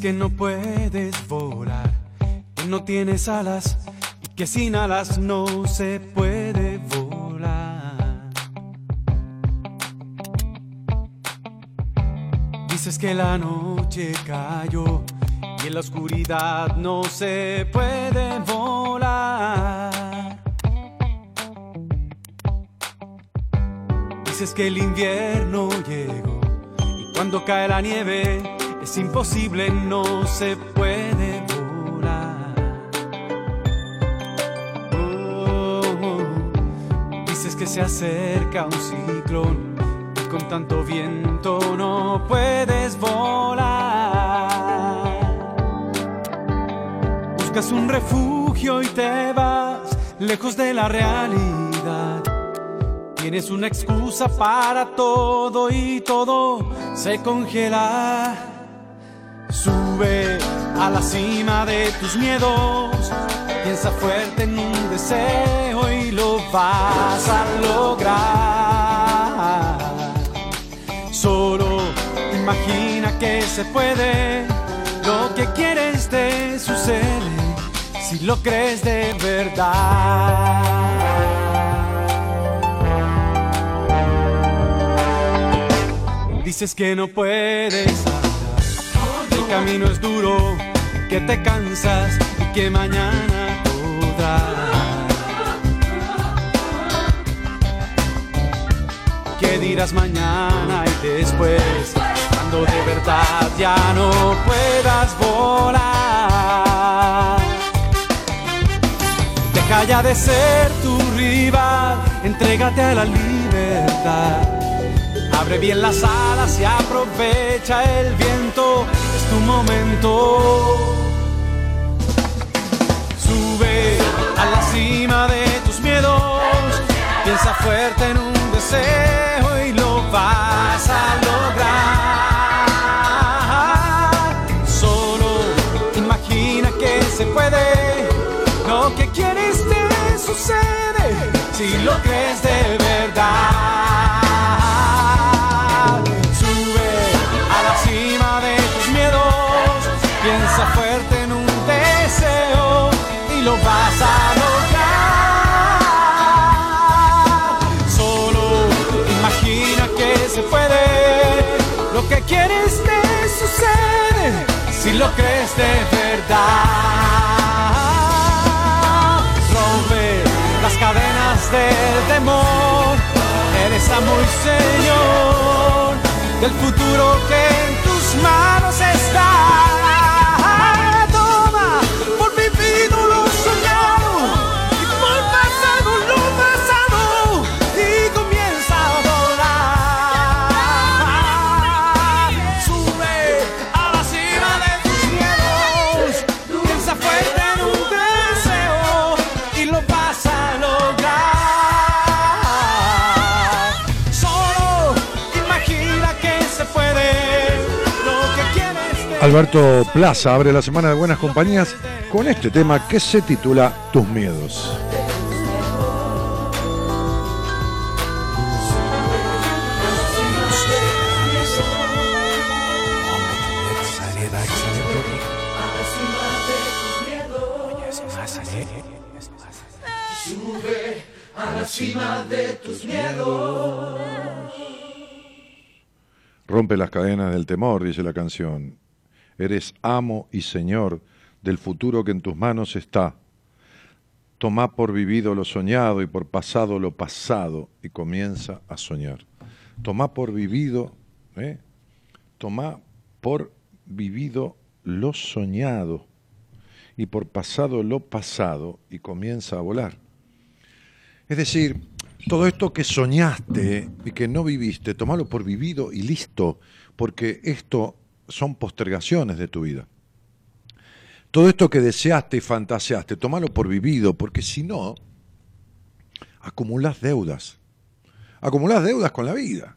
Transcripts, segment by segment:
Que no puedes volar, que no tienes alas y que sin alas no se puede volar. Dices que la noche cayó y en la oscuridad no se puede volar. Dices que el invierno llegó y cuando cae la nieve es imposible, no se puede volar. Oh, dices que se acerca un ciclón y con tanto viento no puedes volar. Buscas un refugio y te vas lejos de la realidad. Tienes una excusa para todo y todo se congela. Sube a la cima de tus miedos, piensa fuerte en un deseo y lo vas a lograr. Solo imagina que se puede, lo que quieres te sucede, si lo crees de verdad. Dices que no puedes camino es duro, que te cansas y que mañana podrás. ¿Qué dirás mañana y después? Cuando de verdad ya no puedas volar. Deja ya de ser tu rival, entrégate a la libertad. Abre bien las alas y aprovecha el viento tu momento. Sube a la cima de tus miedos, piensa fuerte en un deseo y lo vas a lograr. Solo imagina que se puede, lo que quieres te sucede si lo crees de verdad. Vas a lograr. Solo imagina que se puede, lo que quieres te sucede si lo crees de verdad. Rompe las cadenas del temor, eres amo y señor del futuro que en tus manos está. Alberto Plaza abre la semana de buenas compañías con este tema que se titula Tus miedos. Cima de tus miedos. Rompe las cadenas del temor, dice la canción. Eres amo y señor del futuro que en tus manos está. Toma por vivido lo soñado y por pasado lo pasado y comienza a soñar. Toma por vivido, ¿eh? toma por vivido lo soñado y por pasado lo pasado y comienza a volar. Es decir, todo esto que soñaste y que no viviste, tomalo por vivido y listo, porque esto son postergaciones de tu vida. Todo esto que deseaste y fantaseaste, tomalo por vivido, porque si no, acumulás deudas. Acumulás deudas con la vida.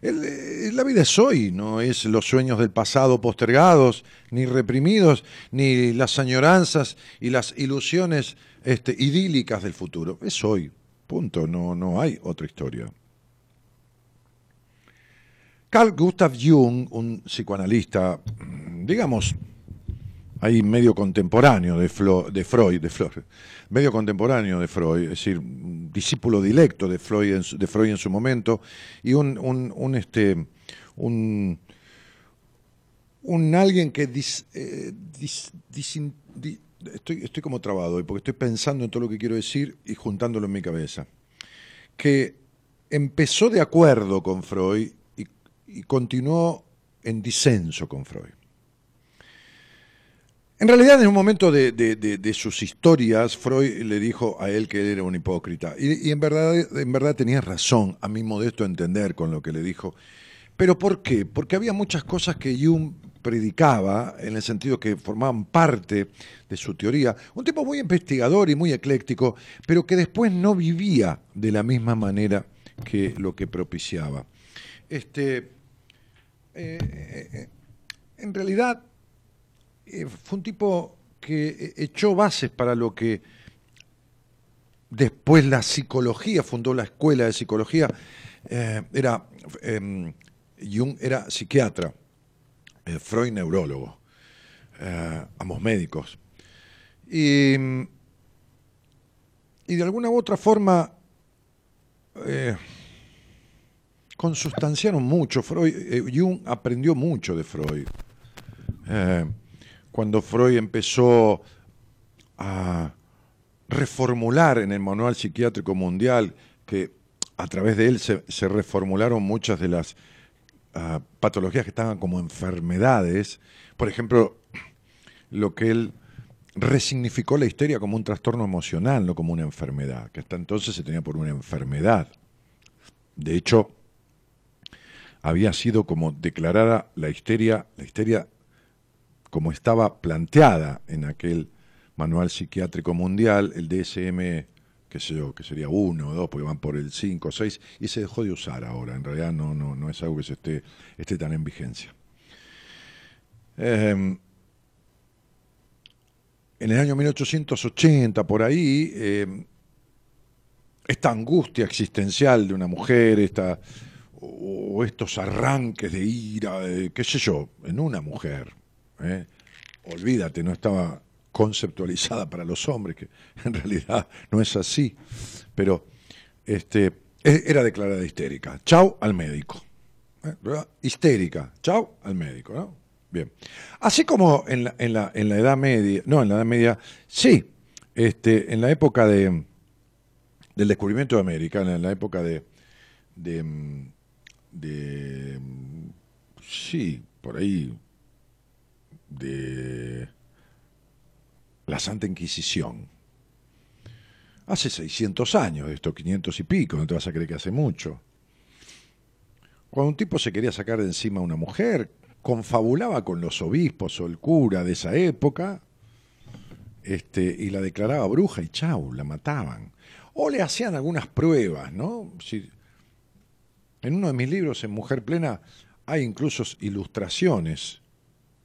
Eh, la vida es hoy, no es los sueños del pasado postergados, ni reprimidos, ni las añoranzas y las ilusiones este, idílicas del futuro. Es hoy, punto, no, no hay otra historia. Carl Gustav Jung, un psicoanalista, digamos, ahí medio contemporáneo de, de Freud, de medio contemporáneo de Freud, es decir, discípulo directo de Freud en su, de Freud en su momento, y un, un, este, un, un alguien que eh, estoy, estoy como trabado hoy, porque estoy pensando en todo lo que quiero decir y juntándolo en mi cabeza, que empezó de acuerdo con Freud y, y continuó en disenso con Freud. En realidad, en un momento de, sus historias, Freud le dijo a él que él era un hipócrita. Y, en, verdad, en verdad tenía razón, a mi modesto entender, con lo que le dijo. ¿Pero por qué? Porque había muchas cosas que Jung predicaba, en el sentido que formaban parte de su teoría. Un tipo muy investigador y muy ecléctico, pero que después no vivía de la misma manera que lo que propiciaba. Este, eh, eh, eh, en realidad, fue un tipo que echó bases para lo que después la psicología, fundó la escuela de psicología, era, em, Jung era psiquiatra, Freud neurólogo, ambos médicos. Y, y, de alguna u otra forma consustanciaron mucho. Freud, Jung aprendió mucho de Freud cuando Freud empezó a reformular en el Manual Psiquiátrico Mundial, que a través de él se, reformularon muchas de las ah, patologías que estaban como enfermedades, por ejemplo, lo que él resignificó la histeria como un trastorno emocional, no como una enfermedad, que hasta entonces se tenía por una enfermedad. De hecho, había sido como declarada la histeria, la histeria como estaba planteada en aquel manual psiquiátrico mundial, el DSM, qué sé yo, que sería uno o dos, porque van por el 5 o 6, y se dejó de usar ahora. En realidad no, no, no es algo que se esté, esté tan en vigencia. Em, en el año 1880, por ahí, em, esta angustia existencial de una mujer, esta, o estos arranques de ira, qué sé yo, en una mujer, ¿eh? olvídate, no estaba conceptualizada para los hombres, que en realidad no es así, pero este, e, era declarada histérica. Chau al médico. ¿eh? Histérica. Chau al médico. ¿no? Bien. Así como en la, en, la, en la Edad Media, no, en la Edad Media, sí, este, en la época de, del descubrimiento de América, en la época de, de, de sí, por ahí, de la Santa Inquisición. Hace 600 años, esto 500 y pico, no te vas a creer que hace mucho. Cuando un tipo se quería sacar de encima a una mujer, confabulaba con los obispos o el cura de esa época este, y la declaraba bruja y chau, la mataban. O le hacían algunas pruebas, ¿no? Si, en uno de mis libros, en Mujer Plena, hay incluso ilustraciones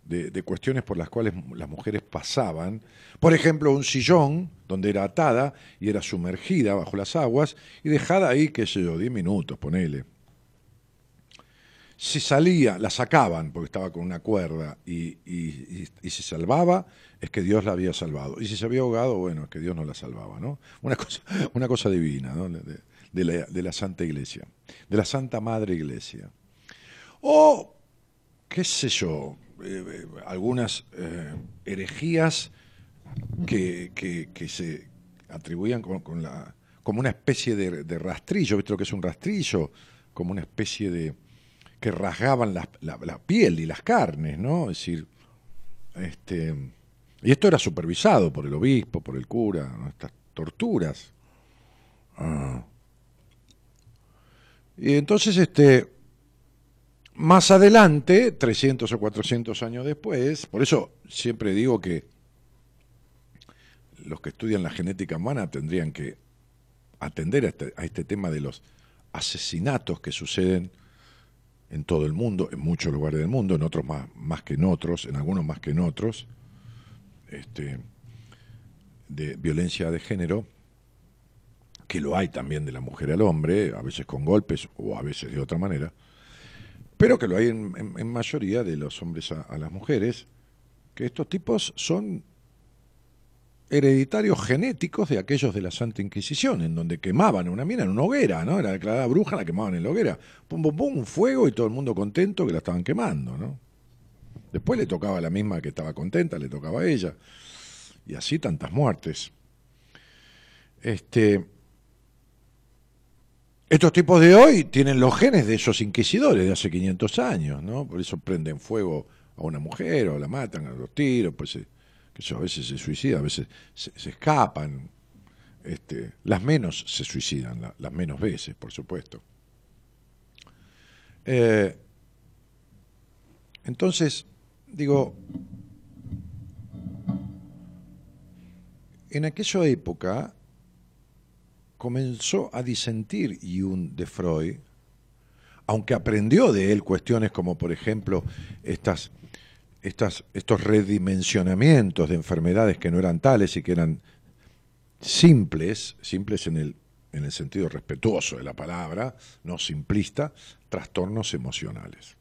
de, cuestiones por las cuales las mujeres pasaban. Por ejemplo, un sillón donde era atada y era sumergida bajo las aguas y dejada ahí, qué sé yo, 10 minutos, ponele. Si salía, la sacaban porque estaba con una cuerda y, y, se salvaba, es que Dios la había salvado. Y si se había ahogado, bueno, es que Dios no la salvaba, ¿no? Una cosa, una cosa divina, ¿no? La, de la Santa Iglesia, de la Santa Madre Iglesia. o, qué sé yo, eh, algunas herejías que, que, se atribuían con, la, como una especie de, rastrillo, ¿viste lo que es un rastrillo? Como una especie de que rasgaban la, la, piel y las carnes, ¿no? Es decir, este, y esto era supervisado por el obispo, por el cura, estas torturas. Ah. Y entonces, este, más adelante, 300 o 400 años después, por eso siempre digo que los que estudian la genética humana tendrían que atender a este, a este tema de los asesinatos que suceden en todo el mundo, en muchos lugares del mundo, en otros más, más que en otros, en algunos más que en otros, este, de violencia de género, que lo hay también de la mujer al hombre, a veces con golpes o a veces de otra manera, pero que lo hay en, mayoría de los hombres a las mujeres, que estos tipos son hereditarios genéticos de aquellos de la Santa Inquisición, en donde quemaban una mina en una hoguera, ¿no? Era declarada bruja, la quemaban en la hoguera. Pum, pum, pum, un fuego y todo el mundo contento que la estaban quemando, ¿no? Después le tocaba a la misma que estaba contenta, le tocaba a ella. Y así tantas muertes. Este, estos tipos de hoy tienen los genes de esos inquisidores de hace 500 años, ¿no? Por eso prenden fuego a una mujer o la matan a los tiros, pues que a veces se suicidan, a veces se, escapan, este, las menos se suicidan, las menos veces, por supuesto. Eh, entonces, digo, en aquella época comenzó a disentir Jung de Freud, aunque aprendió de él cuestiones como, por ejemplo, estas estos redimensionamientos de enfermedades que no eran tales y que eran simples, simples en el, en el sentido respetuoso de la palabra, no simplista, trastornos emocionales.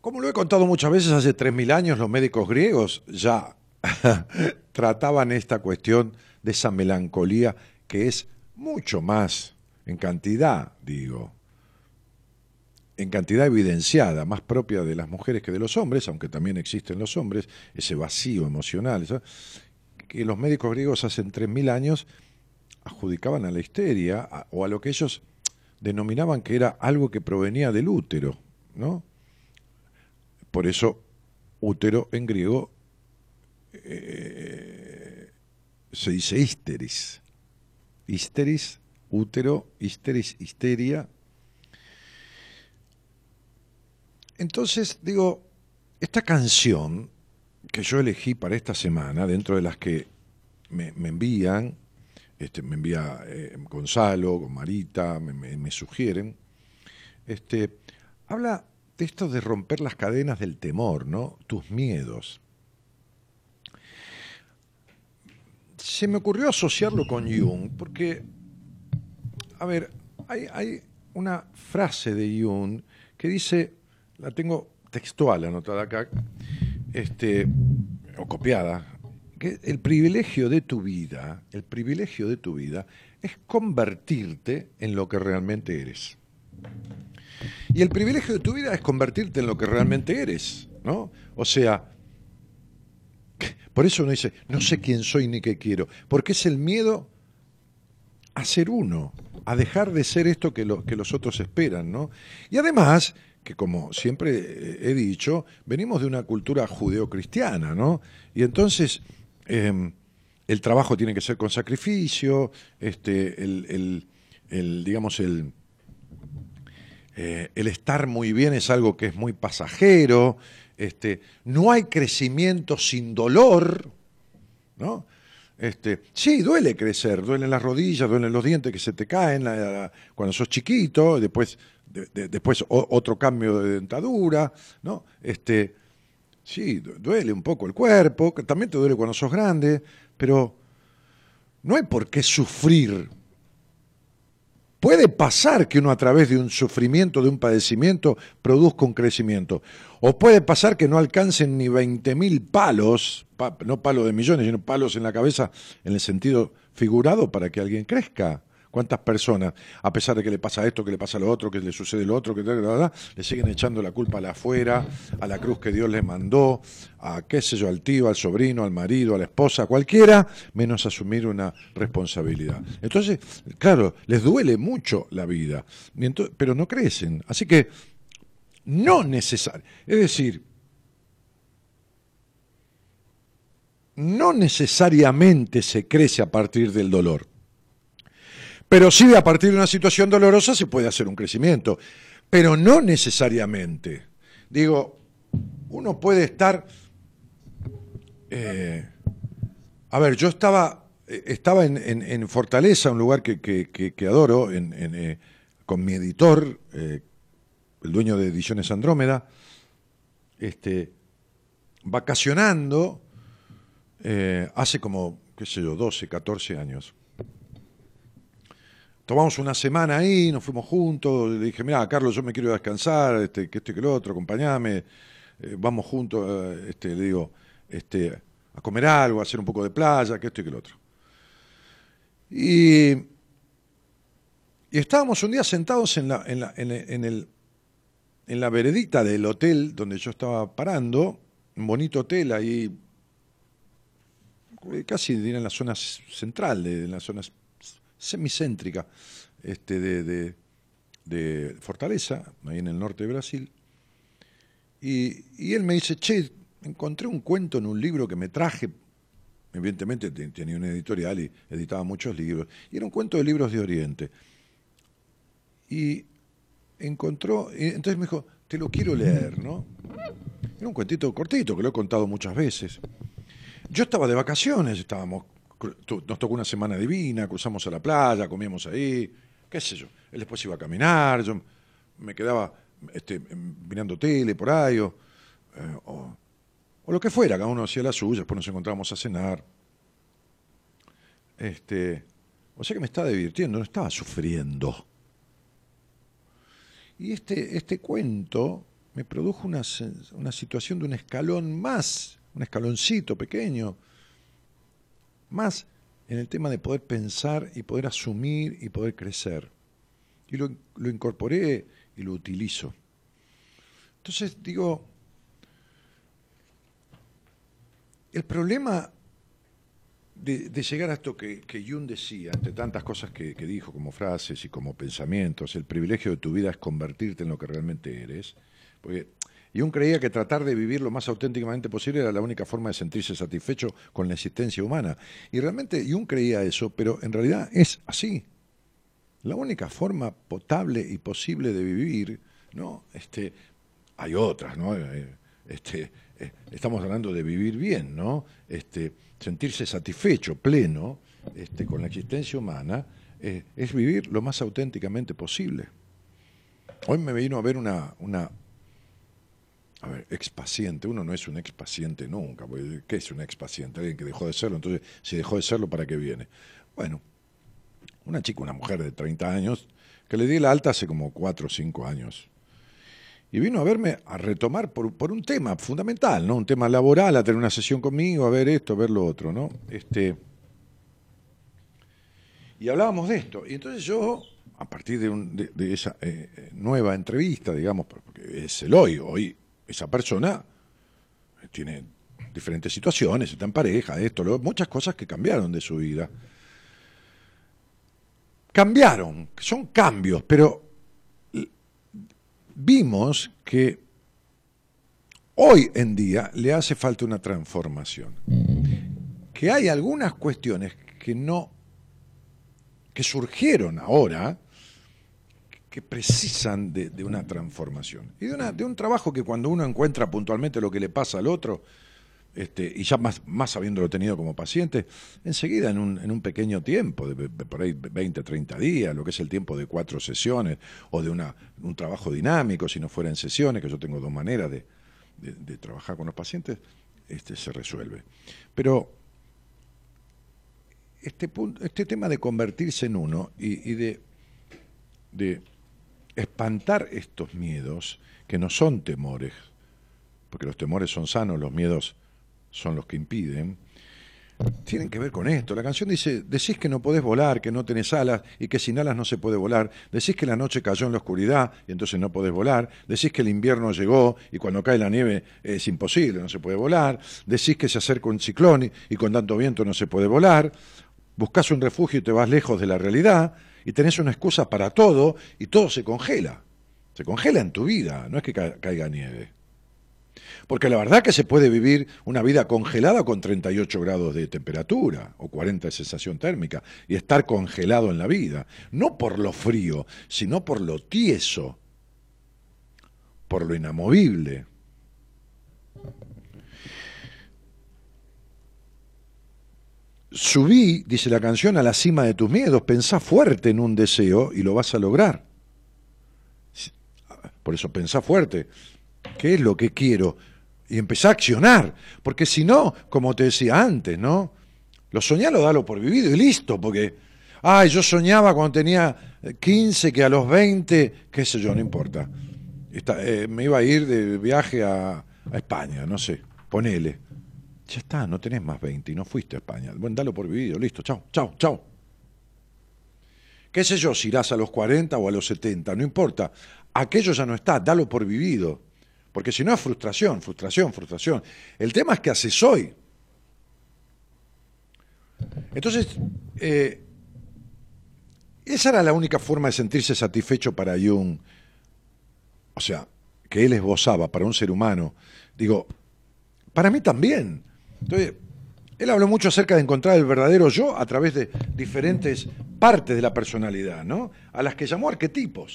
Como lo he contado muchas veces, hace 3.000 años los médicos griegos ya trataban esta cuestión de esa melancolía que es mucho más en cantidad, digo, en cantidad evidenciada, más propia de las mujeres que de los hombres, aunque también existen los hombres, ese vacío emocional, que los médicos griegos hace 3.000 años adjudicaban a la histeria o a lo que ellos denominaban que era algo que provenía del útero, ¿no? Por eso útero en griego eh, se dice histeris. Histeris, útero, histeris, histeria, Entonces, digo, esta canción que yo elegí para esta semana, dentro de las que me, envían, este, me envía eh, Gonzalo, Marita, me, sugieren, este, habla de esto de romper las cadenas del temor, ¿no? Tus miedos. Se me ocurrió asociarlo con Jung, porque, a ver, hay, hay una frase de Jung que dice, la tengo textual anotada acá, este, o copiada, que el privilegio de tu vida, el privilegio de tu vida es convertirte en lo que realmente eres. Y el privilegio de tu vida es convertirte en lo que realmente eres, ¿no? O sea, por eso uno dice, no sé quién soy ni qué quiero, porque es el miedo a ser uno, a dejar de ser esto que, que los otros esperan, ¿no? Y además, que como siempre he dicho, venimos de una cultura judeocristiana, ¿no? Y entonces em, el trabajo tiene que ser con sacrificio, este, el, digamos, el, eh, el estar muy bien es algo que es muy pasajero, este, no hay crecimiento sin dolor, ¿no? Este, sí, duele crecer, duelen las rodillas, duelen los dientes que se te caen cuando sos chiquito, después después otro cambio de dentadura, ¿no? Este, sí, duele un poco el cuerpo, también te duele cuando sos grande, pero no hay por qué sufrir. Puede pasar que uno a través de un sufrimiento, de un padecimiento, produzca un crecimiento. O puede pasar que no alcancen ni 20.000 palos, no palos de millones, sino palos en la cabeza en el sentido figurado para que alguien crezca. Cuántas personas, a pesar de que le pasa esto, que le pasa lo otro, que le sucede lo otro, que le siguen echando la culpa a la afuera, a la cruz que Dios les mandó, a qué sé yo, al tío, al sobrino, al marido, a la esposa, a cualquiera, menos asumir una responsabilidad. Entonces, claro, les duele mucho la vida, pero no crecen. Así que, no necesario. Es decir, no necesariamente se crece a partir del dolor. Pero sí a partir de una situación dolorosa se puede hacer un crecimiento, pero no necesariamente. Digo, uno puede estar... Eh, a ver, yo estaba, eh, estaba en, Fortaleza, un lugar que, adoro, eh, con mi editor, el dueño de Ediciones Andrómeda, este, vacacionando eh, hace como, qué sé yo, 12, 14 años. Tomamos una semana ahí, nos fuimos juntos, le dije, mira, Carlos, yo me quiero descansar, este, que este que lo otro, acompañame, eh, vamos juntos, eh, este, le digo, este, a comer algo, a hacer un poco de playa, que esto y que lo otro. Y, y estábamos un día sentados en la, en, el, en la veredita del hotel donde yo estaba parando, un bonito hotel ahí casi en la zona central, en la zona semicéntrica este, de, de, Fortaleza, ahí en el norte de Brasil. Y, él me dice, che, encontré un cuento en un libro que me traje, evidentemente tenía una editorial y editaba muchos libros, y era un cuento de libros de Oriente. Y encontró, entonces me dijo, te lo quiero leer, ¿no? Era un cuentito cortito que lo he contado muchas veces. Yo estaba de vacaciones, estábamos, nos tocó una semana divina, cruzamos a la playa, comíamos ahí, qué sé yo. Él después iba a caminar, yo me quedaba este, mirando tele por ahí, o, eh, o, lo que fuera, cada uno hacía la suya, después nos encontrábamos a cenar. Este, o sea que me estaba divirtiendo, no estaba sufriendo. Y este, este cuento me produjo una, una situación de un escalón más un escaloncito pequeño, más en el tema de poder pensar y poder asumir y poder crecer. Y lo, incorporé y lo utilizo. Entonces digo, el problema de, llegar a esto que, que, Jung decía, entre tantas cosas que, que, dijo como frases y como pensamientos, el privilegio de tu vida es convertirte en lo que realmente eres, porque y un creía que tratar de vivir lo más auténticamente posible era la única forma de sentirse satisfecho con la existencia humana. Y realmente Jung creía eso, pero en realidad es así. La única forma potable y posible de vivir, ¿no? Este, hay otras, ¿no? Eh, este, eh, estamos hablando de vivir bien, ¿no? Este, sentirse satisfecho, pleno, este, con la existencia humana, eh, es vivir lo más auténticamente posible. Hoy me vino a ver una, una a ver, expaciente, uno no es un expaciente nunca, ¿qué es un expaciente? Alguien que dejó de serlo, entonces si dejó de serlo, ¿para qué viene? Bueno, una chica, una mujer de 30 años, que le di la alta hace como 4 o 5 años. Y vino a verme a retomar por, un tema fundamental, ¿no? Un tema laboral, a tener una sesión conmigo, a ver esto, a ver lo otro, ¿no? Este, y hablábamos de esto. Y entonces yo, a partir de, esa eh, nueva entrevista, digamos, porque es el hoy, hoy esa persona tiene diferentes situaciones, está en pareja, esto, muchas cosas que cambiaron de su vida. Cambiaron, son cambios, pero vimos que hoy en día le hace falta una transformación. Que hay algunas cuestiones que no, que surgieron ahora, que precisan de, una transformación y de, un trabajo que cuando uno encuentra puntualmente lo que le pasa al otro, este, y ya más, más habiéndolo tenido como paciente, enseguida en un, en un pequeño tiempo, de, por ahí 20, 30 días, lo que es el tiempo de cuatro sesiones, o de una, un trabajo dinámico, si no fuera en sesiones, que yo tengo dos maneras de, de, trabajar con los pacientes, este, se resuelve. Pero este, este tema de convertirse en uno y, de espantar estos miedos, que no son temores, porque los temores son sanos, los miedos son los que impiden, tienen que ver con esto. La canción dice, decís que no podés volar, que no tenés alas y que sin alas no se puede volar. Decís que la noche cayó en la oscuridad y entonces no podés volar. Decís que el invierno llegó y cuando cae la nieve es imposible, no se puede volar. Decís que se acerca un ciclón y con tanto viento no se puede volar. Buscás un refugio y te vas lejos de la realidad y tenés una excusa para todo y todo se congela. Se congela en tu vida, no es que caiga nieve. Porque la verdad que se puede vivir una vida congelada con 38 grados de temperatura o 40 de sensación térmica y estar congelado en la vida. No por lo frío, sino por lo tieso, por lo inamovible. Subí, dice la canción, a la cima de tus miedos, pensá fuerte en un deseo y lo vas a lograr. Por eso pensá fuerte. ¿Qué es lo que quiero? Y empezá a accionar, porque si no, como te decía antes, ¿no? Lo soñalo, dalo por vivido y listo, porque, ay, yo soñaba cuando tenía 15 que a los 20, qué sé yo, no importa. Eh, me iba a ir de viaje a, a España, no sé, ponele. Ya está, no tenés más 20 y no fuiste a España. Bueno, dalo por vivido, listo, chao, chao, chao. ¿Qué sé yo, si irás a los 40 o a los 70? No importa. Aquello ya no está, dalo por vivido. Porque si no es frustración, frustración, frustración. El tema es que haces hoy. Entonces, eh, esa era la única forma de sentirse satisfecho para Jung. O sea, que él esbozaba para un ser humano. Digo, para mí también. Entonces, él habló mucho acerca de encontrar el verdadero yo a través de diferentes partes de la personalidad, ¿no? A las que llamó arquetipos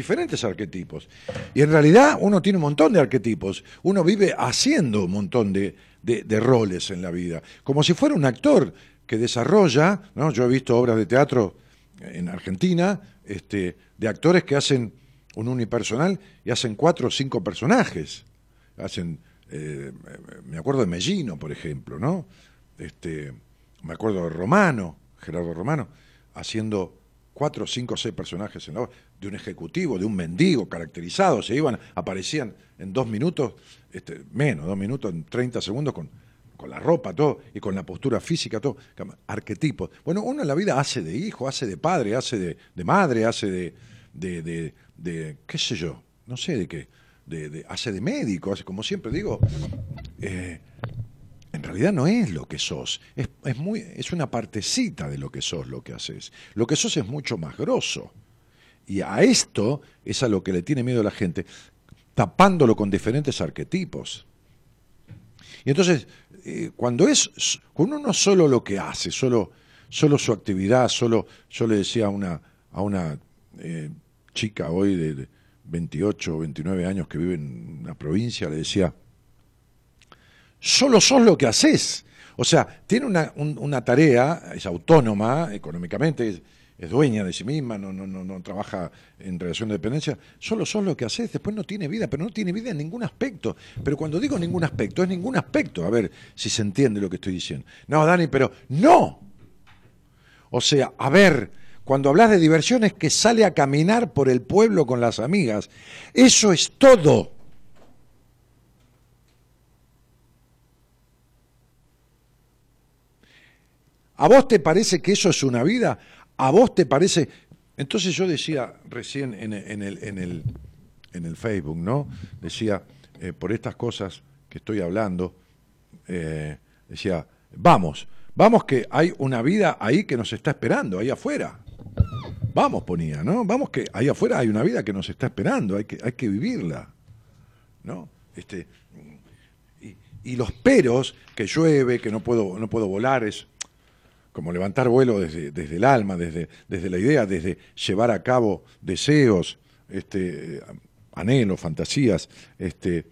diferentes arquetipos. Y en realidad uno tiene un montón de arquetipos, uno vive haciendo un montón de, roles en la vida, como si fuera un actor que desarrolla, ¿no? yo he visto obras de teatro en Argentina, este, de actores que hacen un unipersonal y hacen cuatro o cinco personajes. Hacen, eh, me acuerdo de Mellino, por ejemplo, ¿no? Este, me acuerdo de Romano, Gerardo Romano, haciendo cuatro, cinco, seis personajes en la obra, de un ejecutivo, de un mendigo caracterizado, se iban, aparecían en dos minutos, este, menos, dos minutos, en 30 segundos con, con la ropa, todo, y con la postura física, todo, arquetipos. Bueno, uno en la vida hace de hijo, hace de padre, hace de, madre, hace de, de, de, qué sé yo, no sé de qué, de, hace de médico, hace, como siempre digo, eh, en realidad no es lo que sos, es, es, muy, es una partecita de lo que sos lo que haces. Lo que sos es mucho más grosso. Y a esto es a lo que le tiene miedo la gente, tapándolo con diferentes arquetipos. Y entonces, eh, cuando es, cuando uno solo lo que hace, solo, solo su actividad, solo, yo le decía a una, a una eh, chica hoy de 28 o 29 años que vive en una provincia, le decía, solo sos lo que haces. O sea, tiene una, una tarea, es autónoma económicamente, es, dueña de sí misma, no, no, no, no, trabaja en relación de dependencia, solo sos lo que haces, después no tiene vida, pero no tiene vida en ningún aspecto. Pero cuando digo ningún aspecto, es ningún aspecto, a ver si se entiende lo que estoy diciendo. No, Dani, pero no. O sea, a ver, cuando hablas de diversión es que sale a caminar por el pueblo con las amigas. Eso es todo. ¿A vos te parece que eso es una vida? ¿A vos te parece...? Entonces yo decía recién en, el, en, el, en el, Facebook, ¿no? Decía, eh, por estas cosas que estoy hablando, eh, decía, vamos, vamos que hay una vida ahí que nos está esperando, ahí afuera. Vamos, ponía, ¿no? Vamos que ahí afuera hay una vida que nos está esperando, hay que, hay que vivirla, ¿no? Este, y, los peros, que llueve, que no puedo, no puedo volar, es como levantar vuelo desde, desde el alma, desde, desde la idea, desde llevar a cabo deseos, este, anhelos, fantasías, este,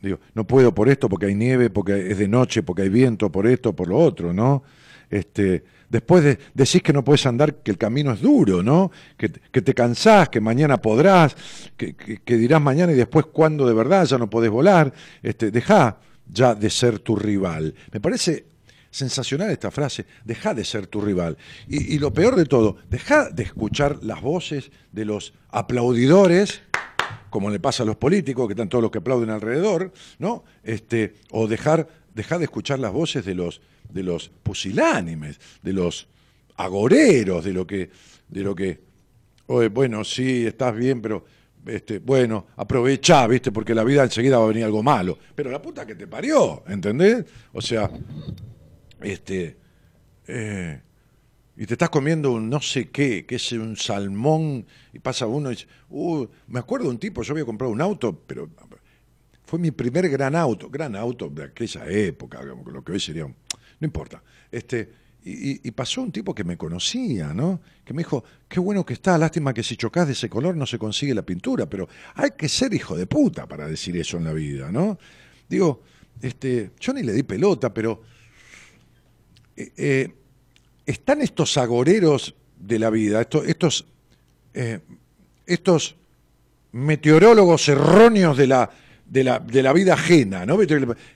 digo, no puedo por esto porque hay nieve, porque es de noche, porque hay viento, por esto, por lo otro, ¿no? Este, después de, decís que no puedes andar, que el camino es duro, ¿no? Que, te cansás, que mañana podrás, que, dirás mañana y después cuando de verdad ya no podés volar, este, deja ya de ser tu rival. Me parece sensacional esta frase, deja de ser tu rival. Y, lo peor de todo, deja de escuchar las voces de los aplaudidores, como le pasa a los políticos, que están todos los que aplauden alrededor, ¿no? Este, o dejar dejá de escuchar las voces de los, de los pusilánimes, de los agoreros, de lo que, de lo que, bueno, sí, estás bien, pero este, bueno, aprovechá, ¿viste? Porque la vida enseguida va a venir algo malo. Pero la puta que te parió, ¿entendés? O sea, este, eh, y te estás comiendo un no sé qué, que es un salmón, y pasa uno y dice, uh, me acuerdo de un tipo, yo había comprado un auto, pero fue mi primer gran auto, gran auto de aquella época, lo que hoy sería, no importa. Este, y, pasó un tipo que me conocía, ¿no? Que me dijo, qué bueno que está, lástima que si chocas de ese color no se consigue la pintura, pero hay que ser hijo de puta para decir eso en la vida, ¿no? Digo, este, yo ni le di pelota, pero eh, eh, están estos agoreros de la vida, estos, eh, estos meteorólogos erróneos de la, de la, de la vida ajena, ¿no?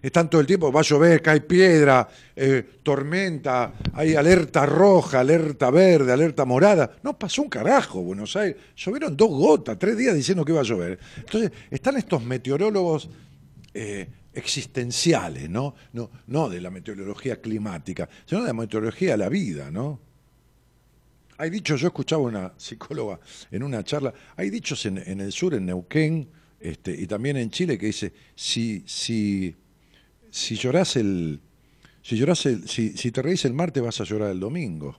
Están todo el tiempo, va a llover, cae piedra, eh, tormenta, hay alerta roja, alerta verde, alerta morada. No pasó un carajo, Buenos Aires. Llovieron dos gotas, tres días diciendo que iba a llover. Entonces, están estos meteorólogos eh, existenciales, ¿no? ¿no? No de la meteorología climática, sino de la meteorología de la vida, ¿no? Hay dichos, yo escuchaba una psicóloga en una charla, hay dichos en, en el sur, en Neuquén, este, y también en Chile que dice, si, si, si el, si si, si te reís el martes vas a llorar el domingo.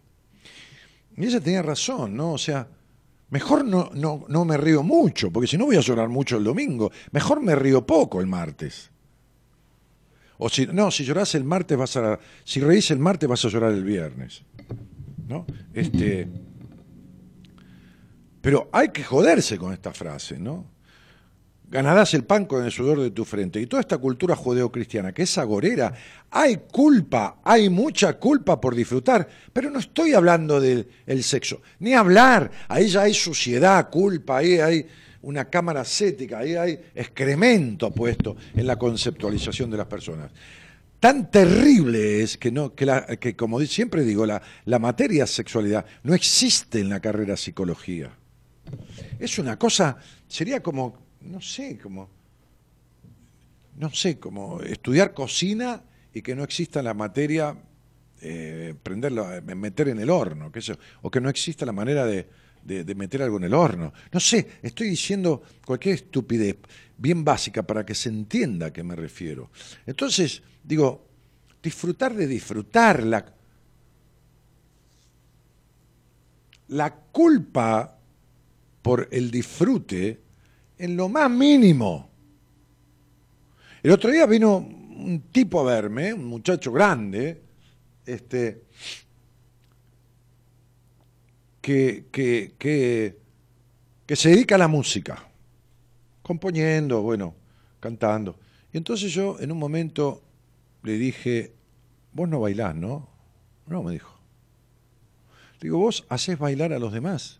Y ella tenía razón, ¿no? O sea, mejor no, no, no me río mucho, porque si no voy a llorar mucho el domingo, mejor me río poco el martes. O si, no, si llorás el martes vas a, si reís el martes vas a llorar el viernes. ¿No? Este, pero hay que joderse con esta frase, ¿no? Ganarás el pan con el sudor de tu frente. Y toda esta cultura judeocristiana, que es agorera, hay culpa, hay mucha culpa por disfrutar, pero no estoy hablando del sexo, ni hablar, ahí ya hay suciedad, culpa, ahí hay una cámara ascética, ahí hay excremento puesto en la conceptualización de las personas. Tan terrible es que, no, que, la, que como siempre digo, la, la materia sexualidad no existe en la carrera psicología. Es una cosa, sería como no sé, como, no sé, como estudiar cocina y que no exista la materia, eh, eh, meter en el horno, que eso, o que no exista la manera de, de, meter algo en el horno. No sé, estoy diciendo cualquier estupidez bien básica para que se entienda a qué me refiero. Entonces, digo, disfrutar de disfrutar la, la culpa por el disfrute en lo más mínimo. El otro día vino un tipo a verme, un muchacho grande, este, que, que, que, se dedica a la música, componiendo, bueno, cantando. Y entonces yo en un momento le dije, vos no bailás, ¿no? No, me dijo. Digo, vos haces bailar a los demás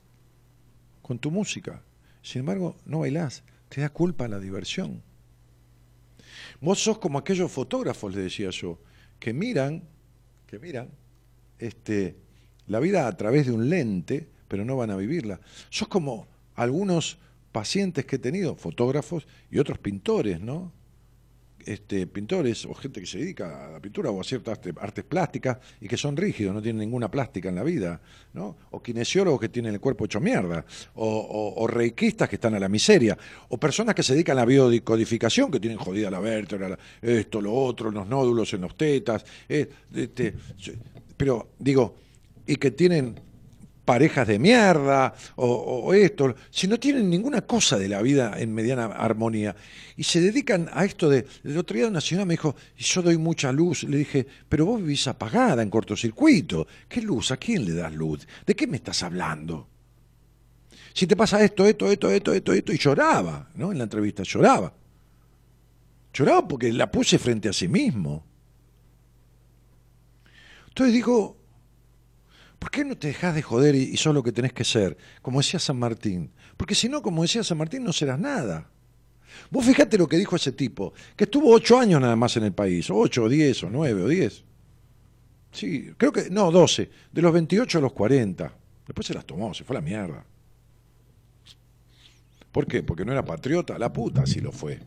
con tu música. Sin embargo, no bailás, te da culpa la diversión. Vos sos como aquellos fotógrafos, le decía yo, que miran, que miran este, la vida a través de un lente, pero no van a vivirla. Sos como algunos pacientes que he tenido, fotógrafos y otros pintores, ¿no? Este, pintores o gente que se dedica a la pintura o a ciertas artes plásticas y que son rígidos, no tienen ninguna plástica en la vida, ¿no? o kinesiólogos que tienen el cuerpo hecho mierda, o, reikistas que están a la miseria, o personas que se dedican a la biodicodificación, que tienen jodida la vértebra, esto, lo otro, los nódulos en los tetas, eh, este, pero digo, y que tienen parejas de mierda o, esto, si no tienen ninguna cosa de la vida en mediana armonía y se dedican a esto de... El otro día una señora me dijo, yo doy mucha luz, le dije, pero vos vivís apagada en cortocircuito, ¿qué luz? ¿A quién le das luz? ¿De qué me estás hablando? Si te pasa esto, esto, esto, esto, esto, esto, y lloraba, ¿no? En la entrevista lloraba. Lloraba porque la puse frente a sí mismo. Entonces digo, ¿Por qué no te dejas de joder y, sos lo que tenés que ser? Como decía San Martín. Porque si no, como decía San Martín, no serás nada. Vos fijate lo que dijo ese tipo, que estuvo ocho años nada más en el país, ocho, o diez, o nueve, o diez. Sí, creo que, no, doce, de los veintiocho a los cuarenta. Después se las tomó, se fue a la mierda. ¿Por qué? Porque no era patriota, la puta sí lo fue.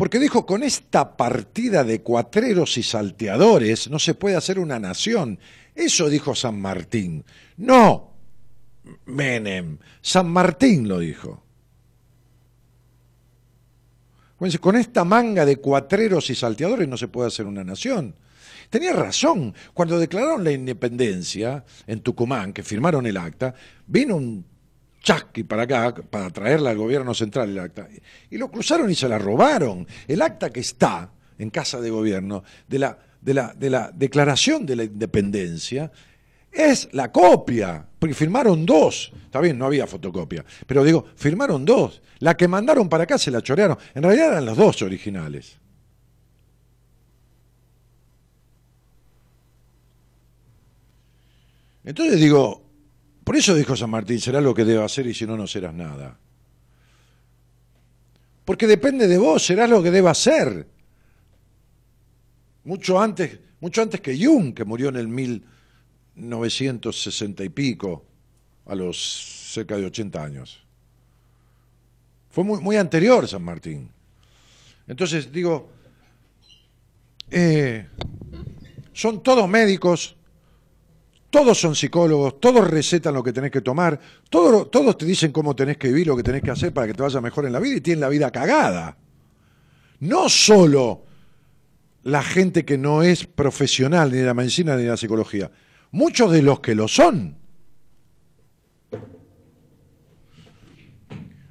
Porque dijo, con esta partida de cuatreros y salteadores no se puede hacer una nación. Eso dijo San Martín. No, Menem, San Martín lo dijo. Con esta manga de cuatreros y salteadores no se puede hacer una nación. Tenía razón. Cuando declararon la independencia en Tucumán, que firmaron el acta, vino un chasqui para acá, para traerla al gobierno central el acta, y lo cruzaron y se la robaron. El acta que está en casa de gobierno de la, de la, de la declaración de la independencia es la copia, porque firmaron dos. Está bien, no había fotocopia, pero digo, firmaron dos. La que mandaron para acá se la chorearon. En realidad eran los dos originales. Entonces digo, por eso dijo San Martín, será lo que debo hacer y si no, no serás nada. Porque depende de vos, serás lo que deba hacer. Mucho antes, mucho antes que Jung, que murió en el 1960 y pico, a los cerca de 80 años. Fue muy, muy anterior San Martín. Entonces digo, eh, son todos médicos, todos son psicólogos, todos recetan lo que tenés que tomar, todos, te dicen cómo tenés que vivir, lo que tenés que hacer para que te vaya mejor en la vida y tienen la vida cagada. No solo la gente que no es profesional ni de la medicina ni de la psicología, muchos de los que lo son.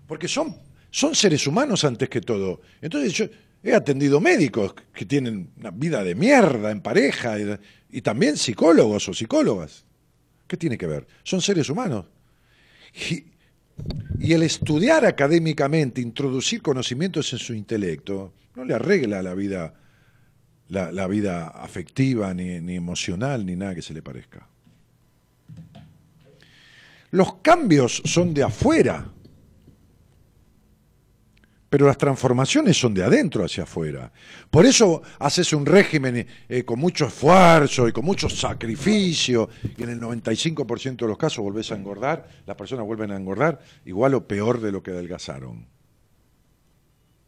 Porque son, son seres humanos antes que todo. Entonces yo he atendido médicos que tienen una vida de mierda en pareja y, también psicólogos o psicólogas. ¿Qué tiene que ver? Son seres humanos. Y, el estudiar académicamente, introducir conocimientos en su intelecto, no le arregla la vida, la, vida afectiva, ni, ni emocional, ni nada que se le parezca. Los cambios son de afuera pero las transformaciones son de adentro hacia afuera. Por eso haces un régimen eh, con mucho esfuerzo y con mucho sacrificio, y en el 95% de los casos volvés a engordar, las personas vuelven a engordar igual o peor de lo que adelgazaron.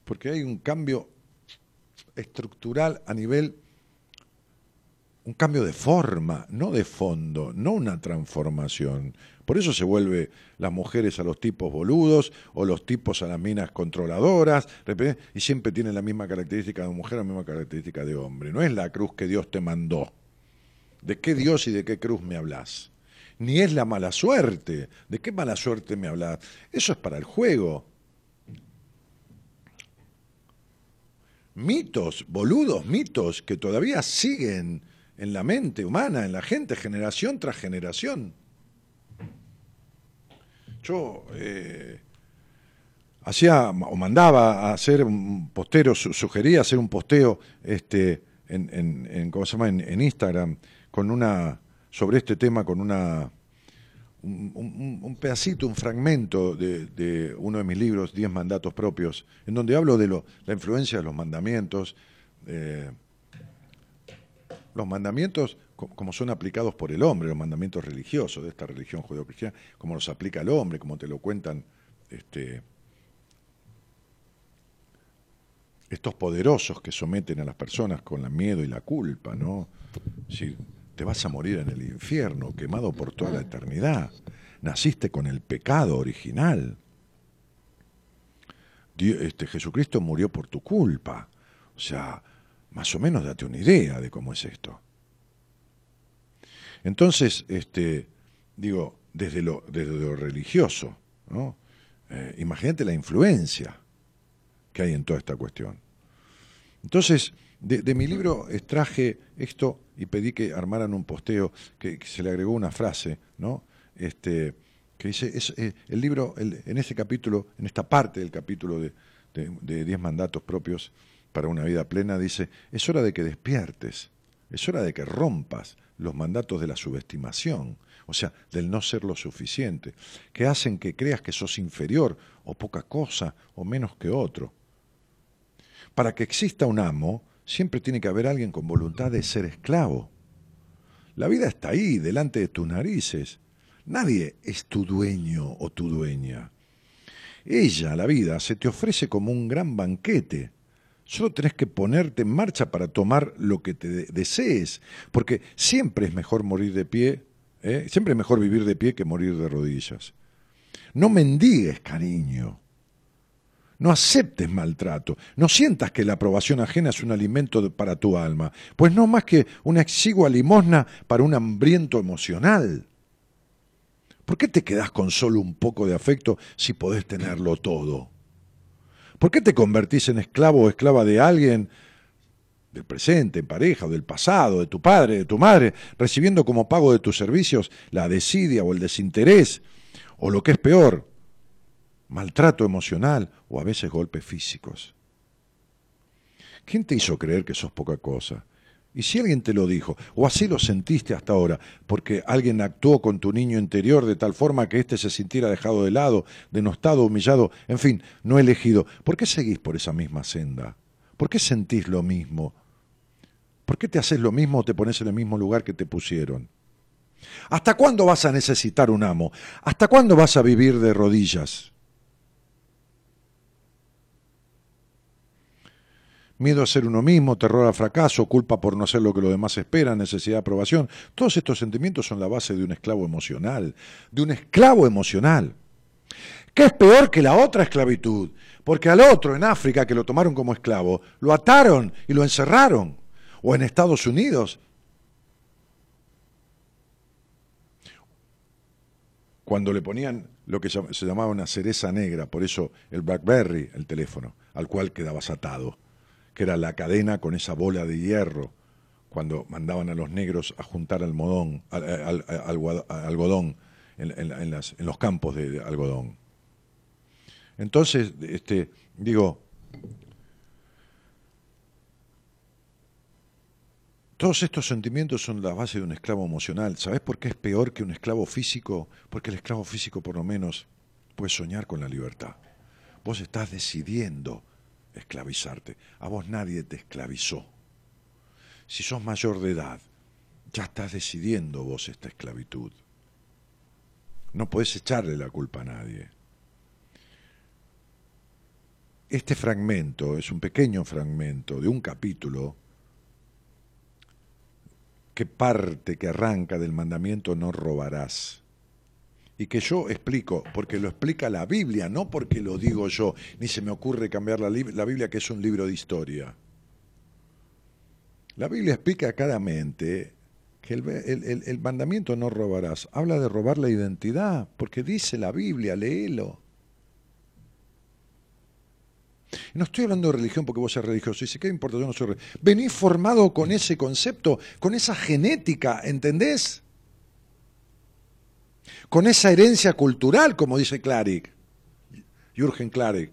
Porque hay un cambio estructural a nivel un cambio de forma, no de fondo, no una transformación. Por eso se vuelve las mujeres a los tipos boludos o los tipos a las minas controladoras, y siempre tienen la misma característica de mujer, la misma característica de hombre. No es la cruz que Dios te mandó. ¿De qué Dios y de qué cruz me hablas? Ni es la mala suerte. ¿De qué mala suerte me hablas? Eso es para el juego. Mitos, boludos mitos que todavía siguen en la mente humana, en la gente, generación tras generación. Yo eh, hacía o mandaba a hacer un postero, sugería hacer un posteo este, en, ¿cómo se llama? En, Instagram con una, sobre este tema con una, un, pedacito, un fragmento de, uno de mis libros, Diez mandatos propios, en donde hablo de lo, la influencia de los mandamientos. Eh, los mandamientos como son aplicados por el hombre, los mandamientos religiosos de esta religión judeocristiana, como los aplica el hombre, como te lo cuentan este, estos poderosos que someten a las personas con el miedo y la culpa, ¿no? Si te vas a morir en el infierno, quemado por toda la eternidad, naciste con el pecado original. este, Jesucristo murió por tu culpa. O sea, más o menos date una idea de cómo es esto. Entonces, este, digo, desde lo, desde lo religioso. Eh, imagínate la influencia que hay en toda esta cuestión. Entonces, de, mi libro extraje esto y pedí que armaran un posteo que, se le agregó una frase, ¿no? Este, que dice, eh, el libro, en ese capítulo, en esta parte del capítulo de, de Diez Mandatos Propios para una Vida Plena, dice, es hora de que despiertes, es hora de que rompas los mandatos de la subestimación, o sea, del no ser lo suficiente, que hacen que creas que sos inferior o poca cosa o menos que otro. Para que exista un amo, siempre tiene que haber alguien con voluntad de ser esclavo. La vida está ahí, delante de tus narices. Nadie es tu dueño o tu dueña. Ella, la vida, se te ofrece como un gran banquete Solo tenés que ponerte en marcha para tomar lo que te desees, porque siempre es mejor morir de pie, ¿eh? siempre es mejor vivir de pie que morir de rodillas. No mendigues cariño, no aceptes maltrato, no sientas que la aprobación ajena es un alimento para tu alma, pues no más que una exigua limosna para un hambriento emocional. ¿Por qué te quedás con solo un poco de afecto si podés tenerlo todo? ¿Por qué te convertís en esclavo o esclava de alguien, del presente, en pareja, o del pasado, de tu padre, de tu madre, recibiendo como pago de tus servicios la desidia o el desinterés, o lo que es peor, maltrato emocional o a veces golpes físicos? ¿Quién te hizo creer que sos poca cosa? Y si alguien te lo dijo, o así lo sentiste hasta ahora, porque alguien actuó con tu niño interior de tal forma que éste se sintiera dejado de lado, denostado, humillado, en fin, no elegido, ¿por qué seguís por esa misma senda? ¿Por qué sentís lo mismo? ¿Por qué te haces lo mismo o te pones en el mismo lugar que te pusieron? ¿Hasta cuándo vas a necesitar un amo? ¿Hasta cuándo vas a vivir de rodillas? Miedo a ser uno mismo, terror al fracaso, culpa por no ser lo que los demás esperan, necesidad de aprobación. Todos estos sentimientos son la base de un esclavo emocional, de un esclavo emocional. ¿Qué es peor que la otra esclavitud? Porque al otro en África que lo tomaron como esclavo, lo ataron y lo encerraron. O en Estados Unidos. Cuando le ponían lo que se llamaba una cereza negra, por eso el Blackberry, el teléfono, al cual quedabas atado que era la cadena con esa bola de hierro, cuando mandaban a los negros a juntar algodón, algodón en, los campos de, algodón. Entonces, este, digo, Todos estos sentimientos son la base de un esclavo emocional. ¿Sabes por qué es peor que un esclavo físico? Porque el esclavo físico por lo menos puede soñar con la libertad. Vos estás decidiendo esclavizarte. A vos nadie te esclavizó. Si sos mayor de edad, ya estás decidiendo vos esta esclavitud. No podés echarle la culpa a nadie. Este fragmento es un pequeño fragmento de un capítulo que parte, que arranca del mandamiento no robarás y que yo explico, porque lo explica la Biblia, no porque lo digo yo, ni se me ocurre cambiar la, Biblia, que es un libro de historia. La Biblia explica claramente que el, el, mandamiento no robarás habla de robar la identidad, porque dice la Biblia, léelo. No estoy hablando de religión porque vos seas religioso. Dice, ¿qué importa? Yo no soy religioso. Venís formado con ese concepto, con esa genética, ¿entendés? Con esa herencia cultural, como dice Clarick, Jürgen Clarick,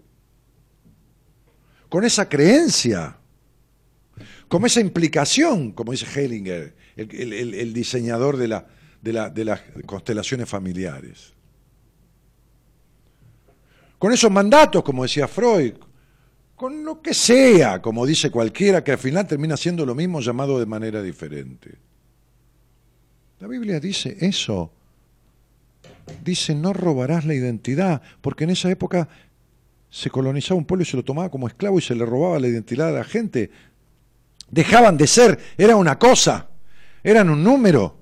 con esa creencia, con esa implicación, como dice Hellinger, el, diseñador de, de las constelaciones familiares. Con esos mandatos, como decía Freud, con lo que sea, como dice cualquiera, que al final termina siendo lo mismo llamado de manera diferente. La Biblia dice eso dice no robarás la identidad, porque en esa época se colonizaba un pueblo y se lo tomaba como esclavo y se le robaba la identidad a la gente. Dejaban de ser, era una cosa, eran un número.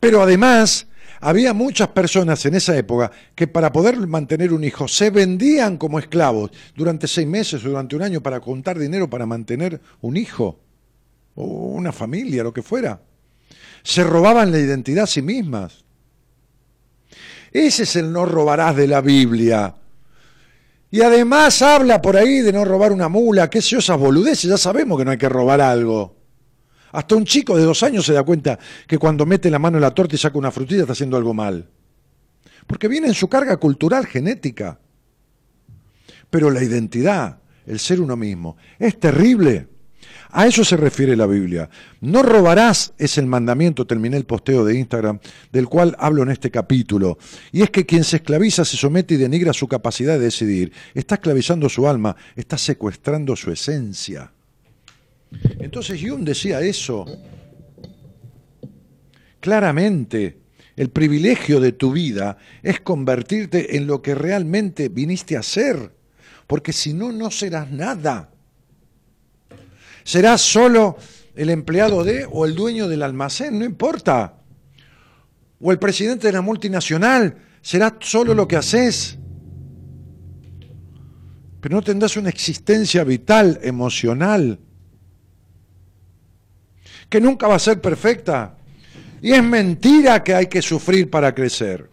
Pero además había muchas personas en esa época que para poder mantener un hijo se vendían como esclavos durante seis meses o durante un año para contar dinero para mantener un hijo o una familia, lo que fuera. Se robaban la identidad a sí mismas. Ese es el no robarás de la Biblia. Y además habla por ahí de no robar una mula, qué sé yo, boludeces, ya sabemos que no hay que robar algo. Hasta un chico de dos años se da cuenta que cuando mete la mano en la torta y saca una frutilla está haciendo algo mal. Porque viene en su carga cultural, genética. Pero la identidad, el ser uno mismo, es terrible. A eso se refiere la Biblia. No robarás es el mandamiento, terminé el posteo de Instagram, del cual hablo en este capítulo. Y es que quien se esclaviza se somete y denigra su capacidad de decidir. Está esclavizando su alma, está secuestrando su esencia. Entonces Jung decía eso. Claramente, el privilegio de tu vida es convertirte en lo que realmente viniste a ser. Porque si no, no serás nada. Serás solo el empleado de o el dueño del almacén, no importa. O el presidente de la multinacional, será solo lo que haces. Pero no tendrás una existencia vital, emocional, que nunca va a ser perfecta. Y es mentira que hay que sufrir para crecer.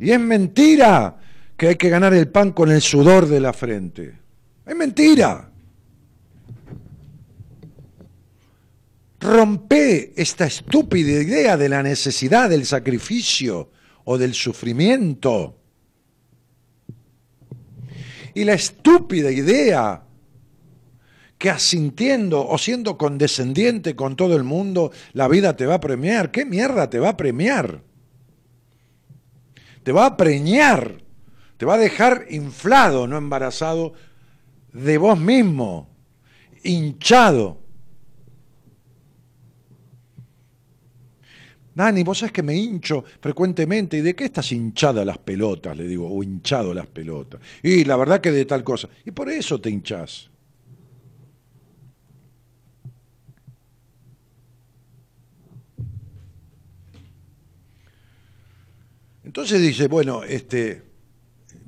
Y es mentira que hay que ganar el pan con el sudor de la frente. Es mentira. Rompe esta estúpida idea de la necesidad del sacrificio o del sufrimiento. Y la estúpida idea que asintiendo o siendo condescendiente con todo el mundo, la vida te va a premiar. ¿Qué mierda te va a premiar? Te va a preñar, te va a dejar inflado, no embarazado, de vos mismo, hinchado. Dani, vos sabés que me hincho frecuentemente. ¿Y de qué estás hinchada las pelotas? Le digo, o hinchado las pelotas. Y la verdad que de tal cosa. Y por eso te hinchás. Entonces dice, bueno, este,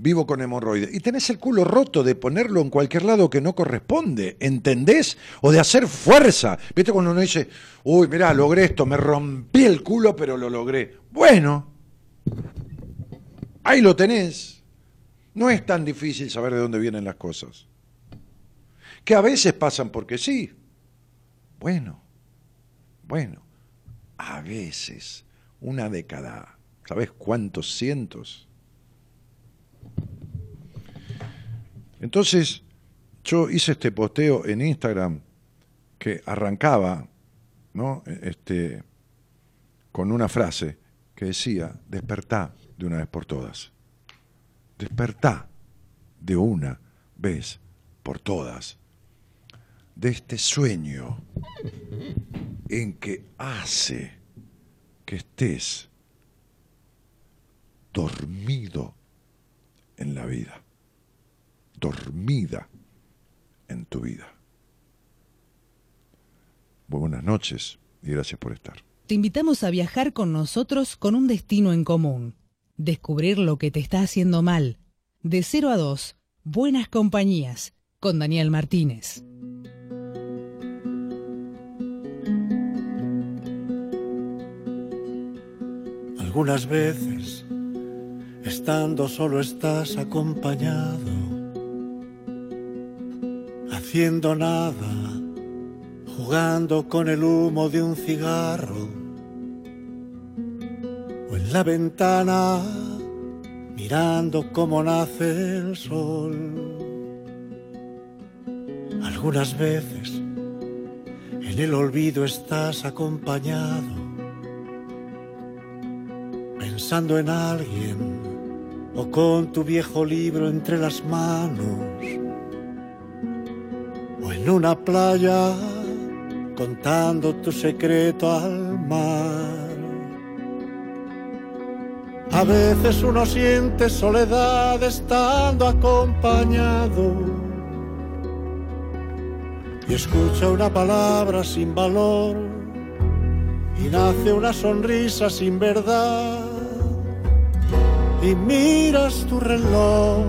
vivo con hemorroides. Y tenés el culo roto de ponerlo en cualquier lado que no corresponde, ¿entendés? O de hacer fuerza. ¿Viste cuando uno dice, uy, mirá, logré esto, me rompí el culo, pero lo logré? Bueno, ahí lo tenés. No es tan difícil saber de dónde vienen las cosas. Que a veces pasan porque sí. Bueno, bueno, a veces, una década, ¿sabes cuántos cientos? Entonces, yo hice este posteo en Instagram que arrancaba, ¿no? Este, con una frase que decía, despertá de una vez por todas. Despertá de una vez por todas de este sueño en que hace que estés dormido en la vida dormida en tu vida. buenas noches y gracias por estar. Te invitamos a viajar con nosotros con un destino en común. Descubrir lo que te está haciendo mal. De 0 a 2, Buenas Compañías, con Daniel Martínez. Algunas veces, estando solo estás acompañado haciendo nada, jugando con el humo de un cigarro, o en la ventana mirando cómo nace el sol. Algunas veces en el olvido estás acompañado, pensando en alguien o con tu viejo libro entre las manos en una playa contando tu secreto al mar. A veces uno siente soledad estando acompañado y escucha una palabra sin valor y nace una sonrisa sin verdad y miras tu reloj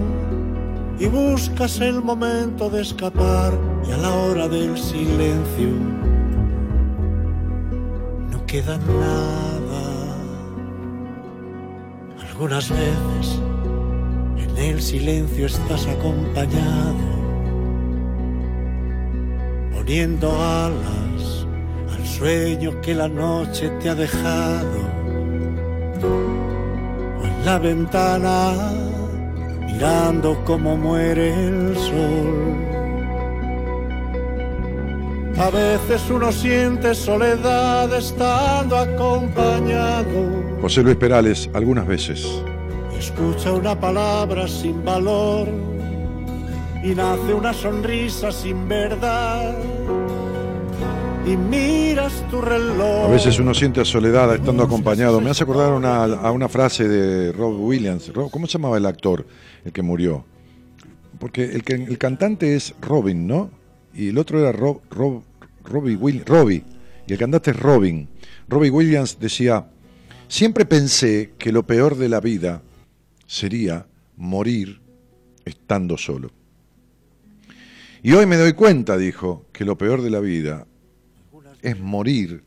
y buscas el momento de escapar y a la hora del silencio no queda nada. Algunas veces en el silencio estás acompañado, poniendo alas al sueño que la noche te ha dejado. La ventana mirando cómo muere el sol a veces uno siente soledad estando acompañado. José Luis Perales, algunas veces. Escucha una palabra sin valor y nace una sonrisa sin verdad. Y miras tu reloj. A veces uno siente soledad estando acompañado. Me hace acordar a una frase de Rob Williams. ¿Cómo se llamaba el actor, el que murió? Porque el, el cantante es Robin, ¿no? y el otro era Rob, Rob, Robbie, Will, Robbie, y el cantante es Robin. Robbie Williams decía, siempre pensé que lo peor de la vida sería morir estando solo. Y hoy me doy cuenta, dijo, que lo peor de la vida es morir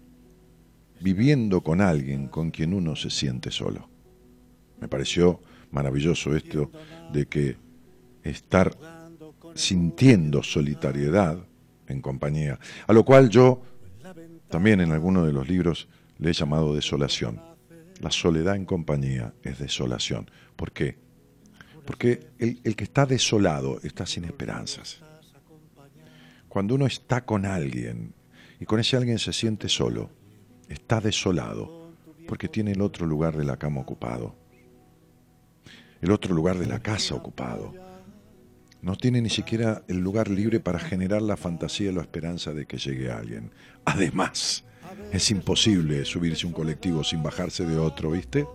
viviendo con alguien con quien uno se siente solo. Me pareció maravilloso esto de que estar sintiendo solitariedad en compañía, a lo cual yo también en alguno de los libros le he llamado desolación. La soledad en compañía es desolación. ¿Por qué? Porque el, el que está desolado está sin esperanzas. Cuando uno está con alguien y con ese alguien se siente solo, está desolado porque tiene el otro lugar de la cama ocupado, el otro lugar de la casa ocupado. No tiene ni siquiera el lugar libre para generar la fantasía y la esperanza de que llegue alguien. Además, es imposible subirse un colectivo sin bajarse de otro, ¿viste?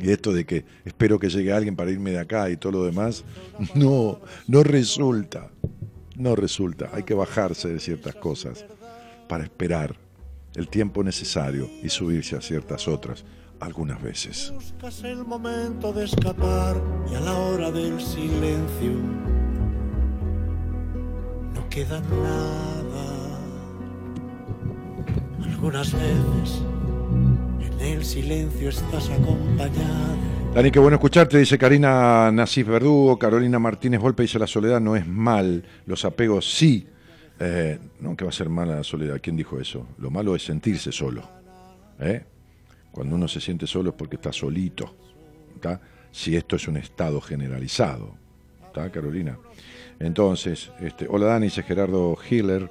Y esto de que espero que llegue alguien para irme de acá y todo lo demás, no, no resulta. No resulta. Hay que bajarse de ciertas cosas para esperar el tiempo necesario y subirse a ciertas otras algunas veces. Buscas el momento de escapar y a la hora del silencio no queda nada. Algunas veces en el silencio estás acompañado. Dani, qué bueno escucharte, dice Karina Nasif Verdugo, Carolina Martínez Volpe dice la soledad no es mal, los apegos sí. Eh, no, que va a ser mala la soledad, ¿quién dijo eso? Lo malo es sentirse solo. ¿eh? Cuando uno se siente solo es porque está solito. ¿está? Si esto es un estado generalizado. ¿Está, Carolina? Entonces, este, hola Dani, dice Gerardo Hiller,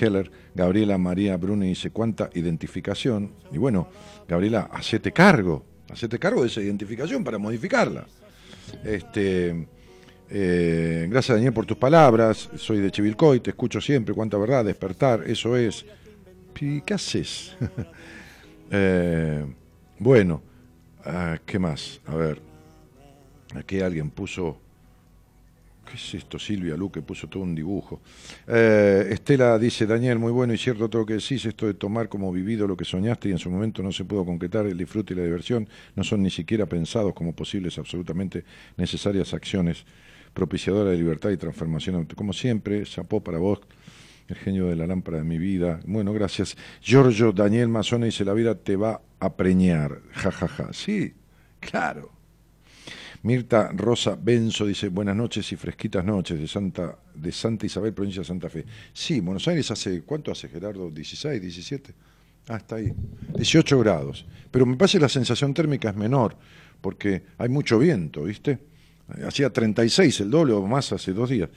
Heller, Gabriela María Bruni dice, ¿cuánta identificación? Y bueno, Gabriela, hacete cargo, hacete cargo de esa identificación para modificarla. Este, eh, gracias Daniel por tus palabras, soy de Chivilcoy, te escucho siempre, cuánta verdad, despertar, eso es. ¿Y ¿Qué haces? eh, bueno, ah, ¿qué más? A ver, aquí alguien puso, ¿qué es esto? Silvia Luque puso todo un dibujo. Eh, Estela dice, Daniel, muy bueno y cierto todo lo que decís, esto de tomar como vivido lo que soñaste y en su momento no se pudo concretar, el disfrute y la diversión no son ni siquiera pensados como posibles, absolutamente necesarias acciones propiciadoras de libertad y transformación. Como siempre, chapó para vos el genio de la lámpara de mi vida. Bueno, gracias. Giorgio Daniel Mazona dice, la vida te va a preñar. Ja, ja, ja. Sí, claro. Mirta Rosa Benzo dice, buenas noches y fresquitas noches de Santa, de Santa Isabel, provincia de Santa Fe. Sí, Buenos Aires hace, ¿cuánto hace Gerardo? ¿16, 17? Ah, está ahí. 18 grados. Pero me parece la sensación térmica es menor, porque hay mucho viento, ¿viste? Hacía 36, el doble o más hace dos días.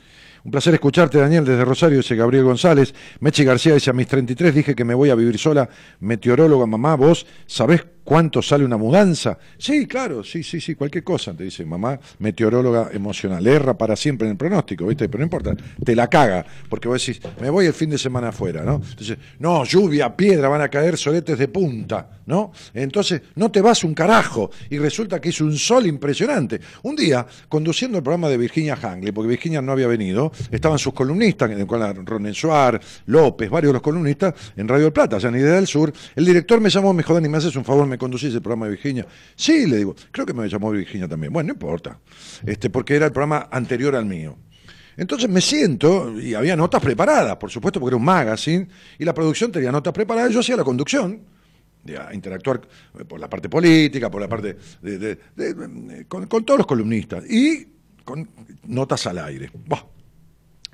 Un placer escucharte, Daniel, desde Rosario, dice Gabriel González. Mechi García dice, a mis 33 dije que me voy a vivir sola. Meteoróloga, mamá, vos sabés cuánto sale una mudanza. Sí, claro, sí, sí, sí, cualquier cosa, te dice mamá, meteoróloga emocional. Erra para siempre en el pronóstico, ¿viste? Pero no importa, te la caga, porque vos decís, me voy el fin de semana afuera, ¿no? Entonces, no, lluvia, piedra, van a caer soletes de punta, ¿no? Entonces, no te vas un carajo, y resulta que es un sol impresionante. Un día, conduciendo el programa de Virginia Hangley, porque Virginia no había venido, estaban sus columnistas, el cual Ronen Suar, López, varios de los columnistas, en Radio del Plata, allá en Idea del Sur. El director me llamó, me dijo, Dani, ¿me haces un favor? Me conducís el programa de Virginia. Sí, le digo, creo que me llamó Virginia también. Bueno, no importa, este, porque era el programa anterior al mío. Entonces me siento, y había notas preparadas, por supuesto, porque era un magazine, y la producción tenía notas preparadas, yo hacía la conducción, de interactuar por la parte política, por la parte de, de- con, todos los columnistas, y con notas al aire. Buah.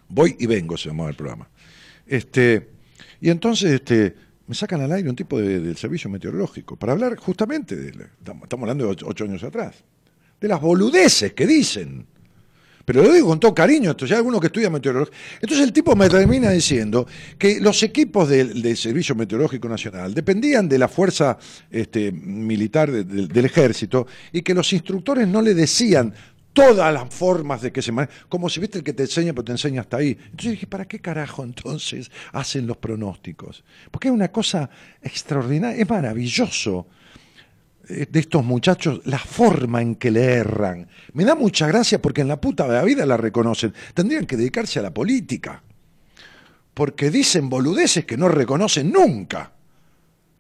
Voy y vengo, se llamaba el programa. Este, y entonces este, me sacan al aire un tipo de- del servicio meteorológico para hablar justamente, de, estamos hablando de ocho, años atrás, de las boludeces que dicen. Pero lo digo con todo cariño, esto ya alguno que estudia meteorología. Entonces el tipo me termina diciendo que los equipos del, Servicio Meteorológico Nacional dependían de la fuerza este, militar de- de- del ejército y que los instructores no le decían todas las formas de que se maneja, como si viste el que te enseña, pero te enseña hasta ahí. Entonces dije, ¿para qué carajo entonces hacen los pronósticos? Porque es una cosa extraordinaria, es maravilloso eh, de estos muchachos, la forma en que le erran. Me da mucha gracia porque en la puta de la vida la reconocen. Tendrían que dedicarse a la política. porque dicen boludeces que no reconocen nunca.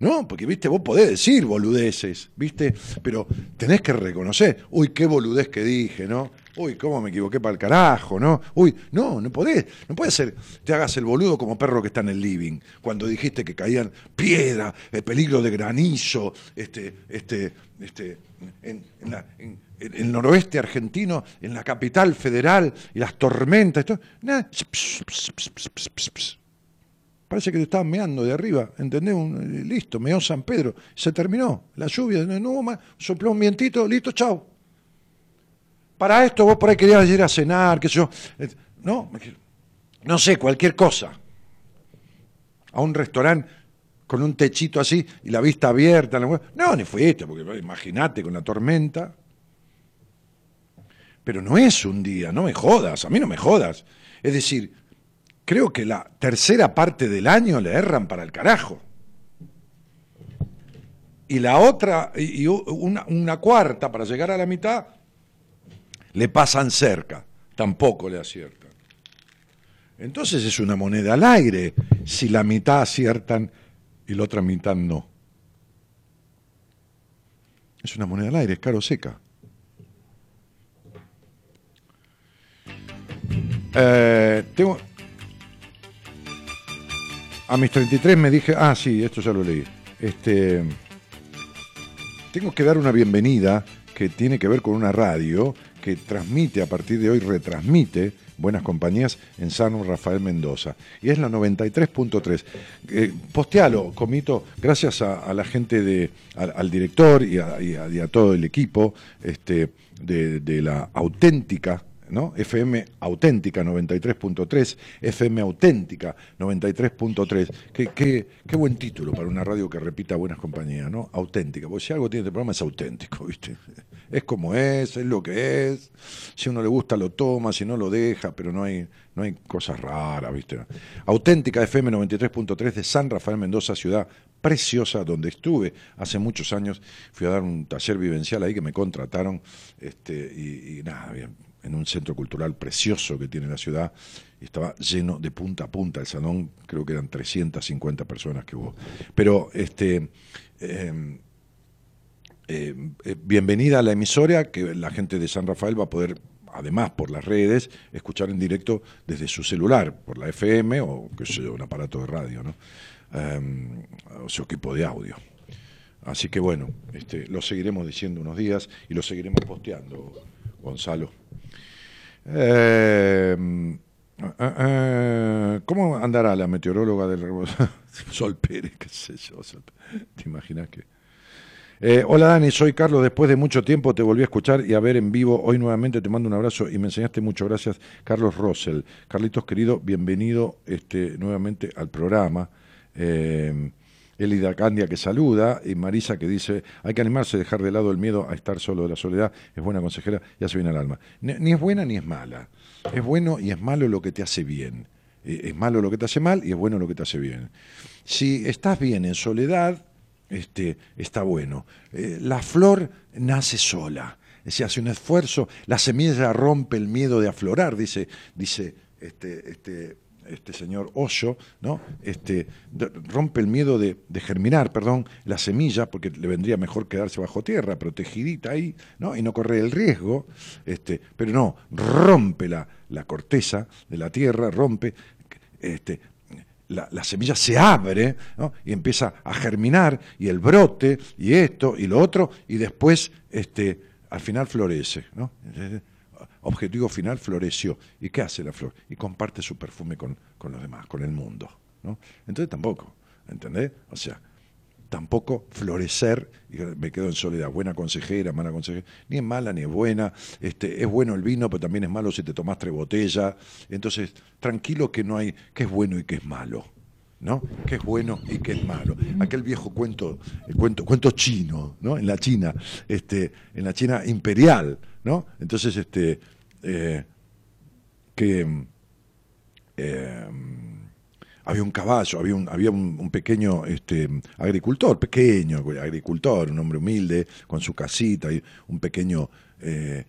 ¿No? Porque, viste, vos podés decir boludeces, viste, pero tenés que reconocer, uy, qué boludez que dije, ¿no? Uy, cómo me equivoqué para el carajo, ¿no? Uy, no, no podés, no puede ser, te hagas el boludo como perro que está en el living, cuando dijiste que caían piedra, el peligro de granizo, este, este, este, en, el noroeste argentino, en la capital federal, y las tormentas, esto, nada, Parece que te estaban meando de arriba, ¿entendés? listo, meó San Pedro, se terminó. La lluvia, no hubo más, sopló un vientito, listo, chao. Para esto vos por ahí querías ir a cenar, qué sé yo. Eh, no, no sé, cualquier cosa. A un restaurante con un techito así y la vista abierta. No, ni fuiste, porque imagínate con la tormenta. Pero no es un día, no me jodas, a mí no me jodas. Es decir, creo que la tercera parte del año le erran para el carajo. Y la otra, y una, cuarta para llegar a la mitad, le pasan cerca, tampoco le aciertan. Entonces es una moneda al aire si la mitad aciertan y la otra mitad no. Es una moneda al aire, es caro seca. Eh, tengo, a mis 33 me dije, ah, sí, esto ya lo leí. Este, tengo que dar una bienvenida que tiene que ver con una radio que transmite, a partir de hoy retransmite Buenas Compañías en San Rafael Mendoza. Y es la 93.3. Eh, postealo, Comito, gracias a, la gente de, al, director y a, todo el equipo este, de, de la auténtica ¿no? FM auténtica 93.3, FM auténtica 93.3. Qué, qué, qué, buen título para una radio que repita buenas compañías, ¿no? Auténtica. Porque si algo tiene este programa es auténtico, ¿viste? Es como es, es lo que es. Si uno le gusta lo toma, si no lo deja, pero no hay, no hay cosas raras, ¿viste? Auténtica FM 93.3 de San Rafael Mendoza, ciudad preciosa donde estuve hace muchos años. Fui a dar un taller vivencial ahí que me contrataron este, y, y nada, bien en un centro cultural precioso que tiene la ciudad, y estaba lleno de punta a punta el salón, creo que eran 350 personas que hubo. Pero este em, em, eh, bienvenida a la emisora, que la gente de San Rafael va a poder, además por las redes, escuchar en directo desde su celular, por la FM o qué sé yo, un aparato de radio, ¿no? Em, o su equipo de audio. Así que bueno, este, lo seguiremos diciendo unos días y lo seguiremos posteando, Gonzalo. Eh, eh, eh, ¿Cómo andará la meteoróloga del Sol Pérez? ¿Qué sé yo? ¿Te imaginas que.? hola Dani, soy Carlos. Después de mucho tiempo te volví a escuchar y a ver en vivo. Hoy nuevamente te mando un abrazo y me enseñaste mucho. Gracias, Carlos Rossell. Carlitos, querido, bienvenido este, nuevamente al programa. Elida Candia que saluda y Marisa que dice, hay que animarse, dejar de lado el miedo a estar solo de la soledad, es buena consejera, ya se viene al alma. Ni, es buena ni es mala, es bueno y es malo lo que te hace bien, eh, es malo lo que te hace mal y es bueno lo que te hace bien. Si estás bien en soledad, este, está bueno. Eh, la flor nace sola, se hace un esfuerzo, la semilla rompe el miedo de aflorar, dice, dice este, este este señor Osho, ¿no? Este, rompe el miedo de, germinar, perdón, la semilla, porque le vendría mejor quedarse bajo tierra, protegidita ahí, ¿no? Y no correr el riesgo, este, pero no, rompe la, la corteza de la tierra, rompe, este, la, la, semilla se abre ¿no? y empieza a germinar, y el brote, y esto, y lo otro, y después, este, al final florece, ¿no? Objetivo final, floreció. ¿Y qué hace la flor? Y comparte su perfume con, los demás, con el mundo. ¿no? Entonces tampoco, ¿entendés? O sea, tampoco florecer, y me quedo en soledad, buena consejera, mala consejera, ni es mala ni es buena, este, es bueno el vino, pero también es malo si te tomas tres botellas, entonces tranquilo que no hay, que es bueno y que es malo, ¿no? Que es bueno y que es malo. Aquel viejo cuento, el cuento, cuento chino, ¿no? En la China, este, en la China imperial, ¿no? Entonces, este, eh, que eh, había un caballo, había un, había un, pequeño este, agricultor, pequeño agricultor, un hombre humilde, con su casita y un pequeño eh,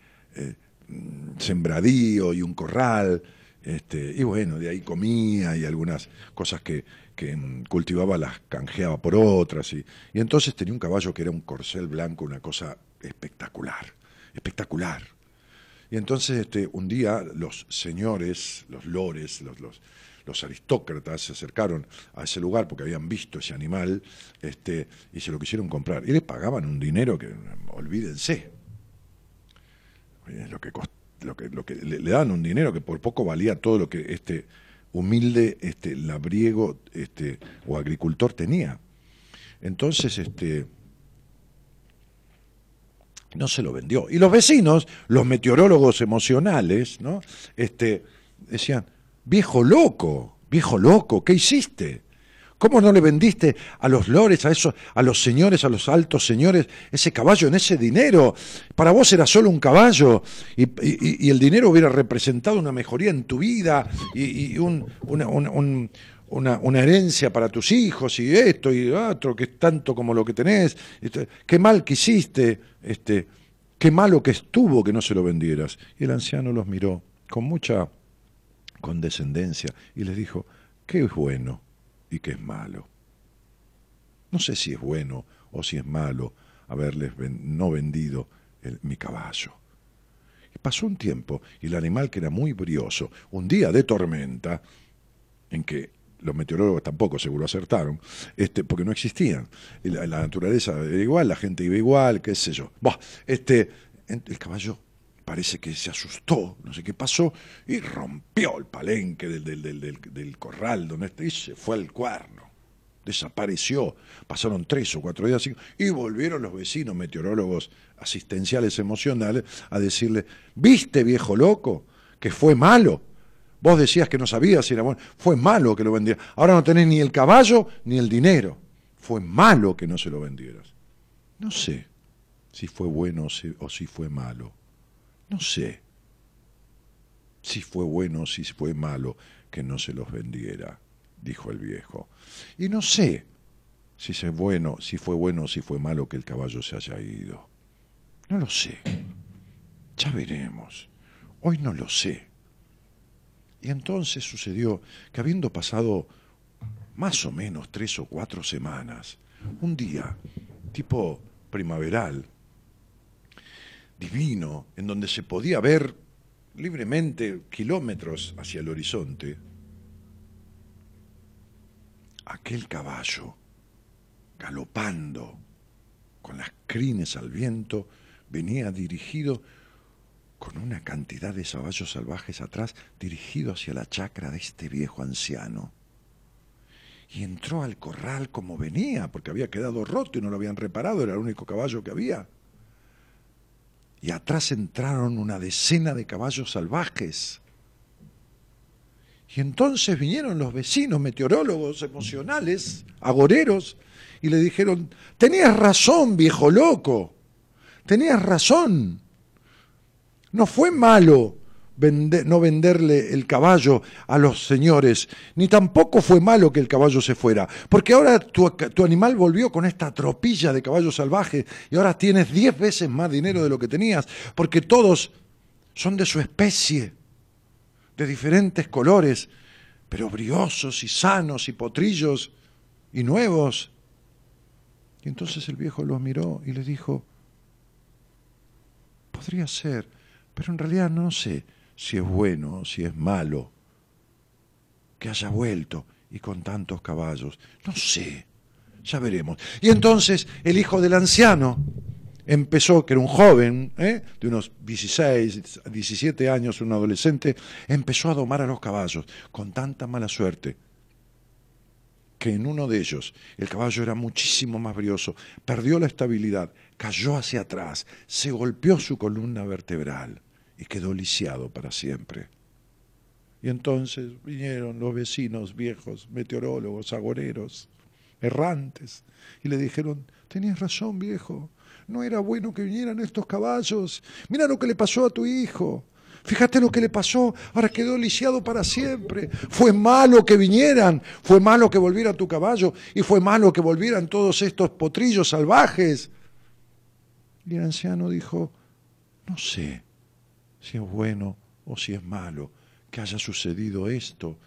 sembradío y un corral, Este, y bueno, de ahí comía y algunas cosas que, que cultivaba las canjeaba por otras. Y, y entonces tenía un caballo que era un corcel blanco, una cosa espectacular, espectacular. Y entonces este, un día los señores, los lores, los, los, aristócratas se acercaron a ese lugar porque habían visto ese animal este, y se lo quisieron comprar. Y le pagaban un dinero que, olvídense, lo que, lo que le, le daban un dinero que por poco valía todo lo que este humilde este, labriego este, o agricultor tenía. Entonces, este, no se lo vendió. Y los vecinos, los meteorólogos emocionales, ¿no? Este, decían, viejo loco, viejo loco, ¿qué hiciste? ¿Cómo no le vendiste a los lores, a esos, a los señores, a los altos señores, ese caballo en ese dinero? Para vos era solo un caballo y, el dinero hubiera representado una mejoría en tu vida y, un, una, una, una, herencia para tus hijos y esto y otro, que es tanto como lo que tenés. Este, qué mal que hiciste, este, qué malo que estuvo que no se lo vendieras. Y el anciano los miró con mucha condescendencia y les dijo, qué es bueno y qué es malo. No sé si es bueno o si es malo haberles no vendido mi caballo. Pasó un tiempo y el animal que era muy brioso, un día de tormenta, en que los meteorólogos tampoco seguro acertaron, este, porque no existían. La, naturaleza era igual, la gente iba igual, qué sé yo. este, el caballo parece que se asustó, no sé qué pasó, y rompió el palenque del, del, del, corral donde está, y se fue al cuerno. Desapareció. Pasaron tres o cuatro días y volvieron los vecinos meteorólogos asistenciales emocionales a decirle, ¿viste viejo loco? Que fue malo Vos decías que no sabías si era bueno. Fue malo que lo vendieras. Ahora no tenés ni el caballo ni el dinero. Fue malo que no se lo vendieras. No sé si fue bueno o si fue malo. No sé si fue bueno o si fue malo que no se los vendiera, dijo el viejo. Y no sé si, fue bueno, si fue bueno o si fue malo que el caballo se haya ido. No lo sé. Ya veremos. Hoy no lo sé. Y entonces sucedió que habiendo pasado más o menos tres o cuatro semanas, un día, tipo primaveral, divino, en donde se podía ver libremente kilómetros hacia el horizonte, aquel caballo, galopando, con las crines al viento, venía dirigido con una cantidad de caballos salvajes atrás, dirigido hacia la chacra de este viejo anciano. Y entró al corral como venía, porque había quedado roto y no lo habían reparado, era el único caballo que había. Y atrás entraron una decena de caballos salvajes. Y entonces vinieron los vecinos, meteorólogos emocionales, agoreros, y le dijeron, tenías razón, viejo loco, tenías razón. No fue malo no venderle el caballo a los señores, ni tampoco fue malo que el caballo se fuera, porque ahora tu, animal volvió con esta tropilla de caballos salvajes y ahora tienes diez veces más dinero de lo que tenías, porque todos son de su especie, de diferentes colores, pero briosos y sanos y potrillos y nuevos. Y entonces el viejo los miró y les dijo, podría ser pero en realidad no sé si es bueno si es malo que haya vuelto y con tantos caballos. No sé, ya veremos. Y entonces el hijo del anciano empezó, que era un joven, ¿eh? de unos 16, 17 años, un adolescente, empezó a domar a los caballos con tanta mala suerte que en uno de ellos el caballo era muchísimo más brioso, perdió la estabilidad, cayó hacia atrás, se golpeó su columna vertebral y quedó lisiado para siempre. Y entonces vinieron los vecinos viejos, meteorólogos, agoreros, errantes, y le dijeron, tenías razón viejo, no era bueno que vinieran estos caballos, mira lo que le pasó a tu hijo, Fíjate lo que le pasó, ahora quedó lisiado para siempre. Fue malo que vinieran, fue malo que volviera tu caballo y fue malo que volvieran todos estos potrillos salvajes. Y el anciano dijo, no sé, si es bueno o si es malo que haya sucedido esto,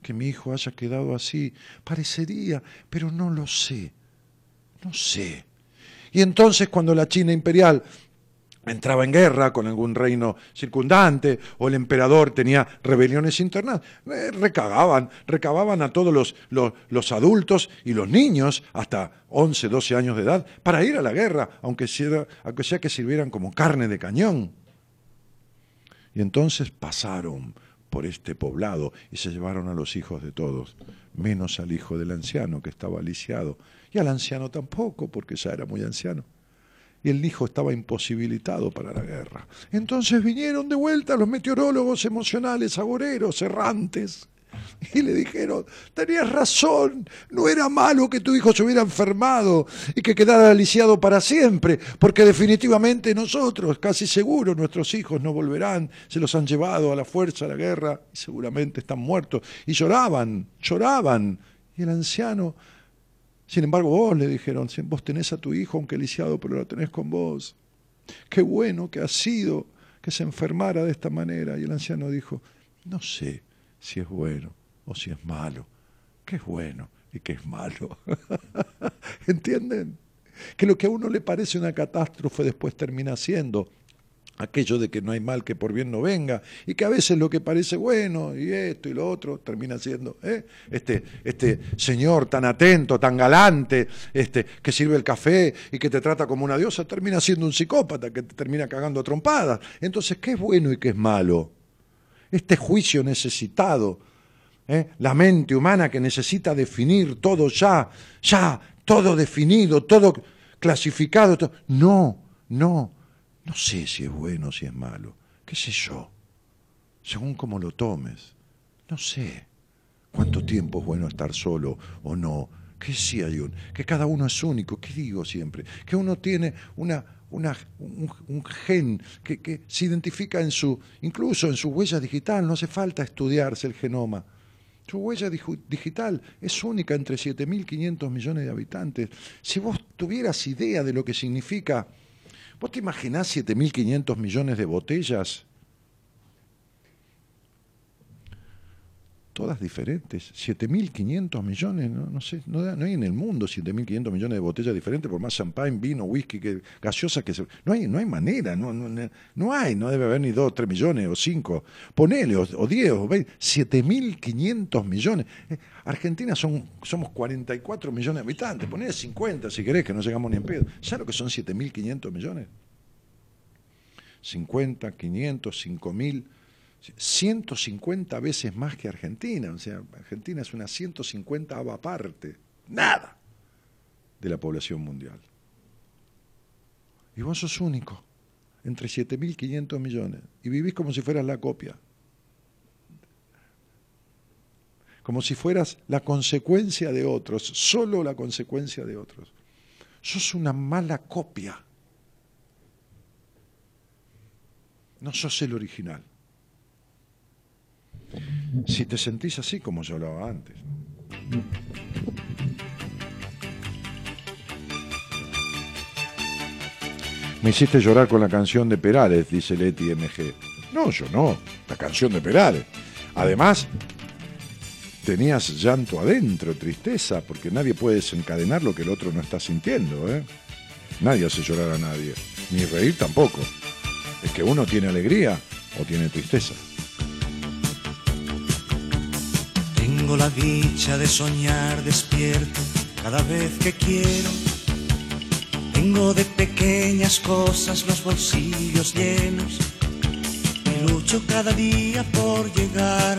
que mi hijo haya quedado así. Parecería, pero no lo sé. No sé. Y entonces cuando la China imperial entraba en guerra con algún reino circundante o el emperador tenía rebeliones internas, eh, recagaban, recababan a todos los, los, adultos y los niños hasta 11, 12 años de edad para ir a la guerra, aunque sea, aunque sea que sirvieran como carne de cañón. Y entonces pasaron por este poblado y se llevaron a los hijos de todos, menos al hijo del anciano que estaba lisiado, y al anciano tampoco, porque ya era muy anciano y el hijo estaba imposibilitado para la guerra. Entonces vinieron de vuelta los meteorólogos emocionales, agoreros, errantes, y le dijeron, tenías razón, no era malo que tu hijo se hubiera enfermado y que quedara lisiado para siempre, porque definitivamente nosotros, casi seguro, nuestros hijos no volverán, se los han llevado a la fuerza a la guerra y seguramente están muertos. Y lloraban, lloraban. Y el anciano sin embargo, vos le dijeron, vos tenés a tu hijo, aunque lisiado, pero lo tenés con vos. Qué bueno que ha sido que se enfermara de esta manera. Y el anciano dijo, no sé si es bueno o si es malo. ¿Qué es bueno y qué es malo? ¿Entienden? Que lo que a uno le parece una catástrofe después termina siendo aquello de que no hay mal que por bien no venga, y que a veces lo que parece bueno, y esto y lo otro, termina siendo ¿eh? este, este señor tan atento, tan galante, este, que sirve el café y que te trata como una diosa, termina siendo un psicópata que te termina cagando a trompadas. Entonces, ¿qué es bueno y qué es malo? Este juicio necesitado, ¿eh? la mente humana que necesita definir todo ya, ya, todo definido, todo clasificado. No, no, no sé si es bueno si es malo. ¿Qué sé yo? Según cómo lo tomes. No sé cuánto tiempo es bueno estar solo o no. Que sí hay un, que cada uno es único, ¿qué digo siempre? Que uno tiene una, una, un, gen que, que, se identifica en su, incluso en su huella digital, no hace falta estudiarse el genoma. Su huella digital es única entre 7.500 millones de habitantes. Si vos tuvieras idea de lo que significa ¿Vos te imaginás 7.500 millones de botellas? Todas diferentes. 7.500 millones, no, sé, no, hay en el mundo 7.500 millones de botellas diferentes, por más champán, vino, whisky, que, gaseosa que se... No hay, no hay manera, no, no, hay, no debe haber ni 2, 3 millones o 5. Ponele, o, 10, o 20. 7.500 millones. Eh, Argentina son, somos 44 millones de habitantes, ponele 50 si querés, que no llegamos ni en pedo. ¿Sabes lo que son 7.500 millones? 50, 500, 5.000, 150 veces más que Argentina. O sea, Argentina es una 150 parte, nada, de la población mundial. Y vos sos único, entre 7.500 millones, y vivís como si fueras la copia. como si fueras la consecuencia de otros, solo la consecuencia de otros. Sos una mala copia. No sos el original. Si te sentís así como yo lo hago antes. Me hiciste llorar con la canción de Perales, dice Leti MG. No, yo no, la canción de Perales. Además, tenías llanto adentro, tristeza, porque nadie puede desencadenar lo que el otro no está sintiendo. ¿eh? Nadie hace llorar a nadie, ni reír tampoco. Es que uno tiene alegría o tiene tristeza. Tengo la dicha de soñar despierto cada vez que quiero. Tengo de pequeñas cosas los bolsillos llenos y lucho cada día por llegar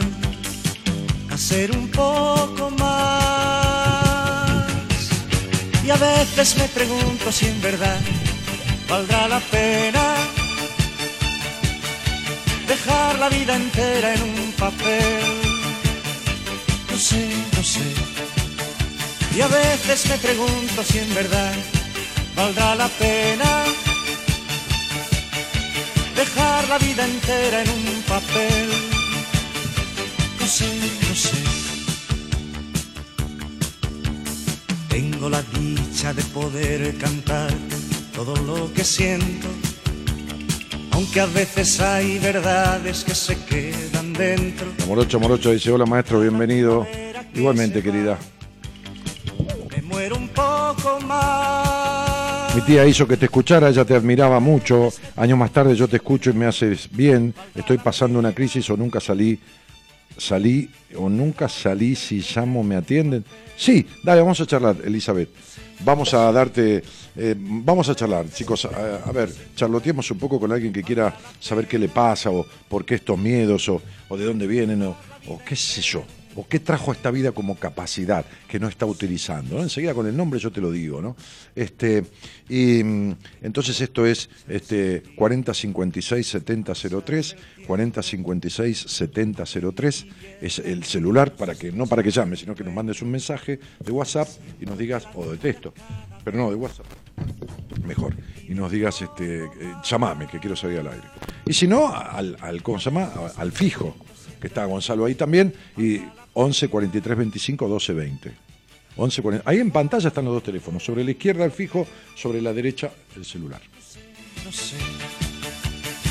ser un poco más. Y a veces me pregunto si en verdad valdrá la pena dejar la vida entera en un papel. No sé, no sé. Y a veces me pregunto si en verdad valdrá la pena dejar la vida entera en un papel no sé, no sé. Tengo la dicha de poder cantar todo lo que siento, aunque a veces hay verdades que se quedan dentro. Morocho Morocho dice, hola maestro, bienvenido. Igualmente, querida. Me muero un poco más. Mi tía hizo que te escuchara, ella te admiraba mucho. Años más tarde yo te escucho y me haces bien. Estoy pasando una crisis o nunca salí, salí o nunca salí si llamo me atienden. Sí, dale, vamos a charlar, Elizabeth. Vamos a darte, eh, vamos a charlar, chicos. A, ver, charloteemos un poco con alguien que quiera saber qué le pasa o por qué estos miedos o, o de dónde vienen o, o qué sé yo. O qué trajo a esta vida como capacidad que no está utilizando. Enseguida con el nombre yo te lo digo, ¿no? Este, y mm, entonces esto es este, 4056 7003, 4056 7003, es el celular para que, no para que llames, sino que nos mandes un mensaje de WhatsApp y nos digas, o de texto, pero no, de WhatsApp mejor. Y nos digas, este, eh, llamame, que quiero salir al aire. Y si no, al, al, ¿cómo se? Al fijo, que está Gonzalo ahí también, y 11 43 25 12 20. 11, 40. Ahí en pantalla están los dos teléfonos, sobre la izquierda el fijo, sobre la derecha el celular. No sé.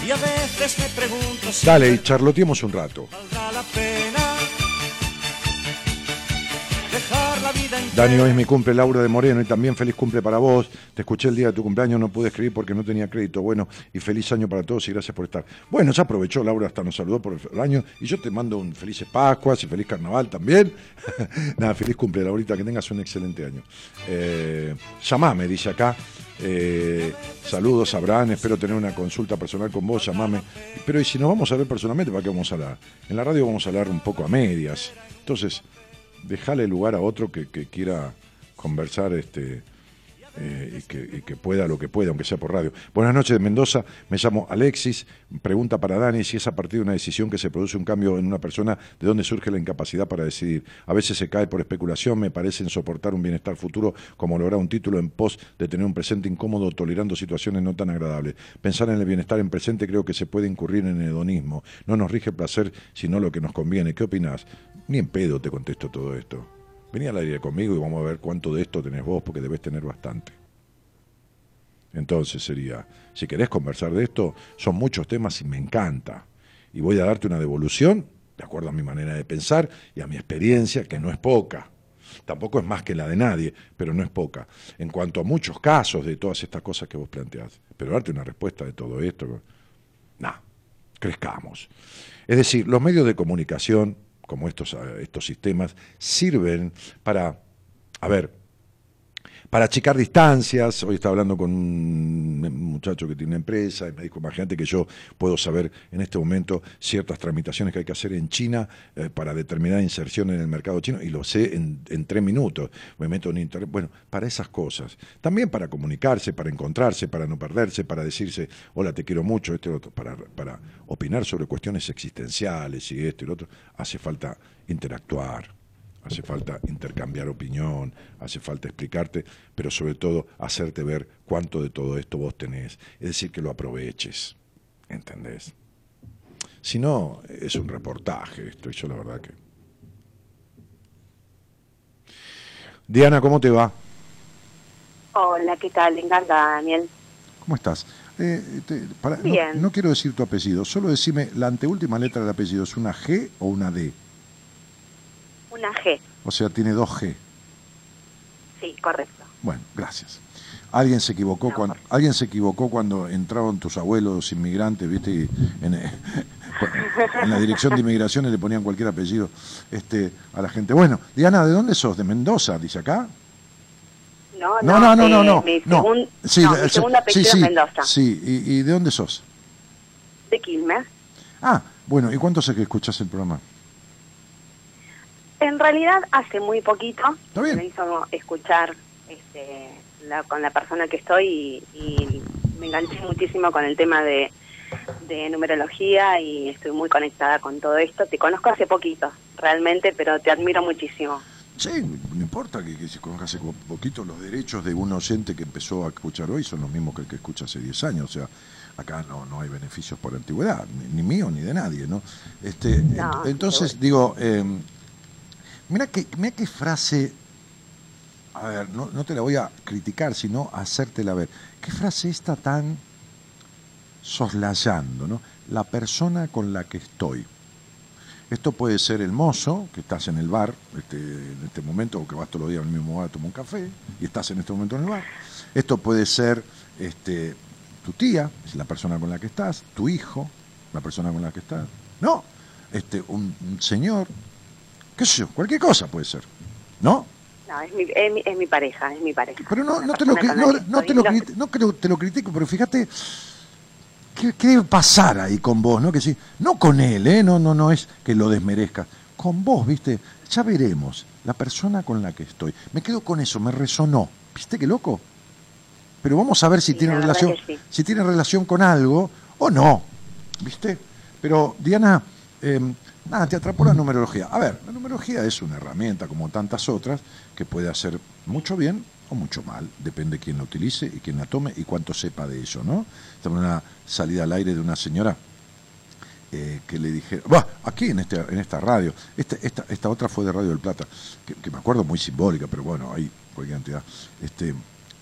Y a veces me pregunto si Dale, y charloteemos un rato. valdrá la pena dejar la vida. Dani, hoy es mi cumple, Laura de Moreno, y también feliz cumple para vos. Te escuché el día de tu cumpleaños, no pude escribir porque no tenía crédito. Bueno, y feliz año para todos y gracias por estar. Bueno, ya aprovechó, Laura hasta nos saludó por el año, y yo te mando un felices Pascuas y feliz carnaval también. Nada, feliz cumple, Laurita, que tengas un excelente año. Eh, llamame, dice acá. Eh, saludos, Abraham, espero tener una consulta personal con vos, llamame. Pero y si nos vamos a ver personalmente, ¿para qué vamos a hablar? En la radio vamos a hablar un poco a medias. Entonces, dejale lugar a otro que, que quiera conversar este, eh, y, que, y que pueda lo que pueda, aunque sea por radio. Buenas noches de Mendoza, me llamo Alexis. Pregunta para Dani si es a partir de una decisión que se produce un cambio en una persona, ¿de dónde surge la incapacidad para decidir? A veces se cae por especulación, me parecen soportar un bienestar futuro como lograr un título en pos de tener un presente incómodo tolerando situaciones no tan agradables. Pensar en el bienestar en presente creo que se puede incurrir en hedonismo. No nos rige el placer, sino lo que nos conviene. ¿Qué opinás? Ni en pedo te contesto todo esto. Vení al aire conmigo y vamos a ver cuánto de esto tenés vos, porque debes tener bastante. Entonces sería, si querés conversar de esto, son muchos temas y me encanta. Y voy a darte una devolución, de acuerdo a mi manera de pensar y a mi experiencia, que no es poca. Tampoco es más que la de nadie, pero no es poca. En cuanto a muchos casos de todas estas cosas que vos planteás. Pero darte una respuesta de todo esto, no, crezcamos. Es decir, los medios de comunicación, como estos, eh, estos sistemas, sirven para, a ver, para achicar distancias. Hoy estaba hablando con un muchacho que tiene una empresa y me dijo, imagínate que yo puedo saber en este momento ciertas tramitaciones que hay que hacer en China eh, para determinada inserción en el mercado chino y lo sé en, en tres minutos. Me meto en internet. Bueno, para esas cosas. También para comunicarse, para encontrarse, para no perderse, para decirse, hola, te quiero mucho, este otro, para, para opinar sobre cuestiones existenciales y esto y lo otro, hace falta interactuar hace falta intercambiar opinión, hace falta explicarte, pero sobre todo hacerte ver cuánto de todo esto vos tenés. Es decir, que lo aproveches, ¿entendés? Si no, es un reportaje esto, y yo la verdad que... Diana, ¿cómo te va? Hola, ¿qué tal? Encantada, Daniel. ¿Cómo estás? Eh, te- para- no- Bien. no quiero decir tu apellido, solo decime, ¿la anteúltima letra del apellido es una G o una D? Una G. O sea, tiene dos G. Sí, correcto. Bueno, gracias. Alguien se equivocó No, cuando alguien se equivocó cuando entraron tus abuelos inmigrantes, viste, y en, en la dirección de inmigraciones le ponían cualquier apellido este a la gente. Bueno, Diana, ¿de dónde sos? ¿De Mendoza? Dice acá. No, No, no, no, no, eh, no. Mi, no. segun- Sí, no, de- mi sí, segundo apellido sí, sí, es Mendoza, Sí, ¿Y, y de dónde sos? de Quilmes. Ah, bueno, ¿y cuánto sé que escuchás el programa? En realidad, hace muy poquito me hizo escuchar este, la- con la persona que estoy y, y me enganché muchísimo con el tema de, de numerología y estoy muy conectada con todo esto. Te conozco hace poquito, realmente, pero te admiro muchísimo. Sí, no importa que, que se conozca hace poquito, los derechos de un oyente que empezó a escuchar hoy son los mismos que el que escucha hace 10 años, o sea, acá no, no hay beneficios por antigüedad, ni, ni mío ni de nadie, ¿no? Este, No, ent- entonces, digo, eh, mira, qué, mira qué frase, a ver, no, no te la voy a criticar, sino hacértela ver, qué frase esta tan soslayando, ¿no? La persona con la que estoy. Esto puede ser el mozo, que estás en el bar este, en este momento, o que vas todos los días al mismo bar a tomar un café, y estás en este momento en el bar. Esto puede ser este, tu tía, es la persona con la que estás, tu hijo, la persona con la que estás. No, este, un señor, qué sé yo, cualquier cosa puede ser. ¿No? No, es mi, es mi, es mi pareja, es mi pareja. Pero no, te lo, no, te lo, no creo te lo critico, pero fíjate qué, qué debe pasar ahí con vos, ¿no? Que sí, no con él, ¿eh? No, no, no es que lo desmerezca. Con vos, ¿viste? Ya veremos. La persona con la que estoy. Me quedo con eso, me resonó. ¿Viste qué loco? Pero vamos a ver si Sí, tiene relación, sí. si tiene relación con algo o no. ¿Viste? Pero, Diana, eh, nada, te atrapó la numerología. A ver, la numerología es una herramienta, como tantas otras, que puede hacer mucho bien o mucho mal. Depende quién la utilice y quién la tome y cuánto sepa de eso, ¿no? Estamos en una salida al aire de una señora eh, que le dije, va, aquí en, este, en esta radio, esta, otra fue de Radio del Plata, que, me acuerdo muy simbólica, pero bueno, hay cualquier cantidad, este,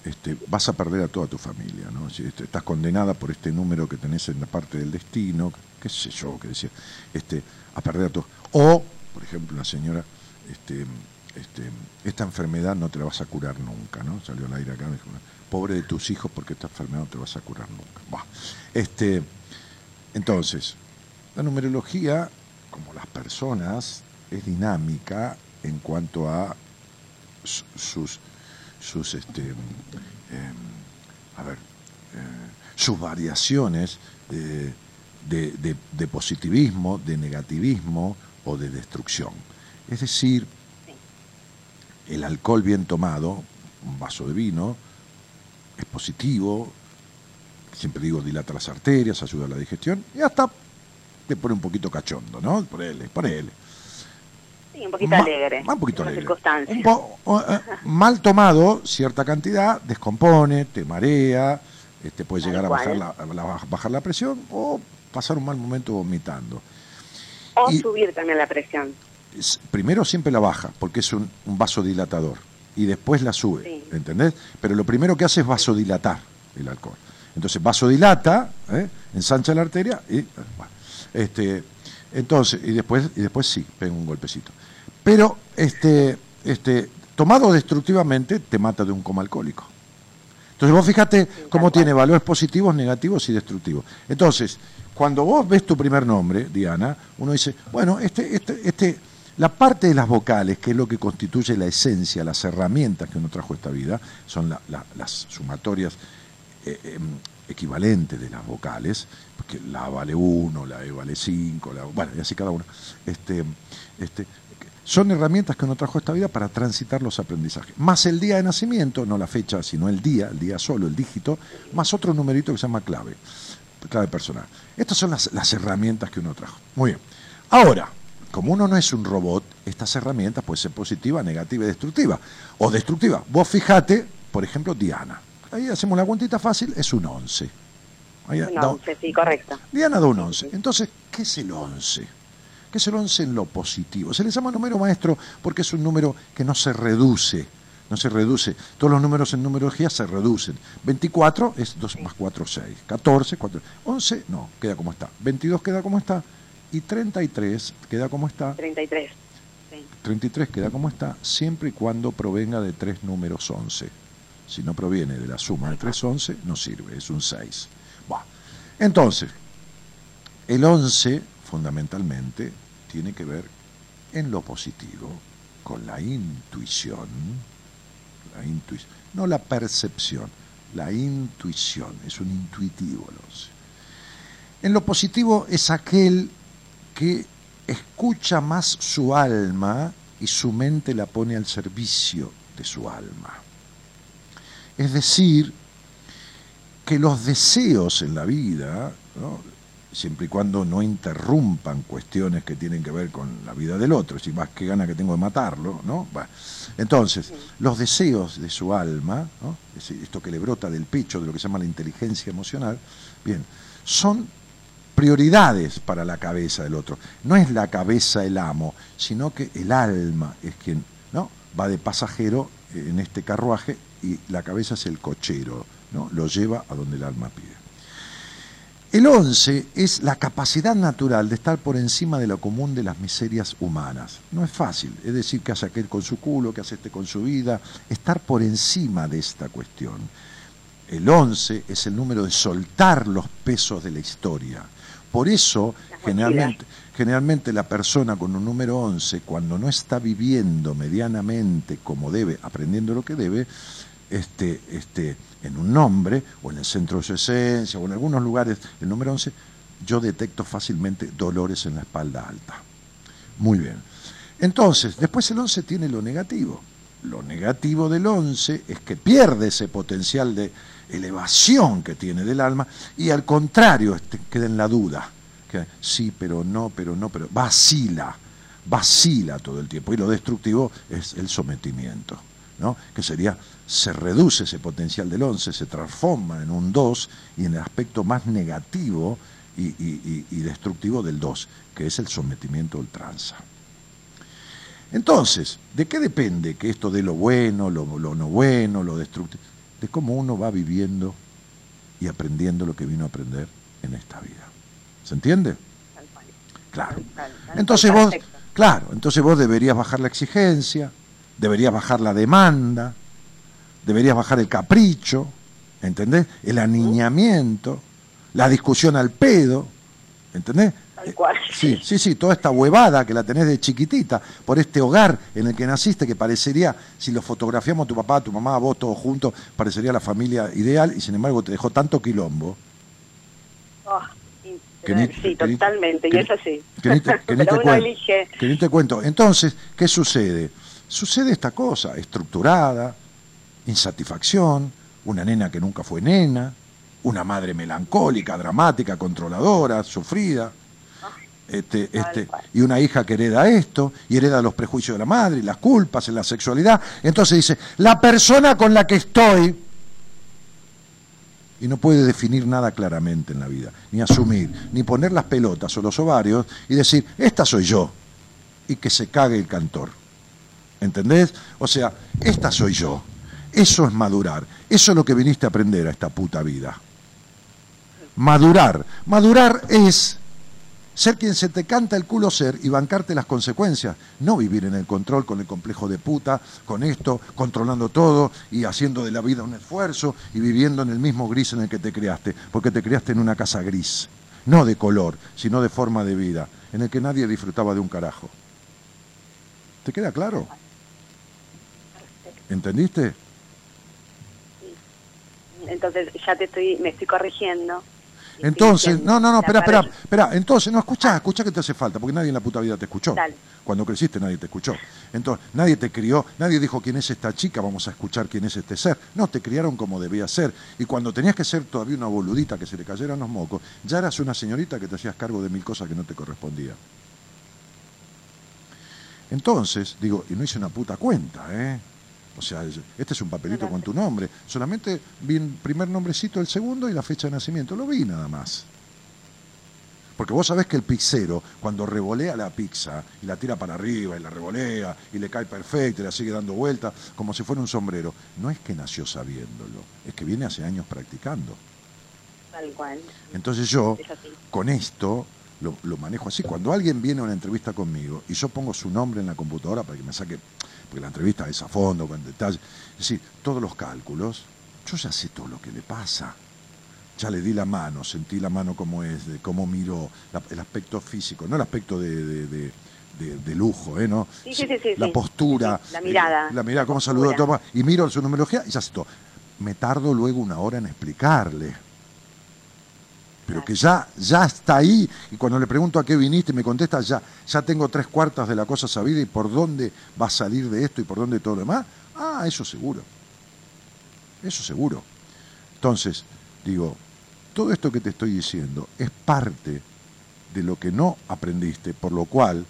este, vas a perder a toda tu familia, ¿no? Este, estás condenada por este número que tenés en la parte del destino, qué sé yo, que decía, este, a perder todos. O, por ejemplo, una señora, este, este, esta enfermedad no te la vas a curar nunca, ¿no? Salió al aire acá, me dijo, pobre de tus hijos porque esta enfermedad no te vas a curar nunca. Buah. Este, entonces, la numerología, como las personas, es dinámica en cuanto a su- sus, sus este, em, a ver, eh, sus variaciones de, de- de- de positivismo, de negativismo o de destrucción. Es decir, el alcohol bien tomado, un vaso de vino, es positivo, siempre digo dilata las arterias, ayuda a la digestión y hasta te pone un poquito cachondo, ¿no? Ponele, ponele. Sí, un poquito Ma- alegre. un poquito alegre. Un po- o, eh, mal tomado, cierta cantidad, descompone, te marea, este, puede llegar a bajar la- bajar la presión o pasar un mal momento vomitando. O y- subir también la presión. Es- primero siempre la baja, porque es un, un vasodilatador, y después la sube, Sí. ¿entendés? Pero lo primero que hace es vasodilatar el alcohol. Entonces vasodilata, ¿eh? ensancha la arteria y bueno, este, entonces y después y después sí pega un golpecito. Pero este, este, tomado destructivamente te mata de un coma alcohólico. Entonces vos fíjate cómo tiene valores positivos, negativos y destructivos. Entonces, cuando vos ves tu primer nombre, Diana, uno dice, bueno, este, este, este, la parte de las vocales, que es lo que constituye la esencia, las herramientas que uno trajo a esta vida, son la- la- las sumatorias eh, em, equivalentes de las vocales, porque la A vale 1, la E vale 5, la, bueno, y así cada una. Este, este, son herramientas que uno trajo a esta vida para transitar los aprendizajes. Más el día de nacimiento, no la fecha, sino el día, el día solo, el dígito, más otro numerito que se llama clave, clave personal. Estas son las, las herramientas que uno trajo. Muy bien. Ahora, como uno no es un robot, estas herramientas pueden ser positiva, negativa y destructiva. O destructiva. Vos fijate, por ejemplo, Diana. Ahí hacemos la cuentita fácil, es un 11. Ahí Un da- 11, sí, correcto. Diana da un 11. Entonces, ¿qué es el 11? ¿Qué es el 11 en lo positivo? Se le llama número maestro porque es un número que no se reduce. No se reduce. Todos los números en numerología se reducen. 24 es 2 más 4, 6. 14, 4. 11, no, queda como está. 22 queda como está. Y 33 queda como está. 33. Sí. 33 queda como está, siempre y cuando provenga de tres números 11. Si no proviene de la suma de 3 11, no sirve, es un 6. Buah. Entonces, el 11 fundamentalmente tiene que ver en lo positivo con la intuición, la intuición, no la percepción, la intuición, es un intuitivo el 11. En lo positivo es aquel que escucha más su alma y su mente la pone al servicio de su alma. Es decir, que los deseos en la vida. Siempre y cuando no interrumpan cuestiones que tienen que ver con la vida del otro, si más que gana que tengo de matarlo, ¿no? Bueno, entonces, los deseos de su alma, esto que le brota del pecho, de lo que se llama la inteligencia emocional, bien, son prioridades para la cabeza del otro. No es la cabeza el amo, sino que el alma es quien ¿no? va de pasajero en este carruaje y la cabeza es el cochero, ¿no? lo lleva a donde el alma pide. El 11 es la capacidad natural de estar por encima de lo común de las miserias humanas. No es fácil, es decir, que hace aquel con su culo, que hace este con su vida, estar por encima de esta cuestión. El 11 es el número de soltar los pesos de la historia. Por eso, generalmente, generalmente la persona con un número 11, cuando no está viviendo medianamente como debe, aprendiendo lo que debe, este, este, en un nombre, o en el centro de su esencia, o en algunos lugares, el número 11, yo detecto fácilmente dolores en la espalda alta. Muy bien. Entonces, después el 11 tiene lo negativo. Lo negativo del 11 es que pierde ese potencial de elevación que tiene del alma y al contrario este, queda en la duda. Que, sí, pero no, pero no, pero vacila, vacila todo el tiempo. Y lo destructivo es el sometimiento, ¿no? que sería, se reduce ese potencial del 11, se transforma en un 2 y en el aspecto más negativo y, y, y destructivo del 2, que es el sometimiento ultranza. Entonces, ¿de qué depende que esto de lo bueno, lo, lo, no bueno, lo destructivo? De cómo uno va viviendo y aprendiendo lo que vino a aprender en esta vida. ¿Se entiende? Claro. Entonces vos, claro, entonces vos deberías bajar la exigencia, deberías bajar la demanda, deberías bajar el capricho, ¿entendés? El aniñamiento, la discusión al pedo, ¿entendés? Sí, sí, sí, toda esta huevada que la tenés de chiquitita, por este hogar en el que naciste, que parecería, si lo fotografiamos tu papá, tu mamá, vos todos juntos, parecería la familia ideal, y sin embargo te dejó tanto quilombo. Oh, que ni, sí, totalmente, y eso sí. Que ni te, que ni te cuento, que ni te cuento. Entonces, ¿qué sucede? Sucede esta cosa, estructurada, insatisfacción, una nena que nunca fue nena, una madre melancólica, dramática, controladora, sufrida este, este, y una hija que hereda esto, y hereda los prejuicios de la madre, y las culpas en la sexualidad. Entonces dice, la persona con la que estoy, y no puede definir nada claramente en la vida, ni asumir, ni poner las pelotas o los ovarios y decir, esta soy yo, y que se cague el cantor. ¿Entendés? O sea, esta soy yo. Eso es madurar. Eso es lo que viniste a aprender a esta puta vida. Madurar. Madurar es ser quien se te canta el culo ser y bancarte las consecuencias. No vivir en el control con el complejo de puta, con esto, controlando todo y haciendo de la vida un esfuerzo y viviendo en el mismo gris en el que te creaste, porque te creaste en una casa gris, no de color, sino de forma de vida, en el que nadie disfrutaba de un carajo. ¿Te queda claro? ¿Entendiste? Entonces ya te estoy, me estoy corrigiendo entonces, no, no, no, espera, espera, espera. Entonces, no, escucha, escucha que te hace falta, porque nadie en la puta vida te escuchó. Cuando creciste nadie te escuchó. Entonces, nadie te crió, nadie dijo quién es esta chica, vamos a escuchar quién es este ser. No, te criaron como debía ser. Y cuando tenías que ser todavía una boludita que se le cayeran los mocos, ya eras una señorita que te hacías cargo de mil cosas que no te correspondían. Entonces, digo, y no hice una puta cuenta, ¿eh? O sea, este es un papelito con tu nombre. Solamente vi el primer nombrecito, el segundo y la fecha de nacimiento. Lo vi nada más. Porque vos sabés que el pizzero, cuando revolea la pizza y la tira para arriba y la revolea y le cae perfecto y la sigue dando vuelta como si fuera un sombrero, no es que nació sabiéndolo, es que viene hace años practicando. Tal cual. Entonces yo, con esto, lo, lo, manejo así. Cuando alguien viene a una entrevista conmigo y yo pongo su nombre en la computadora para que me saque porque la entrevista es a fondo, con detalle. Es decir, todos los cálculos, yo ya sé todo lo que le pasa. Ya le di la mano, sentí la mano como es, de cómo miro el aspecto físico, no el aspecto de, de, lujo, ¿eh? ¿no? Sí, sí, sí, la postura, la mirada, eh, la mirada, cómo saludó, y miro su numerología y ya sé todo. Me tardo luego una hora en explicarle pero que ya, ya está ahí, y cuando le pregunto a qué viniste, me contesta, ya, ya tengo tres cuartas de la cosa sabida y por dónde va a salir de esto y por dónde todo lo demás, ah, eso seguro, eso seguro. Entonces, digo, todo esto que te estoy diciendo es parte de lo que no aprendiste, por lo cual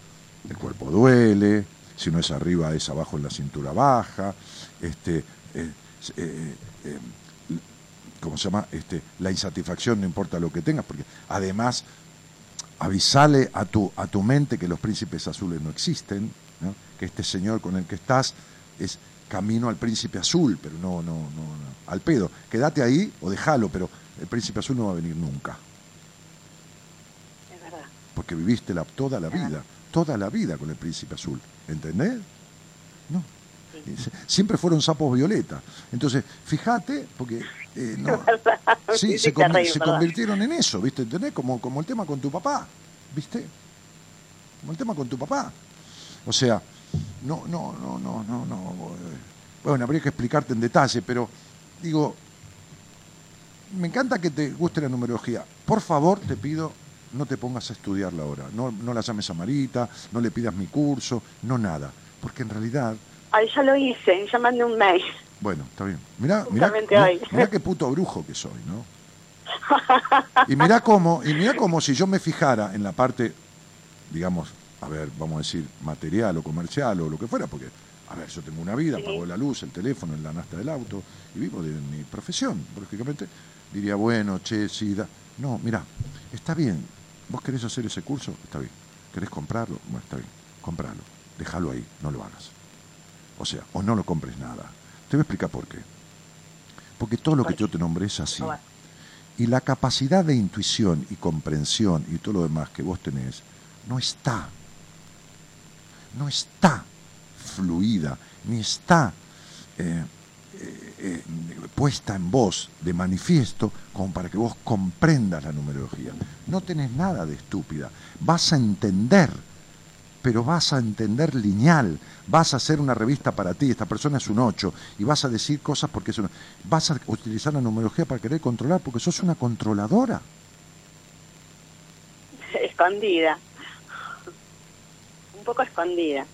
el cuerpo duele, si no es arriba es abajo en la cintura baja, este, eh, eh, eh, ¿cómo se llama? Este, la insatisfacción, no importa lo que tengas, porque además avisale a tu, a tu mente que los príncipes azules no existen, que este señor con el que estás es camino al príncipe azul, pero no, no, no, no, al pedo. Quédate ahí o déjalo, pero el príncipe azul no va a venir nunca. Porque viviste la, toda la vida, toda la vida con el príncipe azul. ¿Entendés? No. Siempre fueron sapos violetas. Entonces, fíjate, porque eh, no, sí, se, convirtieron en eso, ¿viste? ¿Entendés? Como, como el tema con tu papá, ¿viste? Como el tema con tu papá. O sea, no, no, no, no, no, no. Bueno, habría que explicarte en detalle, pero digo, me encanta que te guste la numerología. Por favor, te pido, no te pongas a estudiarla ahora. No, no la llames a Marita, no le pidas mi curso, no nada. Porque en realidad... Ay, ya lo hice, ya mandé un mail. Bueno, está bien. Mirá, mirá, mirá, qué puto brujo que soy, ¿no? Y mirá cómo, y mirá cómo si yo me fijara en la parte, digamos, a ver, vamos a decir, material o comercial o lo que fuera, porque, a ver, yo tengo una vida, pago la luz, el teléfono, la nasta del auto, y vivo de mi profesión, lógicamente, diría, bueno, che, sí, da. No, mira, está bien, vos querés hacer ese curso, está bien. ¿Querés comprarlo? Bueno, está bien, compralo, déjalo ahí, no lo hagas. O sea, o no lo compres nada. Te voy a explicar por qué. Porque todo lo que yo te nombré es así. Y la capacidad de intuición y comprensión y todo lo demás que vos tenés no está. No está fluida, ni está eh, eh, eh, puesta en vos de manifiesto como para que vos comprendas la numerología. No tenés nada de estúpida. Vas a entender pero vas a entender lineal, vas a hacer una revista para ti, esta persona es un 8, y vas a decir cosas porque es una... Vas a utilizar la numerología para querer controlar, porque sos una controladora. Escondida. Un poco escondida.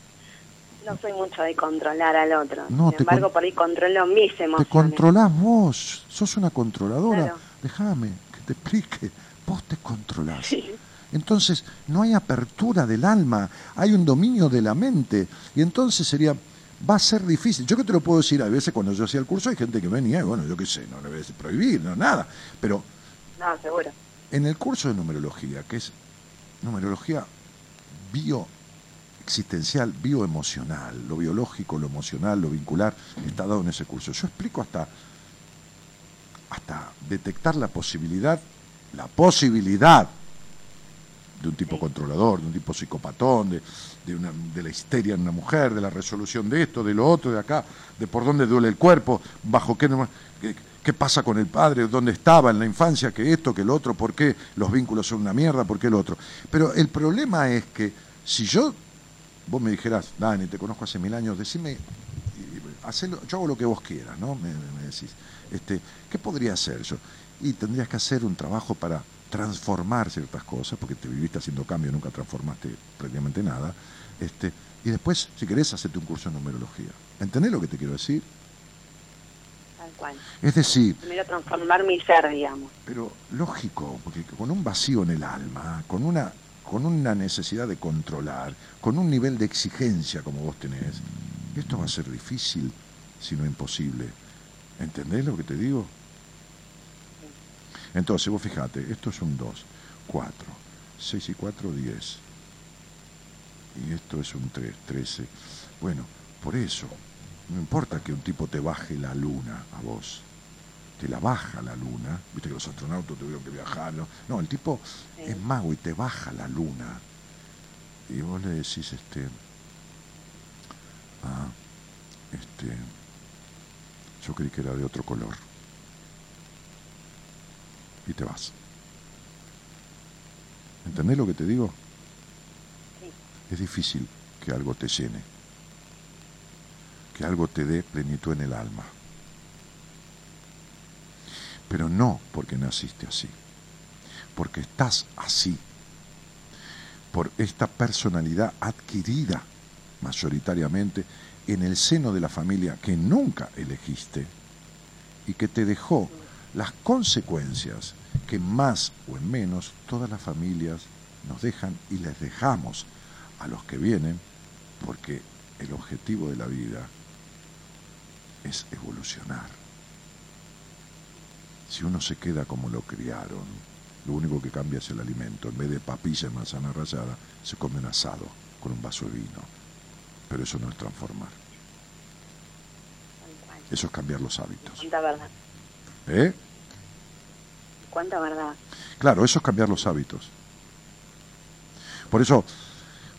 No soy mucho de controlar al otro. No, Sin embargo, por ahí controlo mis emociones. Te controlás vos, sos una controladora. Déjame que te explique. Vos te controlás. Sí. Entonces no hay apertura del alma, hay un dominio de la mente. Y entonces sería, va a ser difícil. Yo que te lo puedo decir, a veces cuando yo hacía el curso hay gente que venía, bueno, yo qué sé, no le voy a prohibir, no, nada. Pero no, seguro. en el curso de numerología, que es numerología bioexistencial, bioemocional, lo biológico, lo emocional, lo vincular, está dado en ese curso. Yo explico hasta, hasta detectar la posibilidad, la posibilidad de un tipo controlador, de un tipo psicopatón, de, de, una, de la histeria en una mujer, de la resolución de esto, de lo otro, de acá, de por dónde duele el cuerpo, bajo qué, qué, qué pasa con el padre, dónde estaba en la infancia, que esto, que el otro, por qué los vínculos son una mierda, por qué el otro. Pero el problema es que si yo, vos me dijeras, Dani, te conozco hace mil años, decime, hacelo, yo hago lo que vos quieras, ¿no? Me, me decís, este, ¿qué podría hacer yo? Y tendrías que hacer un trabajo para transformar ciertas cosas, porque te viviste haciendo cambio, nunca transformaste prácticamente nada, este, y después, si querés, hacerte un curso de numerología. ¿Entendés lo que te quiero decir? Tal cual. Es decir... Primero transformar mi ser, digamos. Pero lógico, porque con un vacío en el alma, con una, con una necesidad de controlar, con un nivel de exigencia como vos tenés, esto va a ser difícil, si no imposible. ¿Entendés lo que te digo? Entonces, vos fijate, esto es un 2, 4, 6 y 4, 10. Y esto es un 3, 13. Bueno, por eso, no importa que un tipo te baje la luna a vos, te la baja la luna, viste que los astronautas tuvieron que viajar, no, no el tipo es mago y te baja la luna. Y vos le decís, este, ah, este, yo creí que era de otro color y te vas. ¿Entendés lo que te digo? Es difícil que algo te llene, que algo te dé plenitud en el alma. Pero no porque naciste así, porque estás así, por esta personalidad adquirida mayoritariamente en el seno de la familia que nunca elegiste y que te dejó las consecuencias que más o en menos todas las familias nos dejan y les dejamos a los que vienen porque el objetivo de la vida es evolucionar. Si uno se queda como lo criaron, lo único que cambia es el alimento. En vez de papilla y manzana rallada, se come un asado con un vaso de vino. Pero eso no es transformar. Eso es cambiar los hábitos. ¿Eh? ¿Cuánta verdad? Claro, eso es cambiar los hábitos. Por eso,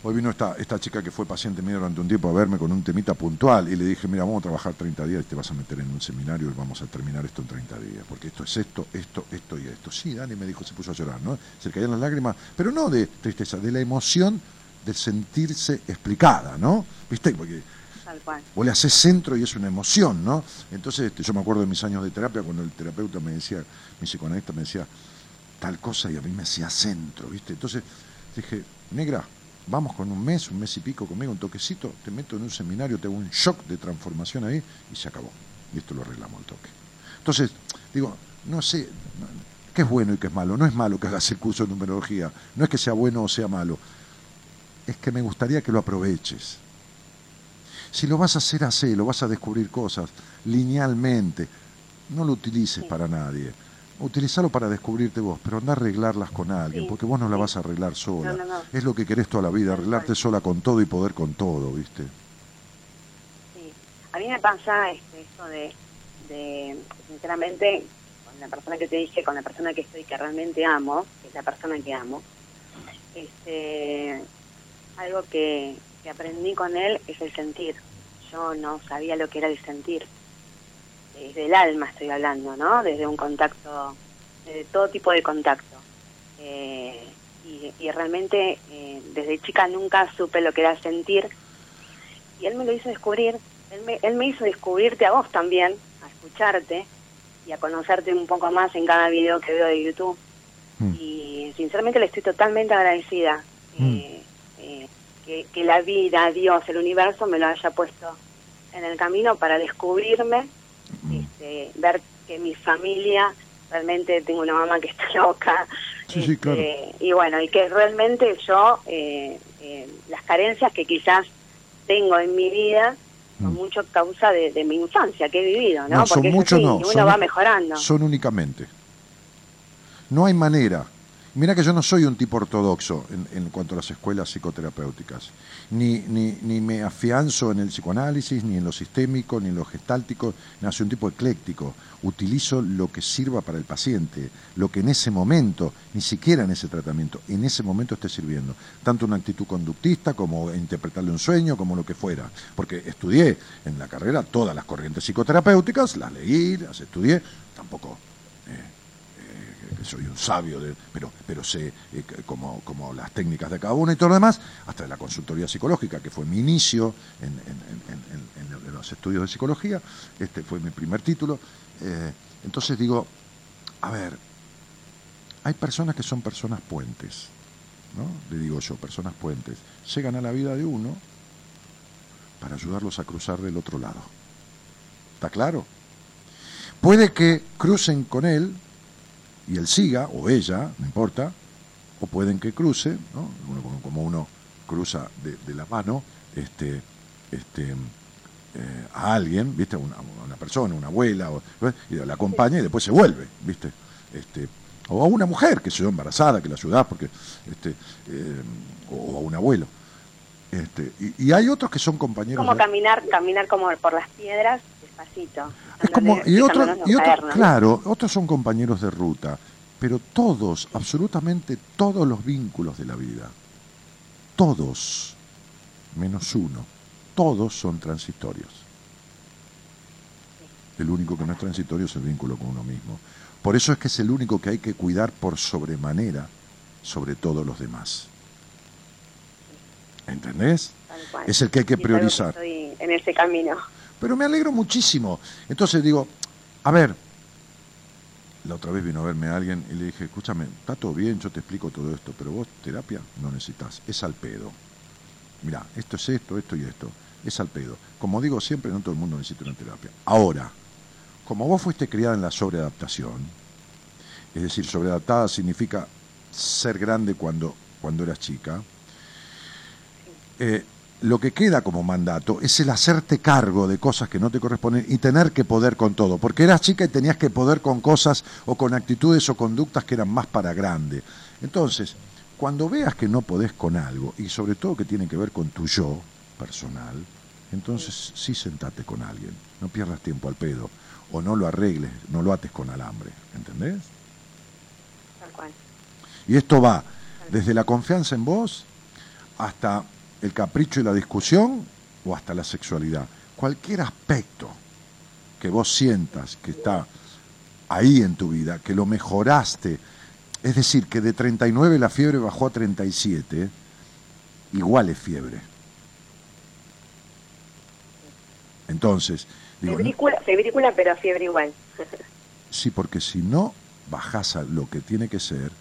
hoy vino esta, esta chica que fue paciente mío durante un tiempo a verme con un temita puntual y le dije, mira, vamos a trabajar 30 días y te vas a meter en un seminario y vamos a terminar esto en 30 días, porque esto es esto, esto, esto y esto. Sí, Dani me dijo, se puso a llorar, ¿no? Se le caían las lágrimas, pero no de tristeza, de la emoción de sentirse explicada, ¿no? ¿Viste? Porque Tal vos le haces centro y es una emoción, ¿no? Entonces, este, yo me acuerdo de mis años de terapia cuando el terapeuta me decía, mi psicoanalista me decía tal cosa y a mí me hacía centro, ¿viste? Entonces dije, negra, vamos con un mes, un mes y pico conmigo, un toquecito, te meto en un seminario, te hago un shock de transformación ahí y se acabó. Y esto lo arreglamos al toque. Entonces, digo, no sé, qué es bueno y qué es malo. No es malo que hagas el curso de numerología, no es que sea bueno o sea malo, es que me gustaría que lo aproveches. Si lo vas a hacer, hacelo, vas a descubrir cosas linealmente. No lo utilices para nadie. Utilizalo para descubrirte vos, pero anda a arreglarlas con alguien, Sí, porque vos no la vas a arreglar sola. No, no, no. Es lo que querés toda la vida, arreglarte sola con todo y poder con todo, ¿viste? Sí. A mí me pasa este, esto de, de, sinceramente, con la persona que te dije, con la persona que estoy, que realmente amo, que es la persona que amo, este, algo que, que aprendí con él es el sentir. Yo no sabía lo que era el sentir. Desde el alma estoy hablando, ¿no? Desde un contacto, desde todo tipo de contacto. Eh, y, y realmente eh, desde chica nunca supe lo que era sentir y él me lo hizo descubrir, él me, él me hizo descubrirte a vos también, a escucharte y a conocerte un poco más en cada video que veo de YouTube. Mm. Y sinceramente le estoy totalmente agradecida Mm. eh, eh, que, que la vida, Dios, el universo me lo haya puesto en el camino para descubrirme, este, ver que mi familia, realmente tengo una mamá que está loca. Sí, sí, claro. este, Y bueno, y que realmente yo, eh, eh, las carencias que quizás tengo en mi vida son mucho causa de, de mi infancia que he vivido, ¿no? No, son Porque muchos así, no. uno son- va mejorando. Son únicamente. No hay manera. Mira que yo no soy un tipo ortodoxo en, en cuanto a las escuelas psicoterapéuticas. Ni, ni, ni me afianzo en el psicoanálisis, ni en lo sistémico, ni en lo gestáltico. No, soy un tipo ecléctico. Utilizo lo que sirva para el paciente, lo que en ese momento, ni siquiera en ese tratamiento, en ese momento esté sirviendo. Tanto una actitud conductista como interpretarle un sueño, como lo que fuera. Porque estudié en la carrera todas las corrientes psicoterapéuticas, las leí, las estudié, tampoco que soy un sabio, pero, pero sé eh, como, como las técnicas de cada uno y todo lo demás, hasta la consultoría psicológica, que fue mi inicio en los estudios de psicología, este fue mi primer título. Eh, entonces digo, a ver, hay personas que son personas puentes, ¿no? Le digo yo, personas puentes, llegan a la vida de uno para ayudarlos a cruzar del otro lado. ¿Está claro? Puede que crucen con él y él siga, o ella, no importa, o pueden que cruce, ¿no? Uno, como, uno cruza de, de la mano este, este, eh, a alguien, ¿viste? Una, una persona, una abuela, o- y la acompaña y después se vuelve, ¿viste? Este, o a una mujer que se embarazada, que la ayudás, porque, este, eh, o a un abuelo. Este, y, y hay otros que son compañeros. como de- caminar, caminar como por las piedras, despacito. es como, y otros, caernos. claro, otros son compañeros de ruta, pero todos, absolutamente todos los vínculos de la vida, todos, menos uno, todos son transitorios. El único que no es transitorio es el vínculo con uno mismo. Por eso es que es el único que hay que cuidar por sobremanera sobre todos los demás. ¿Entendés? Es el que hay que priorizar. estoy en ese camino. Pero me alegro muchísimo. Entonces digo, a ver, la otra vez vino a verme alguien y le dije, escúchame, está todo bien, yo te explico todo esto, pero vos terapia no necesitas, es al pedo. Mirá, esto es esto, esto y esto, es al pedo. Como digo siempre, no todo el mundo necesita una terapia. Ahora, como vos fuiste criada en la sobreadaptación, es decir, sobreadaptada significa ser grande cuando, cuando eras chica, eh, lo que queda como mandato es el hacerte cargo de cosas que no te corresponden y tener que poder con todo, porque eras chica y tenías que poder con cosas o con actitudes o conductas que eran más para grande. Entonces, cuando veas que no podés con algo, y sobre todo que tiene que ver con tu yo personal, entonces sí sentate con alguien, no pierdas tiempo al pedo, o no lo arregles, no lo ates con alambre, ¿entendés? Tal cual. Y esto va desde la confianza en vos hasta el capricho y la discusión o hasta la sexualidad. Cualquier aspecto que vos sientas que está ahí en tu vida, que lo mejoraste, es decir, que de 39 la fiebre bajó a 37, igual es fiebre. Entonces, digo, febrícula, pero fiebre igual. sí, porque si no bajás a lo que tiene que ser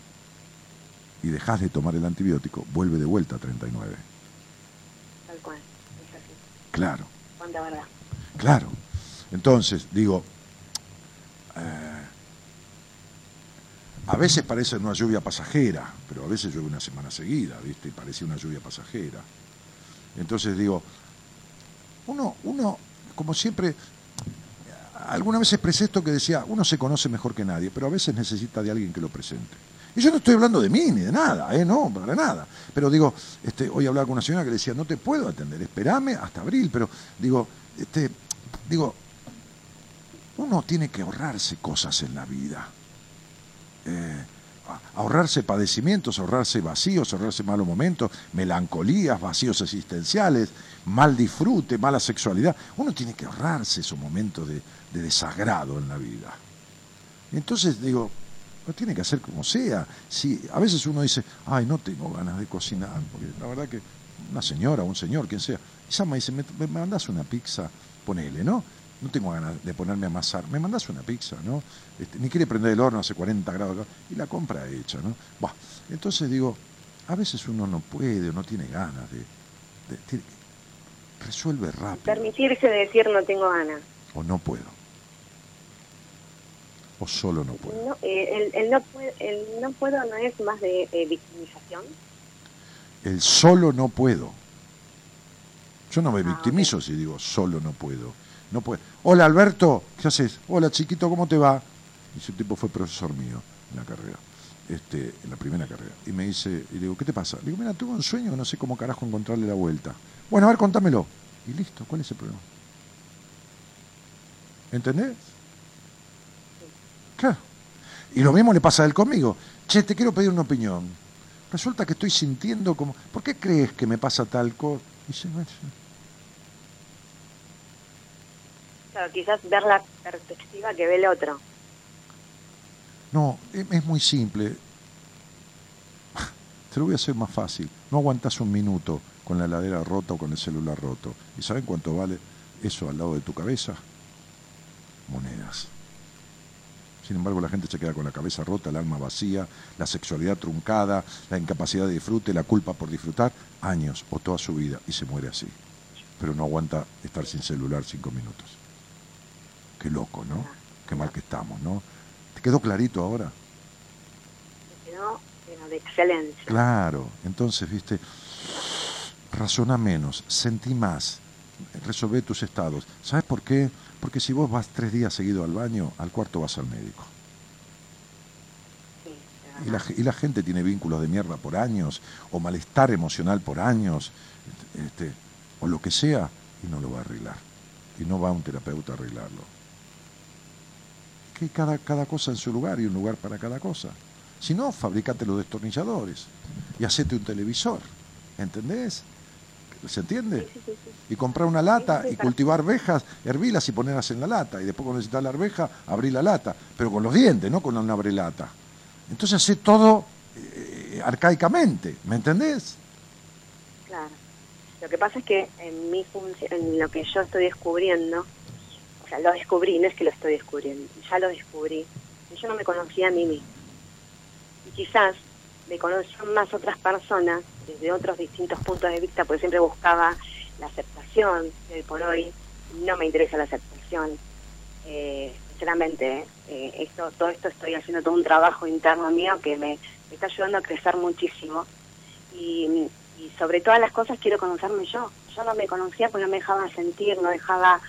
y dejas de tomar el antibiótico, vuelve de vuelta a 39. Tal cual, es así. Claro. Cuánta verdad. Claro. Entonces, digo, eh, a veces parece una lluvia pasajera, pero a veces llueve una semana seguida, ¿viste? Y parece una lluvia pasajera. Entonces digo, uno, uno, como siempre, alguna vez expresé esto que decía, uno se conoce mejor que nadie, pero a veces necesita de alguien que lo presente. Y yo no estoy hablando de mí ni de nada, ¿eh? no, para nada. Pero digo, este, hoy hablaba con una señora que decía, no te puedo atender, espérame hasta abril, pero digo, este, digo, uno tiene que ahorrarse cosas en la vida. Eh, ahorrarse padecimientos, ahorrarse vacíos, ahorrarse malos momentos, melancolías, vacíos existenciales, mal disfrute, mala sexualidad. Uno tiene que ahorrarse esos momentos de, desagrado en la vida. entonces digo, no tiene que hacer como sea. Si a veces uno dice, ay, no tengo ganas de cocinar, porque la verdad que una señora, un señor, quien sea, y me dice, me, me mandas una pizza, ponele, ¿no? no tengo ganas de ponerme a amasar, me mandas una pizza, ¿no? Este, ni quiere prender el horno hace 40 grados y la compra hecha, ¿no? entonces digo, a veces uno no puede o no tiene ganas de, resuelve rápido. Permitirse decir no tengo ganas. O no puedo. O solo no puedo. Eh, el, no puedo, no es más de victimización. El solo no puedo. Yo no me ah, victimizo si digo solo no puedo no puede. Hola Alberto, ¿qué haces? Hola chiquito, ¿cómo te va? Y ese tipo fue profesor mío en la carrera, este, en la primera carrera. Y me dice, y le digo, ¿qué te pasa? Le digo, mira, tuve un sueño no sé cómo carajo encontrarle la vuelta. Bueno, a ver, contámelo. Y listo, ¿cuál es el problema? ¿Entendés? Claro. Y lo mismo le pasa a él conmigo. Che, te quiero pedir una opinión. Resulta que estoy sintiendo como, ¿por qué crees que me pasa tal cosa? Claro, quizás ver la perspectiva que ve el otro. No, es muy simple. Te lo voy a hacer más fácil. No aguantas un minuto con la heladera rota o con el celular roto. ¿Y saben cuánto vale eso al lado de tu cabeza? Monedas. Sin embargo, la gente se queda con la cabeza rota, el alma vacía, la sexualidad truncada, la incapacidad de disfrute, la culpa por disfrutar, años o toda su vida y se muere así. Pero no aguanta estar sin celular cinco minutos. Qué loco, ¿no? Qué mal que estamos, ¿no? ¿Te quedó clarito ahora? Me quedó pero de excelencia. Claro, entonces, viste, razona menos, sentí más, resolvé tus estados. ¿Sabes por qué? Porque si vos vas tres días seguido al baño, al cuarto vas al médico. y, la, y la gente tiene vínculos de mierda por años, o malestar emocional por años, este, o lo que sea, y no lo va a arreglar. Y no va un terapeuta a arreglarlo que cada, cada cosa en su lugar y un lugar para cada cosa. Si no, fabricate los destornilladores y hacete un televisor. ¿Entendés? ¿Se entiende? Y comprar una lata y cultivar arvejas, hervilas y ponerlas en la lata. Y después cuando necesitas la arveja, abrir la lata. Pero con los dientes, no con una abrelata. Entonces hace todo eh, arcaicamente. ¿Me entendés? Claro. Lo que pasa es que en mi en lo que yo estoy descubriendo, lo descubrí, no es que lo estoy descubriendo, ya lo descubrí. Yo no me conocía a mí mismo. Y quizás me conocían más otras personas desde otros distintos puntos de vista, porque siempre buscaba la aceptación. Hoy por hoy no me interesa la aceptación. Eh, sinceramente, eh, esto, todo esto estoy haciendo todo un trabajo interno mío que me, está ayudando a crecer muchísimo. Y, y sobre todas las cosas quiero conocerme yo. Yo no me conocía porque no me dejaba sentir, no dejaba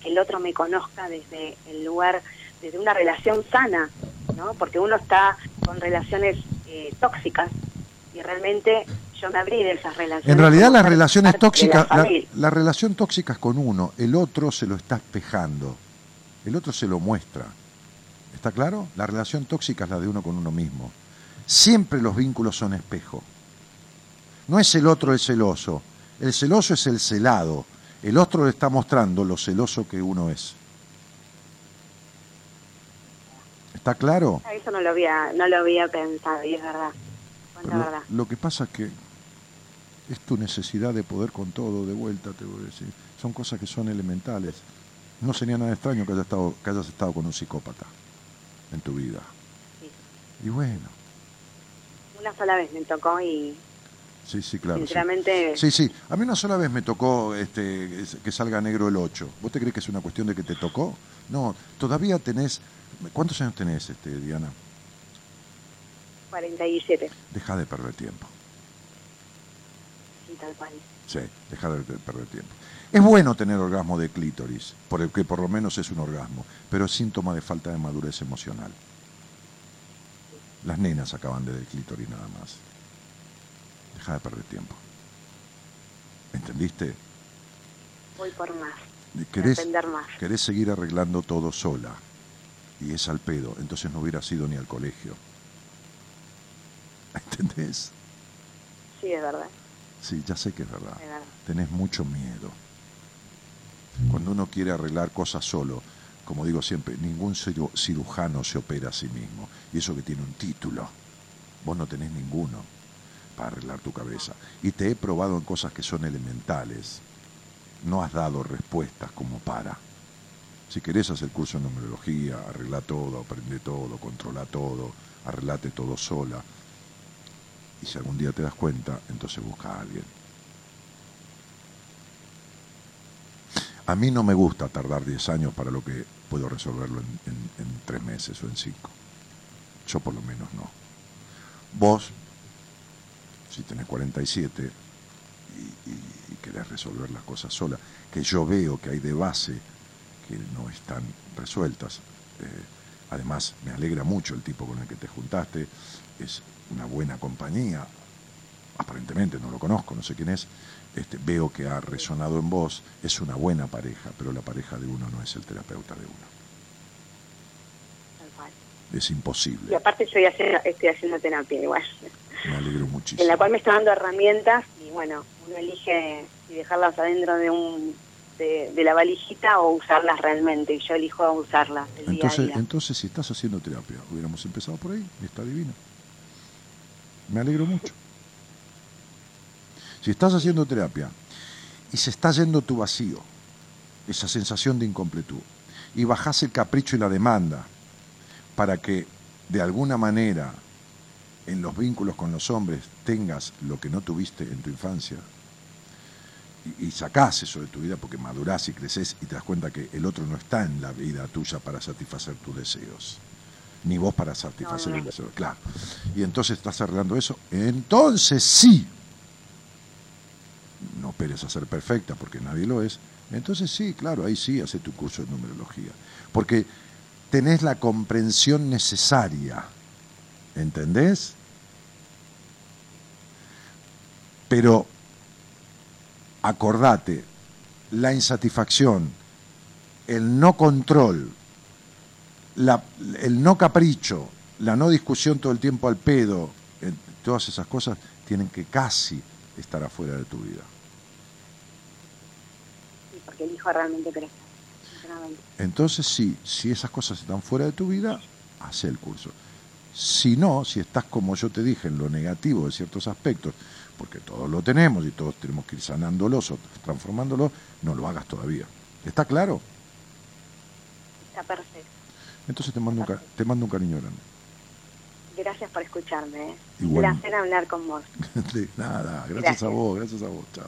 que el otro me conozca desde el lugar, desde una relación sana, ¿no? Porque uno está con relaciones eh, tóxicas y realmente yo me abrí de esas relaciones. En realidad las relaciones tóxicas, la, relación tóxica es con uno, el otro se lo está espejando, el otro se lo muestra. ¿Está claro? La relación tóxica es la de uno con uno mismo. Siempre los vínculos son espejo. No es el otro el celoso. El celoso es el celado. El otro le está mostrando lo celoso que uno es. ¿Está claro? Eso no lo había, no lo había pensado y es verdad. Lo, verdad. lo que pasa es que es tu necesidad de poder con todo, de vuelta, te voy a decir. Son cosas que son elementales. No sería nada extraño que hayas estado, que hayas estado con un psicópata en tu vida. Y bueno. Una sola vez me tocó y... Sí, sí, claro. Sinceramente... Sí, sí. A mí una sola vez me tocó este, que salga negro el 8. ¿Vos te crees que es una cuestión de que te tocó? No, todavía tenés... ¿Cuántos años tenés, este, Diana? 47. Deja de perder tiempo. Sí, deja de perder tiempo. Es bueno tener orgasmo de clítoris, porque por lo menos es un orgasmo, pero es síntoma de falta de madurez emocional. Las nenas acaban de del clítoris nada más. Deja de perder tiempo. ¿Entendiste? Voy por más. ¿Querés, más. querés seguir arreglando todo sola. Y es al pedo. Entonces no hubiera sido ni al colegio. ¿Entendés? Sí, es verdad. Sí, ya sé que es verdad. Tenés mucho miedo. Cuando uno quiere arreglar cosas solo, como digo siempre, ningún cirujano se opera a sí mismo. Y eso que tiene un título. Vos no tenés ninguno para arreglar tu cabeza. Y te he probado en cosas que son elementales. No has dado respuestas como para. Si querés hacer curso de numerología, arregla todo, aprende todo, controla todo, arreglate todo sola. Y si algún día te das cuenta, entonces busca a alguien. A mí no me gusta tardar 10 años para lo que puedo resolverlo en, en, tres meses o en cinco. Yo por lo menos no. Vos, si tenés 47 y, y, querés resolver las cosas sola, que yo veo que hay de base que no están resueltas, eh, además me alegra mucho el tipo con el que te juntaste, es una buena compañía, aparentemente no lo conozco, no sé quién es, este, veo que ha resonado en vos, es una buena pareja, pero la pareja de uno no es el terapeuta de uno. Es imposible. Y aparte yo estoy haciendo terapia igual. Me alegro muchísimo. En la cual me está dando herramientas y bueno, uno elige si dejarlas adentro de un de, la valijita o usarlas realmente. Y yo elijo usarlas. entonces, entonces, si estás haciendo terapia, hubiéramos empezado por ahí, está divino. Me alegro mucho. Si estás haciendo terapia y se está yendo tu vacío, esa sensación de incompletud, y bajas el capricho y la demanda para que de alguna manera en los vínculos con los hombres tengas lo que no tuviste en tu infancia, y, sacás eso de tu vida porque madurás y creces y te das cuenta que el otro no está en la vida tuya para satisfacer tus deseos, ni vos para satisfacer el deseo, claro. Y entonces estás arreglando eso, entonces sí no esperes a ser perfecta porque nadie lo es, entonces sí, claro, ahí sí hace tu curso de numerología. Porque tenés la comprensión necesaria, ¿entendés? Pero acordate, la insatisfacción, el no control, el no capricho, la no discusión todo el tiempo al pedo, todas esas cosas tienen que casi estar afuera de tu vida porque el hijo realmente crece. Entonces sí, si esas cosas están fuera de tu vida, hace el curso. Si no, si estás como yo te dije en lo negativo de ciertos aspectos, porque todos lo tenemos y todos tenemos que ir sanándolos o transformándolos, no lo hagas todavía. ¿Está claro? Está perfecto. Entonces te mando, un, te mando un cariño grande. Gracias por escucharme. ¿eh? Un placer hablar con vos. nada, gracias a vos, gracias a vos. Chao.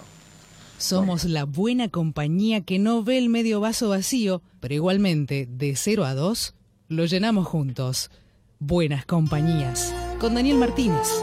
Somos la buena compañía que no ve el medio vaso vacío, pero igualmente, de 0 a 2, lo llenamos juntos. Buenas compañías. Con Daniel Martínez.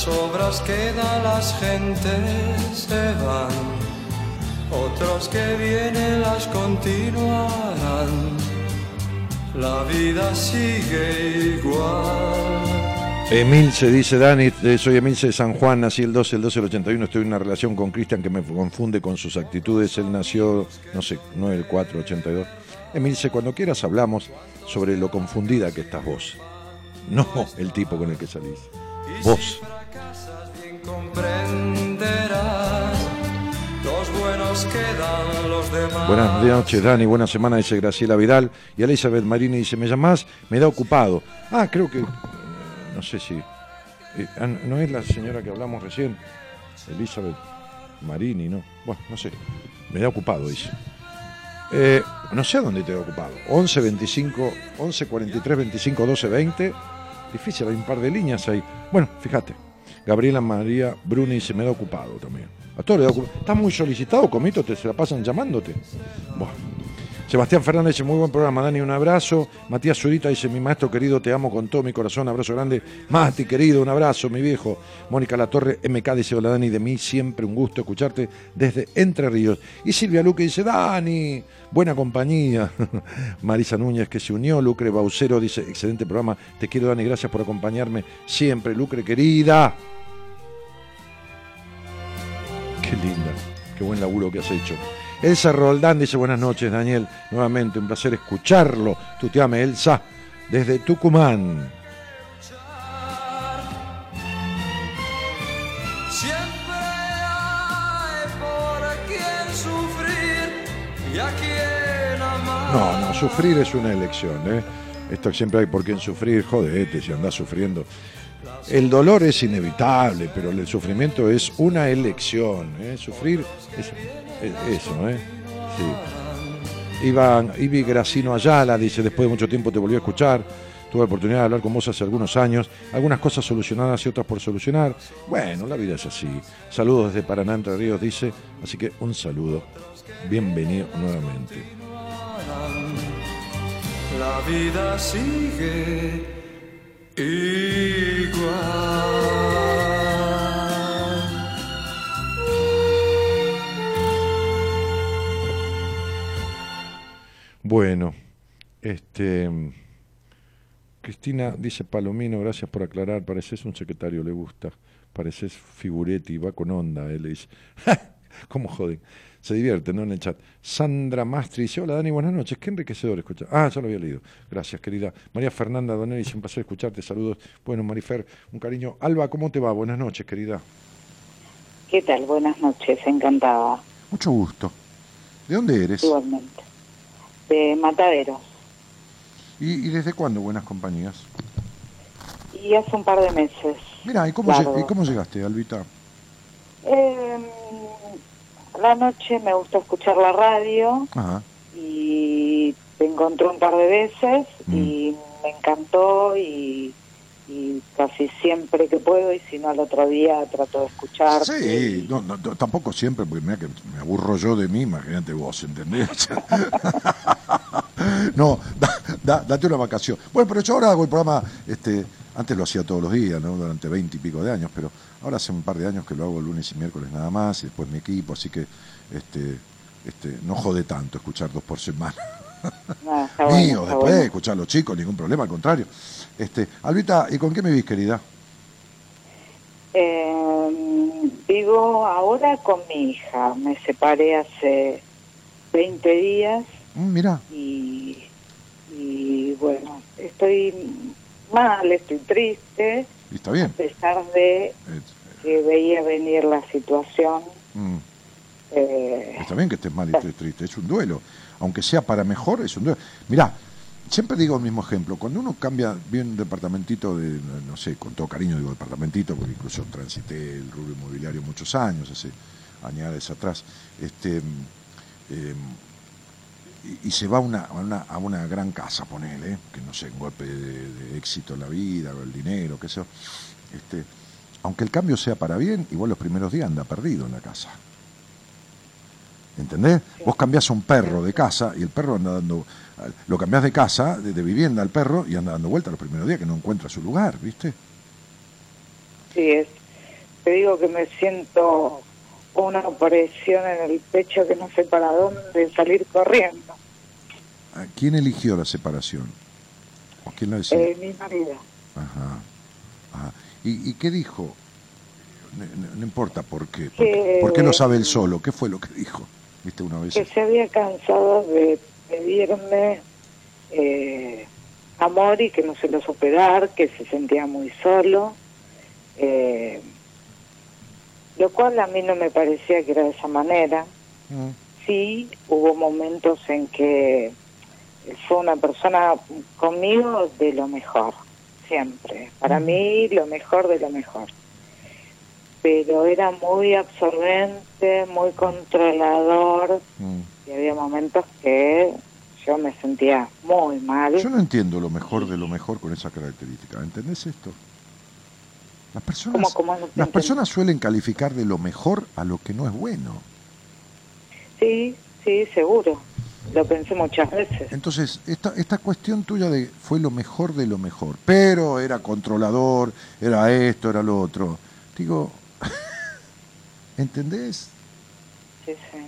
Las obras quedan, las gentes se van, otros que vienen las continuarán. La vida sigue igual. Emil se dice, Dani, eh, soy Emil de San Juan, nací el 12, el 12 del 81, estoy en una relación con Cristian que me confunde con sus actitudes, él nació, no sé, no el 4, 82. Emilce, cuando quieras hablamos sobre lo confundida que estás vos, no el tipo con el que salís, vos. Buenas noches, Dani. Buena semana, dice Graciela Vidal. Y Elizabeth Marini dice: ¿Me llamás? Me da ocupado. Ah, creo que. No sé si. Eh, ah, ¿No es la señora que hablamos recién? Elizabeth Marini, ¿no? Bueno, no sé. Me da ocupado, dice. Eh, no sé a dónde te da ocupado. 11 25, 11 43 25 12 20. Difícil, hay un par de líneas ahí. Bueno, fíjate. Gabriela María Bruni se me da ocupado también. A todos. Estás muy solicitado, comito, te se la pasan llamándote. Sebastián Fernández dice, muy buen programa, Dani, un abrazo. Matías Zurita dice, mi maestro querido, te amo con todo mi corazón, abrazo grande. Mati, querido, un abrazo, mi viejo. Mónica Latorre, MK dice, hola Dani, de mí siempre un gusto escucharte desde Entre Ríos. Y Silvia Luque dice, Dani, buena compañía. Marisa Núñez que se unió, Lucre Baucero dice, excelente programa, te quiero Dani, gracias por acompañarme siempre, Lucre querida. Qué linda, qué buen laburo que has hecho. Elsa Roldán dice buenas noches, Daniel. Nuevamente, un placer escucharlo. Tú te llamas Elsa, desde Tucumán. No, no, sufrir es una elección, ¿eh? Esto siempre hay por quien sufrir, jodete si andás sufriendo. El dolor es inevitable, pero el sufrimiento es una elección. ¿eh? Sufrir es eso, ¿eh? Sí. Iván, Ibi Gracino Ayala dice, después de mucho tiempo te volví a escuchar, tuve la oportunidad de hablar con vos hace algunos años, algunas cosas solucionadas y otras por solucionar. Bueno, la vida es así. Saludos desde Paraná, Entre Ríos, dice, así que un saludo. Bienvenido nuevamente. La vida sigue igual. Bueno, este. Cristina dice Palomino, gracias por aclarar, pareces un secretario, le gusta, pareces figuretti, va con onda, él le dice, ¿cómo joden? Se divierte, ¿no? En el chat. Sandra Mastri dice, hola Dani, buenas noches, qué enriquecedor escuchar. Ah, ya lo había leído, gracias querida. María Fernanda Donelli, un placer escucharte, saludos. Bueno, Marifer, un cariño. Alba, ¿cómo te va? Buenas noches, querida. ¿Qué tal? Buenas noches, encantada. Mucho gusto. ¿De dónde eres? Igualmente de Matadero. ¿Y, desde cuándo Buenas Compañías? Y hace un par de meses. Mira, ¿y cómo, ¿y cómo llegaste, Albita? Eh, la noche me gusta escuchar la radio y te encontré un par de veces y mm. me encantó y y casi siempre que puedo y si no al otro día trato de escuchar. Sí, no, tampoco siempre, porque mira que me aburro yo de mí, imagínate vos, ¿entendés? no, date una vacación. Bueno, pero yo ahora hago el programa, este, antes lo hacía todos los días, ¿no? durante veinte y pico de años, pero ahora hace un par de años que lo hago lunes y miércoles nada más, y después mi equipo, así que este, este, no jode tanto escuchar dos por semana. Mío, después escuchar a los chicos, ningún problema, al contrario. Este, Albita, ¿y con qué me vivís, querida? Eh, vivo ahora con mi hija. Me separé hace 20 días. Mm, mira. Y, bueno, estoy mal, estoy triste. Y está bien. A pesar de que veía venir la situación. Mm. Eh, está bien que estés mal y estés triste. Es un duelo. Aunque sea para mejor, es un duelo. Mirá, Siempre digo el mismo ejemplo, cuando uno cambia bien un departamentito de, no sé, con todo cariño digo departamentito, porque incluso transité el rubro inmobiliario muchos años, hace añades atrás, este, em, y, se va a una, a una, gran casa, ponele, que no sé, un golpe de, éxito en la vida, o el dinero, qué sé yo, este, aunque el cambio sea para bien, igual los primeros días anda perdido en la casa. ¿Entendés? Vos cambiás a un perro de casa y el perro anda dando lo cambiás de casa, de, vivienda al perro y anda dando vuelta los primeros días que no encuentra su lugar, ¿viste? Sí, es, te digo que me siento una opresión en el pecho que no sé para dónde salir corriendo. ¿A ¿Quién eligió la separación? ¿O quién la decidió? Eh, mi marido. Ajá. Ajá. ¿Y, ¿Y, qué dijo? No, no, importa por qué. ¿Por, qué. ¿Por qué lo sabe él solo? ¿Qué fue lo que dijo? ¿Viste una vez? Que se había cansado de pedirme eh, amor y que no se lo supe dar, que se sentía muy solo. Eh, lo cual a mí no me parecía que era de esa manera. Mm. Sí, hubo momentos en que fue una persona conmigo de lo mejor, siempre. Para mm. mí, lo mejor de lo mejor. Pero era muy absorbente, muy controlador, mm. Y había momentos que yo me sentía muy mal. Yo no entiendo lo mejor de lo mejor con esa característica. ¿Entendés esto? Las personas, ¿Cómo, cómo no las personas suelen calificar de lo mejor a lo que no es bueno. Sí, sí, seguro. Lo pensé muchas veces. Entonces, esta, esta cuestión tuya de fue lo mejor de lo mejor, pero era controlador, era esto, era lo otro. Digo, ¿entendés? Sí, sí.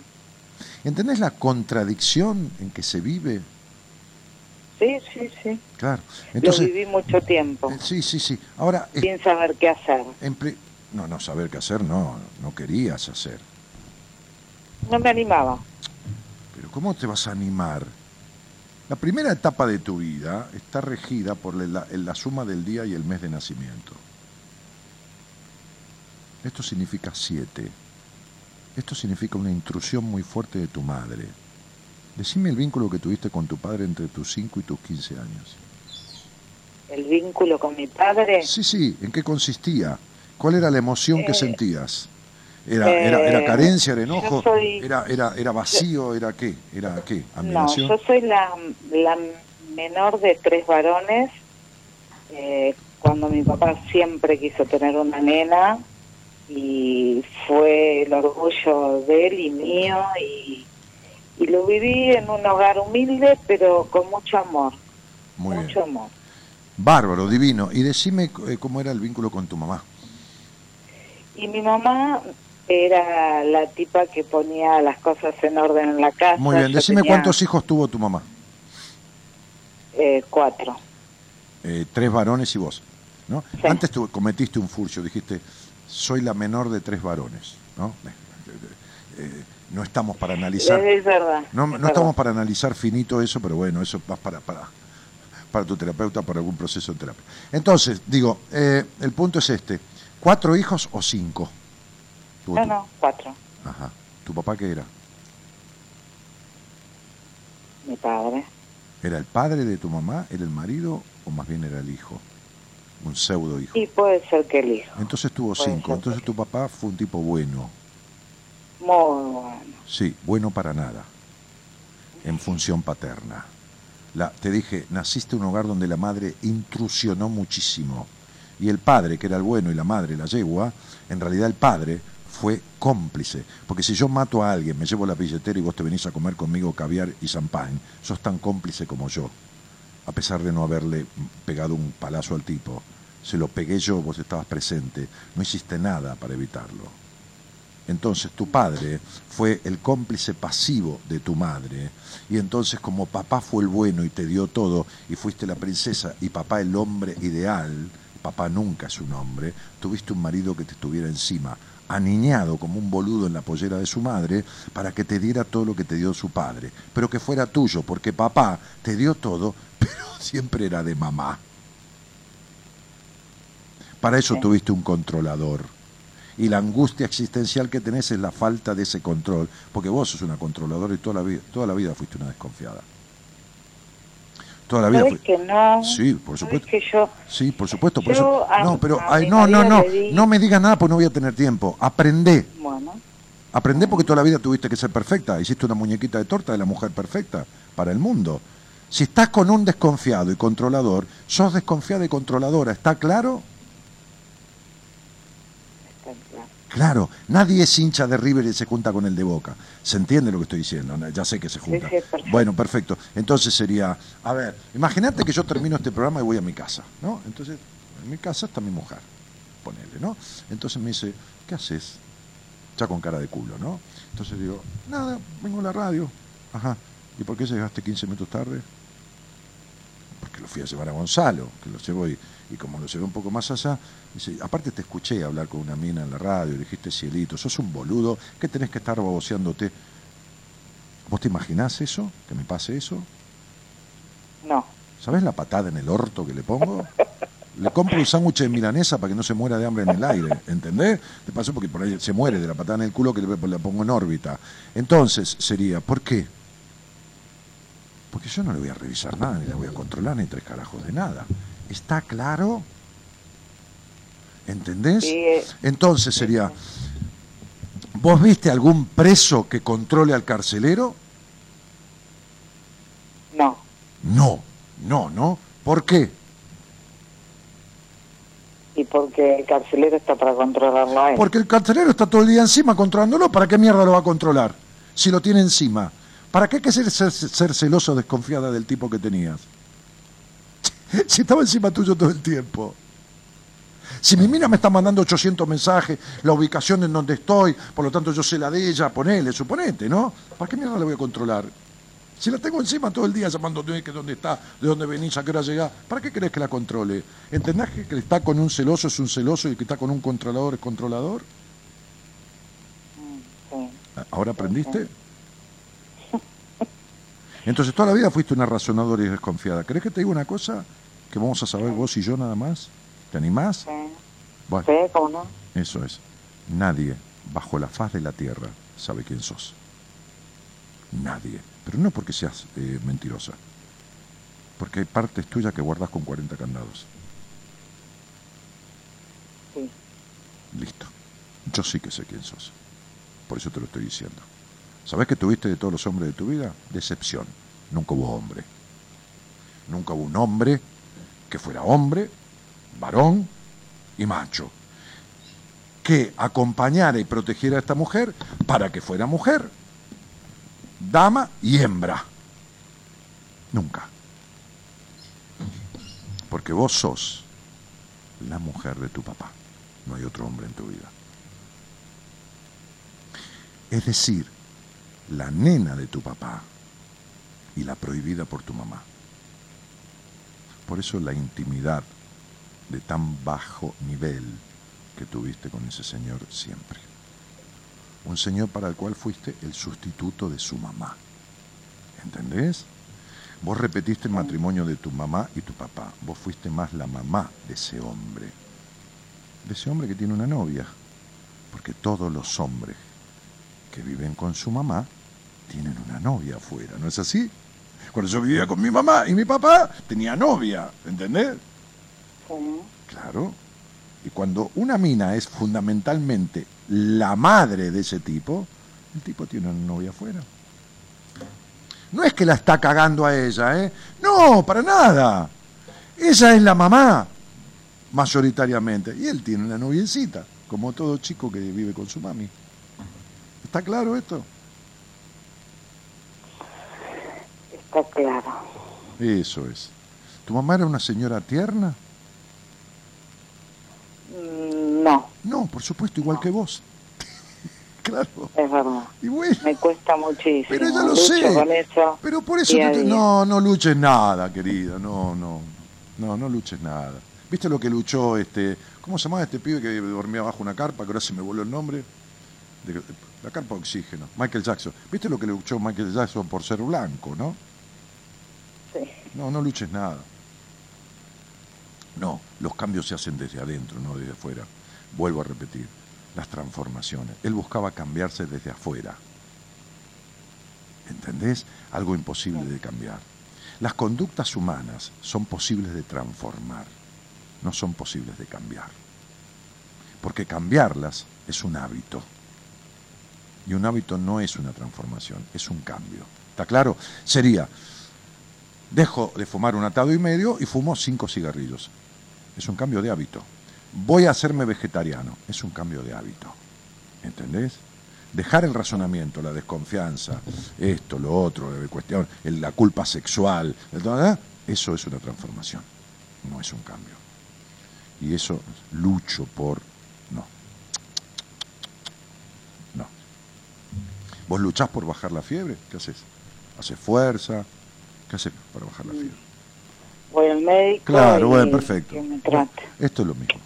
¿Entendés la contradicción en que se vive? Sí, sí, sí. Claro. Entonces, Lo viví mucho tiempo. Eh, sí, sí, sí. Ahora... Sin saber qué hacer. No, no, saber qué hacer no, no querías hacer. No me animaba. Pero ¿cómo te vas a animar? La primera etapa de tu vida está regida por la, la suma del día y el mes de nacimiento. Esto significa siete. Esto significa una intrusión muy fuerte de tu madre Decime el vínculo que tuviste con tu padre entre tus 5 y tus 15 años. ¿El vínculo con mi padre? Sí, sí. ¿En qué consistía? ¿Cuál era la emoción eh, que sentías? ¿Era, eh, era, ¿Era, carencia, era enojo? ¿Era, era, ¿Era vacío? ¿Era qué? ¿Era qué? No, yo soy la, la menor de tres varones. Eh, cuando mi papá siempre quiso tener una nena y fue el orgullo de él y mío y y lo viví en un hogar humilde, pero con mucho amor. Muy mucho amor. Bárbaro, divino. Y decime eh, cómo era el vínculo con tu mamá. Y mi mamá era la tipa que ponía las cosas en orden en la casa. Muy bien, decime cuántos hijos tuvo tu mamá. Eh, cuatro. Eh, tres varones y vos, ¿no? Antes tú cometiste un furcio, dijiste, soy la menor de tres varones, ¿no? no estamos para analizar. Es verdad. No, no estamos para analizar finito eso, pero bueno, eso va para, para, para tu terapeuta, para algún proceso de terapia. Entonces, digo, eh, el punto es este: ¿cuatro hijos o cinco? No, no, cuatro. Ajá. ¿Tu papá qué era? Mi padre. ¿Era el padre de tu mamá? ¿Era el marido o más bien era el hijo? Un pseudo hijo. Y puede ser que el hijo. Entonces tuvo cinco. Entonces tu papá fue un tipo bueno. Muy bueno. Sí, bueno para nada, en función paterna. La, te dije, naciste en un hogar donde la madre intrusionó muchísimo. Y el padre, que era el bueno, y la madre, la yegua, en realidad el padre fue cómplice. Porque si yo mato a alguien, me llevo la billetera y vos te venís a comer conmigo caviar y champán, sos tan cómplice como yo. A pesar de no haberle pegado un palazo al tipo. Se lo pegué yo, vos estabas presente. No hiciste nada para evitarlo. Entonces tu padre fue el cómplice pasivo de tu madre. Y entonces como papá fue el bueno y te dio todo y fuiste la princesa y papá el hombre ideal, papá nunca es un hombre, tuviste un marido que te estuviera encima, aniñado como un boludo en la pollera de su madre, para que te diera todo lo que te dio su padre, pero que fuera tuyo, porque papá te dio todo, pero siempre era de mamá. Para eso tuviste un controlador y la angustia existencial que tenés es la falta de ese control, porque vos sos una controladora y toda la vida, toda la vida fuiste una desconfiada. Toda la vida que no? Sí, por supuesto. Que yo, sí, por supuesto, por eso. No, pero no, no, no, no me digas nada porque no voy a tener tiempo. Aprendé. Bueno. Aprendé porque toda la vida tuviste que ser perfecta. Hiciste una muñequita de torta de la mujer perfecta para el mundo. Si estás con un desconfiado y controlador, sos desconfiada y controladora. ¿Está claro? Claro, nadie es hincha de River y se junta con el de Boca. ¿Se entiende lo que estoy diciendo? Ya sé que se junta. bueno, perfecto. Entonces sería, a ver, imagínate que yo termino este programa y voy a mi casa, ¿no? Entonces, en mi casa está mi mujer. ponele, ¿no? Entonces me dice, ¿qué haces? Ya con cara de culo, ¿no? Entonces digo, nada, vengo a la radio. Ajá. ¿Y por qué llegaste 15 minutos tarde? Porque lo fui a llevar a Gonzalo, que lo llevo y, y como lo llevé un poco más allá, dice, aparte te escuché hablar con una mina en la radio, dijiste cielito, sos un boludo, ¿qué tenés que estar baboseándote? ¿Vos te imaginás eso? ¿Que me pase eso? No. ¿Sabés la patada en el orto que le pongo? Le compro un sándwich de milanesa para que no se muera de hambre en el aire, ¿entendés? Te pasó porque por ahí se muere de la patada en el culo que le, le pongo en órbita. Entonces sería, ¿por qué? Porque yo no le voy a revisar nada, ni la voy a controlar, ni tres carajos de nada. ¿Está claro? ¿Entendés? eh, Entonces sería, ¿vos viste algún preso que controle al carcelero? No. No, no, no. ¿Por qué? Y porque el carcelero está para controlarlo a él. Porque el carcelero está todo el día encima controlándolo. ¿Para qué mierda lo va a controlar? Si lo tiene encima. ¿Para qué hay que ser, ser, ser celoso o desconfiada del tipo que tenías? Si estaba encima tuyo todo el tiempo. Si mi mina me está mandando 800 mensajes, la ubicación en donde estoy, por lo tanto yo sé la de ella, ponele, suponete, ¿no? ¿Para qué mierda la voy a controlar? Si la tengo encima todo el día llamándote que dónde está, de dónde venís, a qué hora llegás, ¿para qué querés que la controle? ¿Entendés que el que está con un celoso es un celoso y el que está con un controlador es controlador? Sí. ¿Ahora aprendiste? Entonces toda la vida fuiste una razonadora y desconfiada. ¿Querés que te diga una cosa que vamos a saber vos y yo nada más? ¿Te animás? Sí. Bueno, Sí, ¿cómo no? eso es. Nadie bajo la faz de la tierra sabe quién sos. Nadie. Pero no porque seas eh, mentirosa. Porque hay partes tuyas que guardás con 40 candados. Sí. Listo. Yo sí que sé quién sos. Por eso te lo estoy diciendo. ¿Sabés que tuviste de todos los hombres de tu vida? Decepción. Nunca hubo hombre. Nunca hubo un hombre que fuera hombre, varón y macho. Que acompañara y protegiera a esta mujer para que fuera mujer, dama y hembra. Nunca. Porque vos sos la mujer de tu papá. No hay otro hombre en tu vida. Es decir, la nena de tu papá y la prohibida por tu mamá. Por eso la intimidad de tan bajo nivel que tuviste con ese señor siempre. Un señor para el cual fuiste el sustituto de su mamá. ¿Entendés? Vos repetiste el matrimonio de tu mamá y tu papá. Vos fuiste más la mamá de ese hombre. De ese hombre que tiene una novia. Porque todos los hombres que viven con su mamá tienen una novia afuera, ¿no es así? Cuando yo vivía con mi mamá y mi papá tenía novia, ¿entendés? Sí. Claro. Y cuando una mina es fundamentalmente la madre de ese tipo, el tipo tiene una novia afuera. No es que la está cagando a ella, ¿eh? No, para nada. Ella es la mamá, mayoritariamente. Y él tiene una noviecita, como todo chico que vive con su mami. ¿Está claro esto? Está claro. Eso es. ¿Tu mamá era una señora tierna? Mm, No, No, por supuesto, igual que vos. claro. es verdad. Y bueno, Me cuesta muchísimo. pero ya lo Lucho sé. con eso. Pero por eso no, te- no, no luches nada, querida. No, no. No, no luches nada. ¿Viste lo que luchó este. ¿Cómo se llamaba este pibe que dormía bajo una carpa? Que ahora se me voló el nombre. De- la carpa de oxígeno. Michael Jackson. ¿Viste lo que luchó Michael Jackson por ser blanco, no? No, no luches nada. No, los cambios se hacen desde adentro, no desde afuera. Vuelvo a repetir, las transformaciones. Él buscaba cambiarse desde afuera. ¿Entendés? Algo imposible de cambiar. Las conductas humanas son posibles de transformar, no son posibles de cambiar. Porque cambiarlas es un hábito. Y un hábito no es una transformación, es un cambio. ¿Está claro? Sería, dejo de fumar un atado y medio y fumo cinco cigarrillos. Es un cambio de hábito. Voy a hacerme vegetariano. Es un cambio de hábito. ¿Entendés? Dejar el razonamiento, la desconfianza, esto, lo otro, la cuestión, la culpa sexual, ¿verdad? eso es una transformación, no es un cambio. Y eso lucho por... No. No. ¿Vos luchás por bajar la fiebre? ¿Qué haces? ¿Haces fuerza? ¿Qué para bajar la fiebre? Voy al médico. Claro, bueno, perfecto. Que me trate. Esto es lo mismo.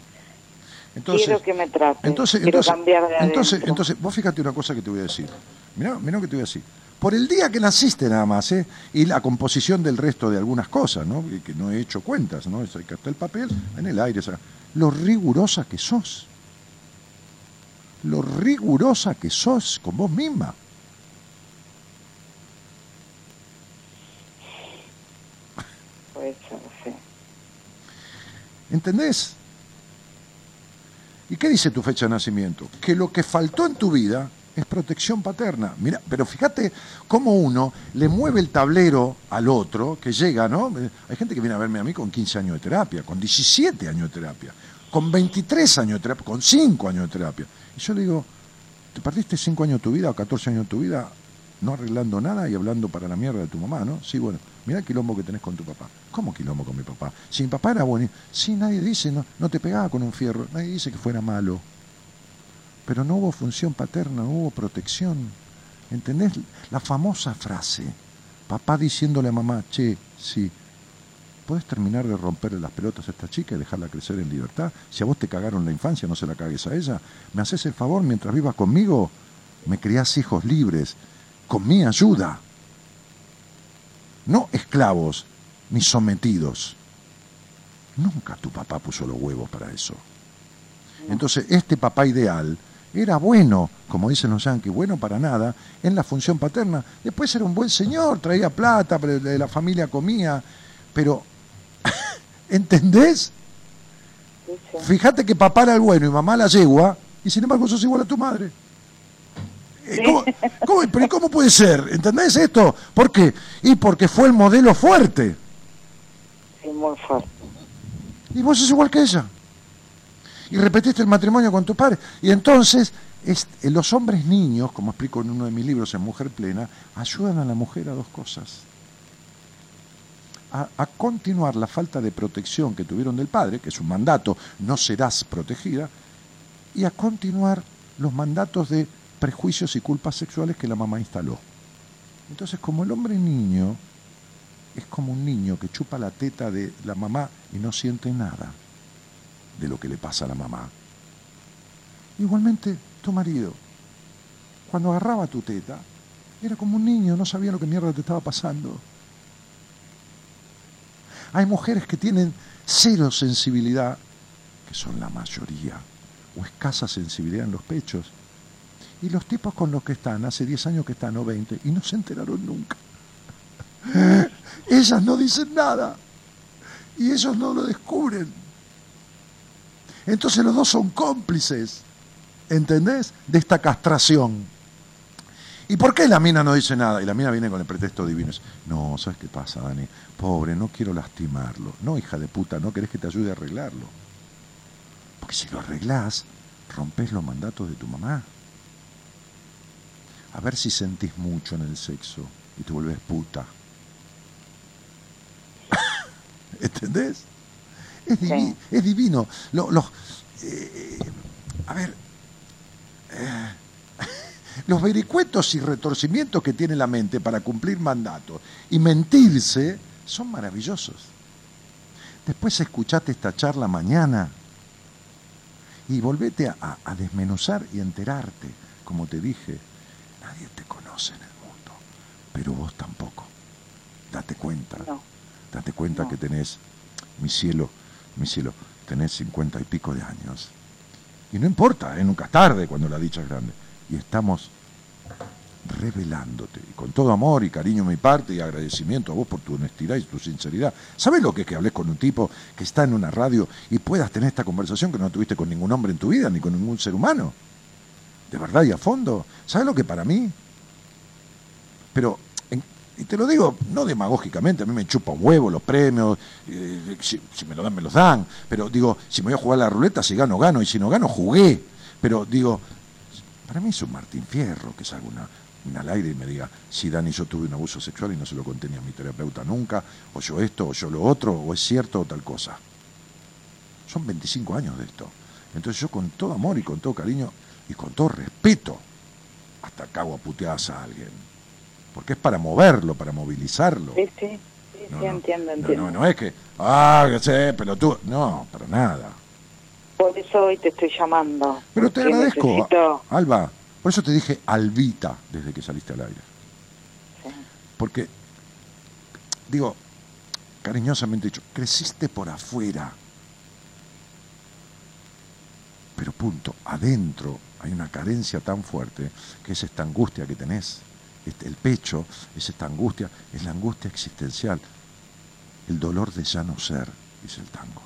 Entonces, Quiero que me trate. Entonces, Quiero entonces, cambiar de entonces, adentro. entonces, vos fíjate una cosa que te voy a decir. Mirá, mirá lo que te voy a decir. Por el día que naciste nada más, ¿eh? Y la composición del resto de algunas cosas, ¿no? Que, que no he hecho cuentas, ¿no? Eso, que está el papel en el aire. o sea, lo rigurosa que sos. Lo rigurosa que sos con vos misma. Puede ser, sí. ¿Entendés? ¿Y qué dice tu fecha de nacimiento? Que lo que faltó en tu vida es protección paterna. Mira, pero fíjate cómo uno le mueve el tablero al otro, que llega, ¿no? Hay gente que viene a verme a mí con 15 años de terapia, con 17 años de terapia, con 23 años de terapia, con 5 años de terapia. Y yo le digo, ¿te perdiste 5 años de tu vida o 14 años de tu vida no arreglando nada y hablando para la mierda de tu mamá, ¿no? Sí, bueno, mira el quilombo que tenés con tu papá. ¿Cómo quilombo con mi papá? Si mi papá era bueno, sí, nadie dice, no, no te pegaba con un fierro, nadie dice que fuera malo. Pero no hubo función paterna, no hubo protección. ¿Entendés? La famosa frase, papá diciéndole a mamá, che, sí, ¿puedes terminar de romperle las pelotas a esta chica y dejarla crecer en libertad? Si a vos te cagaron la infancia, no se la cagues a ella. ¿Me haces el favor mientras vivas conmigo? Me criás hijos libres, con mi ayuda. No esclavos ni sometidos. Nunca tu papá puso los huevos para eso. Entonces, este papá ideal era bueno, como dicen los yanquis, bueno para nada, en la función paterna. Después era un buen señor, traía plata, la familia comía, pero, ¿entendés? Fíjate que papá era el bueno y mamá la yegua, y sin embargo sos igual a tu madre. Eh, ¿Cómo, cómo- pero ¿cómo puede ser? ¿Entendés esto? ¿Por qué? Y porque fue el modelo fuerte. Sí, muy fuerte. Y vos sos igual que ella. Y repetiste el matrimonio con tu padre. Y entonces, es- eh, los hombres niños, como explico en uno de mis libros en Mujer Plena, ayudan a la mujer a dos cosas. A, a continuar la falta de protección que tuvieron del padre, que es un mandato, no serás protegida, y a continuar los mandatos de prejuicios y culpas sexuales que la mamá instaló. Entonces, como el hombre niño es como un niño que chupa la teta de la mamá y no siente nada de lo que le pasa a la mamá. Igualmente, tu marido, cuando agarraba tu teta, era como un niño, no sabía lo que mierda te estaba pasando. Hay mujeres que tienen cero sensibilidad, que son la mayoría, o escasa sensibilidad en los pechos. Y los tipos con los que están, hace 10 años que están o 20, y no se enteraron nunca. Ellas no dicen nada y ellos no lo descubren. Entonces los dos son cómplices, ¿entendés? De esta castración. ¿Y por qué la mina no dice nada? Y la mina viene con el pretexto divino. Es, No, ¿sabes qué pasa, Dani? Pobre, no quiero lastimarlo. No, hija de puta, no querés que te ayude a arreglarlo. Porque si lo arreglás, rompes los mandatos de tu mamá. A ver si sentís mucho en el sexo y te vuelves puta. ¿Entendés? Es, divi- Sí. es divino. Lo- los, eh, a ver, eh, los vericuetos y retorcimientos que tiene la mente para cumplir mandatos y mentirse son maravillosos. Después escuchate esta charla mañana y volvete a, a- a desmenuzar y enterarte. Como te dije, nadie te conoce en el mundo, pero vos tampoco. Date cuenta. No. Date cuenta No. que tenés, mi cielo, mi cielo, tenés cincuenta y pico de años. Y no importa, ¿eh? nunca es tarde cuando la dicha es grande. Y estamos revelándote, y con todo amor y cariño de mi parte y agradecimiento a vos por tu honestidad y tu sinceridad. ¿Sabes lo que es que hables con un tipo que está en una radio y puedas tener esta conversación que no tuviste con ningún hombre en tu vida, ni con ningún ser humano? De verdad y a fondo. ¿Sabes lo que para mí? Pero, en- y te lo digo, no demagógicamente, a mí me chupa un huevo los premios, eh, si, me lo dan, me los dan, pero digo, si me voy a jugar la ruleta, si gano, gano, y si no gano, jugué. Pero digo, para mí es un Martín Fierro que salga una, una al aire y me diga, si Dani, yo tuve un abuso sexual y no se lo conté ni a mi terapeuta nunca, o yo esto, o yo lo otro, o es cierto o tal cosa. son 25 años de esto. Entonces yo con todo amor y con todo cariño y con todo respeto, hasta cago a puteadas a alguien. Porque es para moverlo, para movilizarlo. Sí, sí, sí, no, entiendo, entiendo. No, no, es que, ah, que sé, pero tú, no, para nada. Por eso hoy te estoy llamando. Pero te agradezco, Alba. Por eso te dije Albita desde que saliste al aire. Sí. Porque, digo, cariñosamente dicho, creciste por afuera. Pero punto, adentro hay una carencia tan fuerte que es esta angustia que tenés. Este, el pecho es esta angustia, es la angustia existencial. El dolor de ya no ser, dice el tango.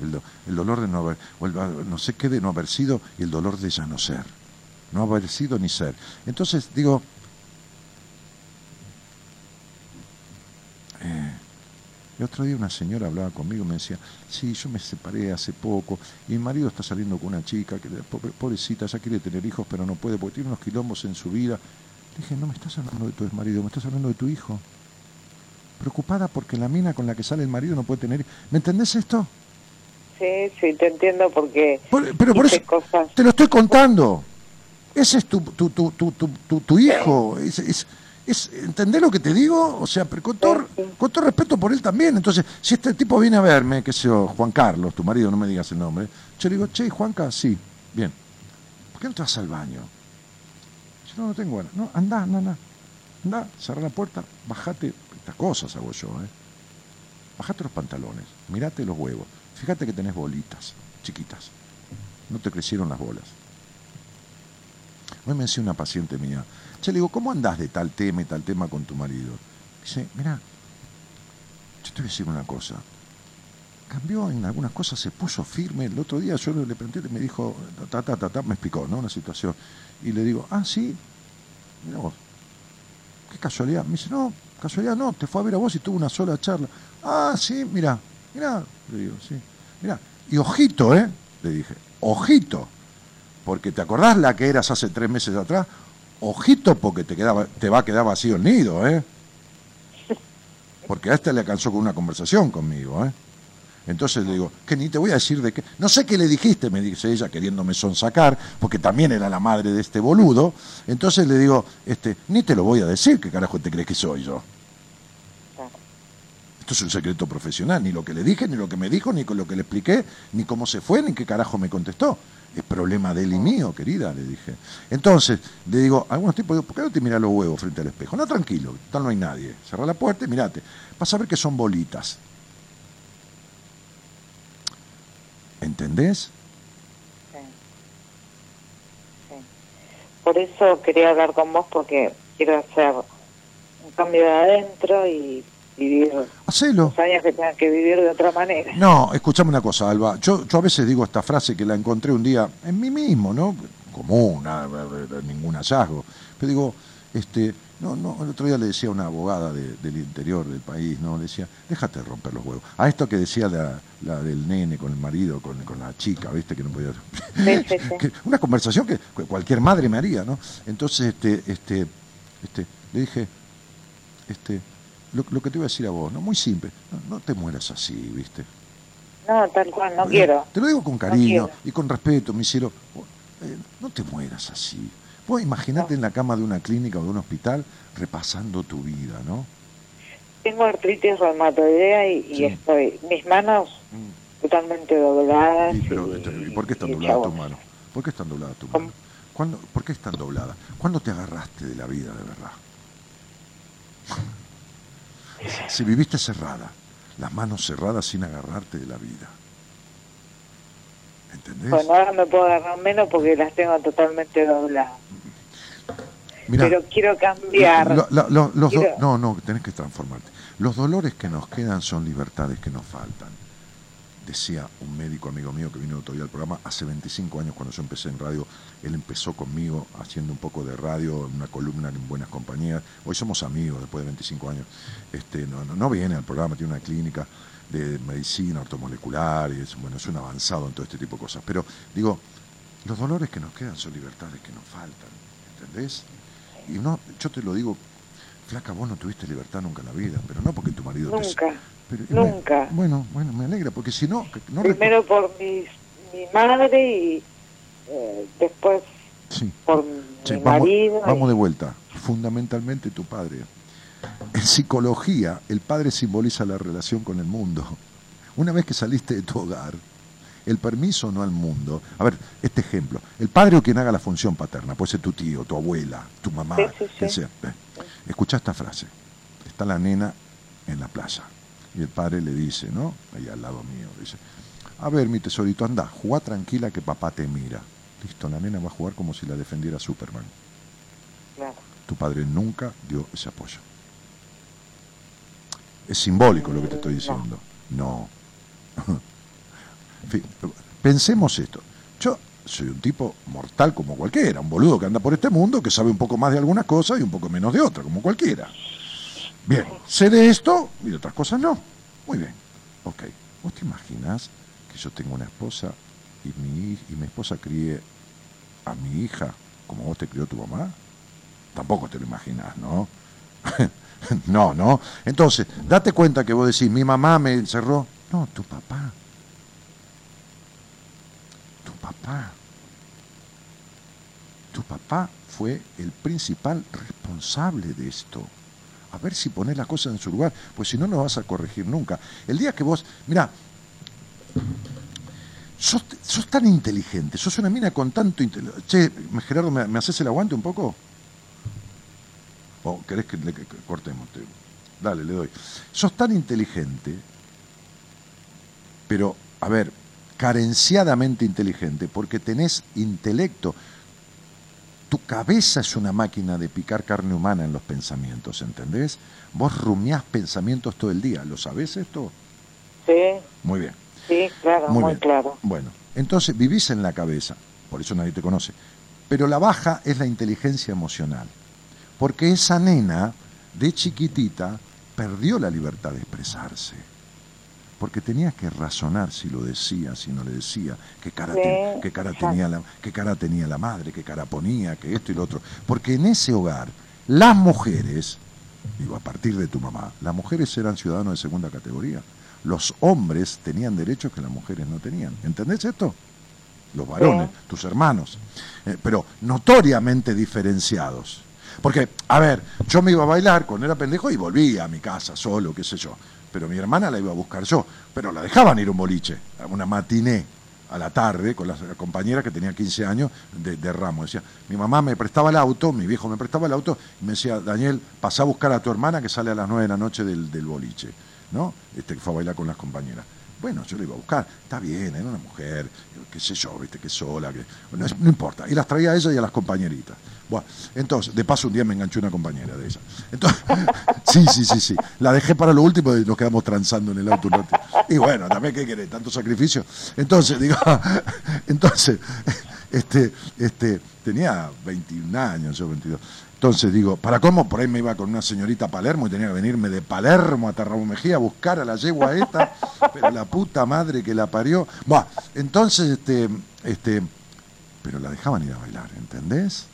El, dolor de no haber, o no sé qué de no haber sido y el dolor de ya no ser. No haber sido ni ser. Entonces, digo, eh, el otro día una señora hablaba conmigo y me decía, sí, yo me separé hace poco y mi marido está saliendo con una chica, que pobrecita, ya quiere tener hijos, pero no puede porque tiene unos quilombos en su vida. dije, no me estás hablando de tu marido, me estás hablando de tu hijo. Preocupada porque la mina con la que sale el marido no puede tener... ¿Me entendés esto? Sí, sí, te entiendo porque... pero por eso te lo estoy contando. Ese es tu, tu, tu, tu, tu hijo. es, es ¿entendés lo que te digo? O sea, con todo, con todo respeto por él también. Entonces, si este tipo viene a verme, que sé yo, Juan Carlos, tu marido, no me digas el nombre, yo le digo, che, Juanca, sí, bien. ¿Por qué no te vas al baño? Yo no, no tengo ganas. No, anda, anda, anda. Anda, cerra la puerta, bajate. Estas cosas hago yo, ¿eh? Bajate los pantalones, mirate los huevos. Fíjate que tenés bolitas, chiquitas. No te crecieron las bolas. Hoy me decía una paciente mía, Che, le digo, ¿cómo andás de tal tema y tal tema con tu marido? Dice, mira, yo te voy a decir una cosa. Cambió en algunas cosas, se puso firme. El otro día yo le pregunté, me dijo, ta, ta, ta, ta, me explicó, ¿no? Una situación. Y le digo, ah, sí, mira vos, qué casualidad. Me dice, no, casualidad no, te fue a ver a vos y tuvo una sola charla. Ah, sí, mira, mira, le digo, sí, mira. Y ojito, ¿eh? Le dije, ojito, porque te acordás la que eras hace tres meses atrás, ojito porque te, quedaba, te va a quedar vacío el nido, ¿eh? Porque a este le alcanzó con una conversación conmigo, ¿eh? Entonces le digo, que ni te voy a decir de qué. No sé qué le dijiste, me dice ella, queriéndome sonsacar, porque también era la madre de este boludo. Entonces le digo, este, ni te lo voy a decir, ¿qué carajo te crees que soy yo? Esto es un secreto profesional, ni lo que le dije, ni lo que me dijo, ni con lo que le expliqué, ni cómo se fue, ni qué carajo me contestó. Es problema de él y mío, querida, le dije. Entonces, le digo, algunos tipos, ¿por qué no te miras los huevos frente al espejo? No, tranquilo, tal no hay nadie. Cerra la puerta y mirate. Vas a ver que son bolitas. ¿Entendés? Sí. sí. Por eso quería hablar con vos porque quiero hacer un cambio de adentro y vivir Hacelo. años que tengan que vivir de otra manera. No, escuchame una cosa, Alba. Yo, yo a veces digo esta frase que la encontré un día en mí mismo, ¿no? Común, ningún hallazgo. Pero digo, este, no, no, el otro día le decía a una abogada del interior del país, ¿no? Le decía, déjate de romper los huevos. A esto que decía la, la del nene con el marido, con, con la chica, ¿viste? Que no podía. una conversación que cualquier madre me haría, ¿no? Entonces, este, este, este, le dije, este, lo, que te voy a decir a vos, ¿no? Muy simple, no, te mueras así, ¿viste? No, tal cual, no quiero. Te lo digo con cariño y con respeto, mi cielo. Eh, no te mueras así. Vos imaginate en la cama de una clínica o de un hospital repasando tu vida, ¿no? Tengo artritis reumatoidea y, y estoy, mis manos mm. totalmente dobladas. Y, pero, ¿Por qué están dobladas tus manos? ¿Por qué están dobladas tus manos? ¿Por qué están dobladas? ¿Cuándo te agarraste de la vida de verdad? Si viviste cerrada, las manos cerradas sin agarrarte de la vida. ¿Entendés? Bueno, ahora me puedo agarrar menos porque las tengo totalmente dobladas. Pero quiero cambiar. no, no, tenés que transformarte. Los dolores que nos quedan son libertades que nos faltan decía un médico amigo mío que vino todavía al programa hace 25 años cuando yo empecé en radio, él empezó conmigo haciendo un poco de radio, una columna en buenas compañías, hoy somos amigos después de 25 años, este, no, no, viene al programa, tiene una clínica de medicina ortomolecular y es, bueno, es un avanzado en todo este tipo de cosas, pero digo, los dolores que nos quedan son libertades que nos faltan, ¿entendés? Y no, yo te lo digo Flaca, vos no tuviste libertad nunca en la vida, pero no porque tu marido nunca, nunca. Bueno, bueno, me alegra, porque si no... no Primero por mi, mi madre y eh, después por mi marido. Vamos de vuelta. Fundamentalmente tu padre. En psicología, el padre simboliza la relación con el mundo. Una vez que saliste de tu hogar, el permiso no al mundo. A ver, este ejemplo. El padre o quien haga la función paterna, puede ser tu tío, tu abuela, tu mamá, sea. Escucha esta frase. Está la nena en la plaza y el padre le dice, ¿no? Ahí al lado mío, dice, a ver, mi tesorito, anda, juega tranquila que papá te mira. Listo, la nena va a jugar como si la defendiera Superman. Tu padre nunca dio ese apoyo. Es simbólico lo que te estoy diciendo. No. pensemos esto. Yo soy un tipo mortal como cualquiera, un boludo que anda por este mundo, que sabe un poco más de algunas cosas y un poco menos de otras, como cualquiera. Bien, sé de esto y de otras cosas no. Muy bien. Ok. ¿Vos te imaginas que yo tengo una esposa y mi, y mi esposa críe a mi hija como vos te crió tu mamá? Tampoco te lo imaginas, ¿no? no, no. Entonces, date cuenta que vos decís, mi mamá me encerró. No, tu papá. Tu papá. Tu papá fue el principal responsable de esto. A ver si pones las cosas en su lugar, pues si no, no vas a corregir nunca. El día que vos, mira, sos, tan inteligente, sos una mina con tanto. Che, Gerardo, ¿me, ¿me haces el aguante un poco? ¿O querés que le cortemos? Dale, le doy. Sos tan inteligente, pero, a ver, carenciadamente inteligente, porque tenés intelecto. Tu cabeza es una máquina de picar carne humana en los pensamientos, ¿entendés? Vos rumiás pensamientos todo el día, ¿lo sabés esto? Sí. Muy bien. Sí, claro, muy, claro. Bueno, entonces vivís en la cabeza, por eso nadie te conoce. Pero la baja es la inteligencia emocional porque esa nena de chiquitita perdió la libertad de expresarse. Porque tenía que razonar si lo decía, si no le decía, qué cara, qué cara, tenía, la, qué cara tenía la madre, qué cara ponía, que esto y lo otro. Porque en ese hogar, las mujeres, digo, a partir de tu mamá, las mujeres eran ciudadanos de segunda categoría. Los hombres tenían derechos que las mujeres no tenían. ¿Entendés esto? Los varones, tus hermanos. Eh, pero notoriamente diferenciados. Porque, a ver, yo me iba a bailar cuando era pendejo y volvía a mi casa solo, qué sé yo. Pero mi hermana la iba a buscar yo. Pero la dejaban ir un boliche, una matiné a la tarde con la compañera que tenía 15 años de, de ramo. Decía, mi mamá me prestaba el auto, mi viejo me prestaba el auto y me decía, Daniel, pasá a buscar a tu hermana que sale a las 9 de la noche del, del boliche, ¿no? Este que fue a bailar con las compañeras. Bueno, yo le iba a buscar, está bien, era una mujer, qué sé yo, viste, que sola, que no, no importa. Y las traía a ella y a las compañeritas. Bueno, entonces, de paso un día me enganché una compañera de ella. Entonces, sí, sí, sí, sí. La dejé para lo último y nos quedamos transando en el auto Y bueno, también, ¿qué querés? Tanto sacrificio. Entonces, digo, entonces, este, este, tenía 21 años, yo 22. Entonces digo, ¿para cómo? Por ahí me iba con una señorita a Palermo y tenía que venirme de Palermo a Ramón Mejía a buscar a la yegua esta, pero la puta madre que la parió. Bueno, entonces, este, este, pero la dejaban ir a bailar, ¿entendés?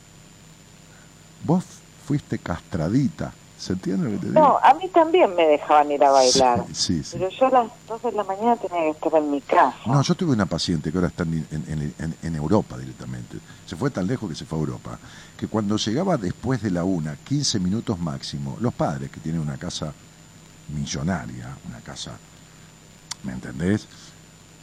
Vos fuiste castradita. ¿Se entiende lo que te digo? No, a mí también me dejaban ir a bailar. Sí, sí, Pero yo a las 12 de la mañana tenía que estar en mi casa. No, yo tuve una paciente que ahora está en, en, en, Europa directamente. Se fue tan lejos que se fue a Europa. Que cuando llegaba después de la una, 15 minutos máximo, los padres que tienen una casa millonaria, una casa, ¿me entendés?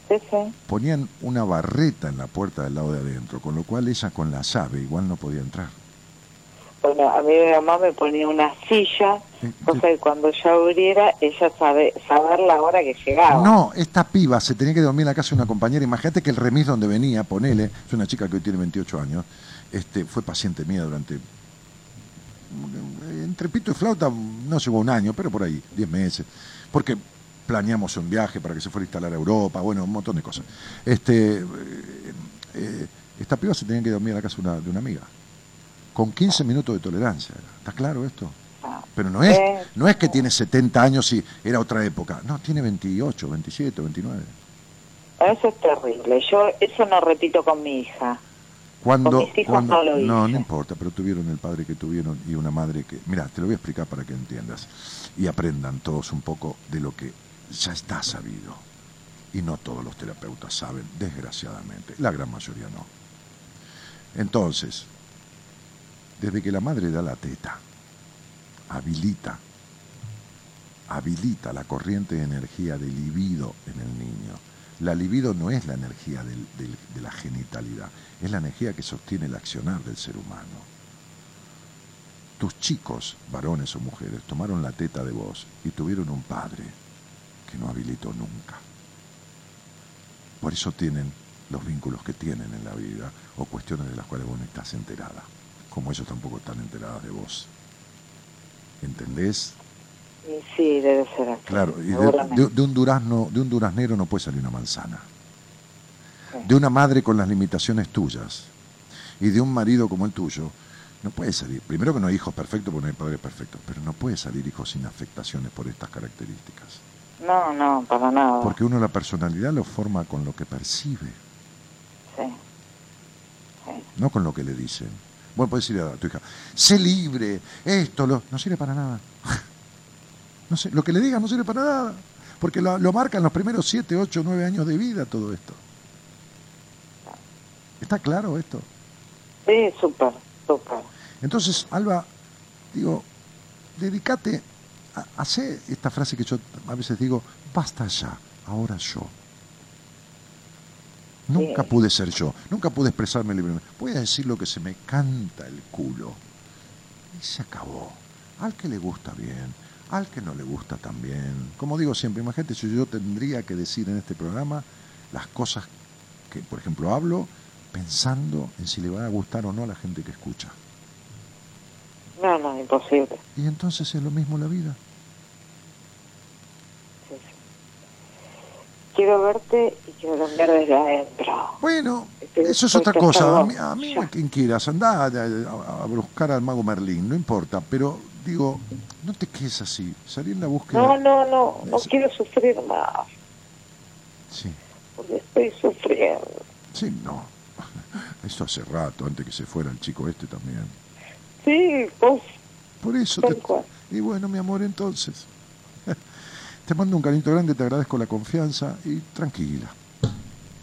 Sí, sí. Ponían una barreta en la puerta del lado de adentro, con lo cual ella con la llave igual no podía entrar. Bueno, a mi mamá me ponía una silla, cosa que cuando yo abriera, ella sabe saber la hora que llegaba. No, esta piba se tenía que dormir en la casa de una compañera. Imagínate que el remis donde venía, ponele, es una chica que hoy tiene 28 años, este, fue paciente mía durante. Entre pito y flauta, no llegó un año, pero por ahí, 10 meses. Porque planeamos un viaje para que se fuera a instalar a Europa, bueno, un montón de cosas. Este, eh, eh, esta piba se tenía que dormir en la casa una, de una amiga con 15 minutos de tolerancia. ¿Está claro esto? Pero no es, no es que tiene 70 años y era otra época. No, tiene 28, 27, 29. Eso es terrible. Yo eso no repito con mi hija. Cuando, no, lo no, no importa, pero tuvieron el padre que tuvieron y una madre que... Mira, te lo voy a explicar para que entiendas y aprendan todos un poco de lo que ya está sabido. Y no todos los terapeutas saben, desgraciadamente. La gran mayoría no. Entonces, desde que la madre da la teta, habilita, habilita la corriente de energía del libido en el niño. La libido no es la energía de la genitalidad, es la energía que sostiene el accionar del ser humano. Tus chicos, varones o mujeres, tomaron la teta de vos y tuvieron un padre que no habilitó nunca. Por eso tienen los vínculos que tienen en la vida o cuestiones de las cuales vos no estás enterada, como ellos tampoco están enteradas de vos. ¿Entendés? Sí, debe ser así. Claro, y de, un durazno, de un duraznero no puede salir una manzana. De una madre con las limitaciones tuyas y de un marido como el tuyo, no puede salir. Primero que no hay hijos perfectos porque no hay padres perfectos, pero no puede salir hijos sin afectaciones por estas características. No, no, para nada. Porque uno la personalidad lo forma con lo que percibe. Sí. No con lo que le dicen. Bueno, puedes decirle a tu hija, sé libre, esto, lo... no sirve para nada. no sé, lo que le digas no sirve para nada. Porque lo, lo marcan los primeros 7, 8, 9 años de vida todo esto. ¿Está claro esto? Sí, súper. Entonces, Alba, digo, dedícate a hacer esta frase que yo a veces digo, basta ya, ahora yo. Nunca pude ser yo, nunca pude expresarme libremente. Voy a decir lo que se me canta el culo. Y se acabó. Al que le gusta bien, al que no le gusta también. Como digo siempre, imagínate si yo tendría que decir en este programa las cosas que, por ejemplo, hablo pensando en si le va a gustar o no a la gente que escucha. No, no, imposible. Y entonces es lo mismo la vida. Quiero verte y quiero cambiar desde adentro. Bueno, eso es otra cosa. A mí, a mí quien quieras, anda a, buscar al mago Merlín, no importa, pero digo, no te quedes así, salí en la búsqueda. No, no, no, no quiero sufrir más. Sí. Porque estoy sufriendo. Sí, no. Eso hace rato, antes que se fuera el chico este también. Sí, vos. Por eso. Te... Y bueno, mi amor, entonces. Te mando un cariño grande, te agradezco la confianza y tranquila.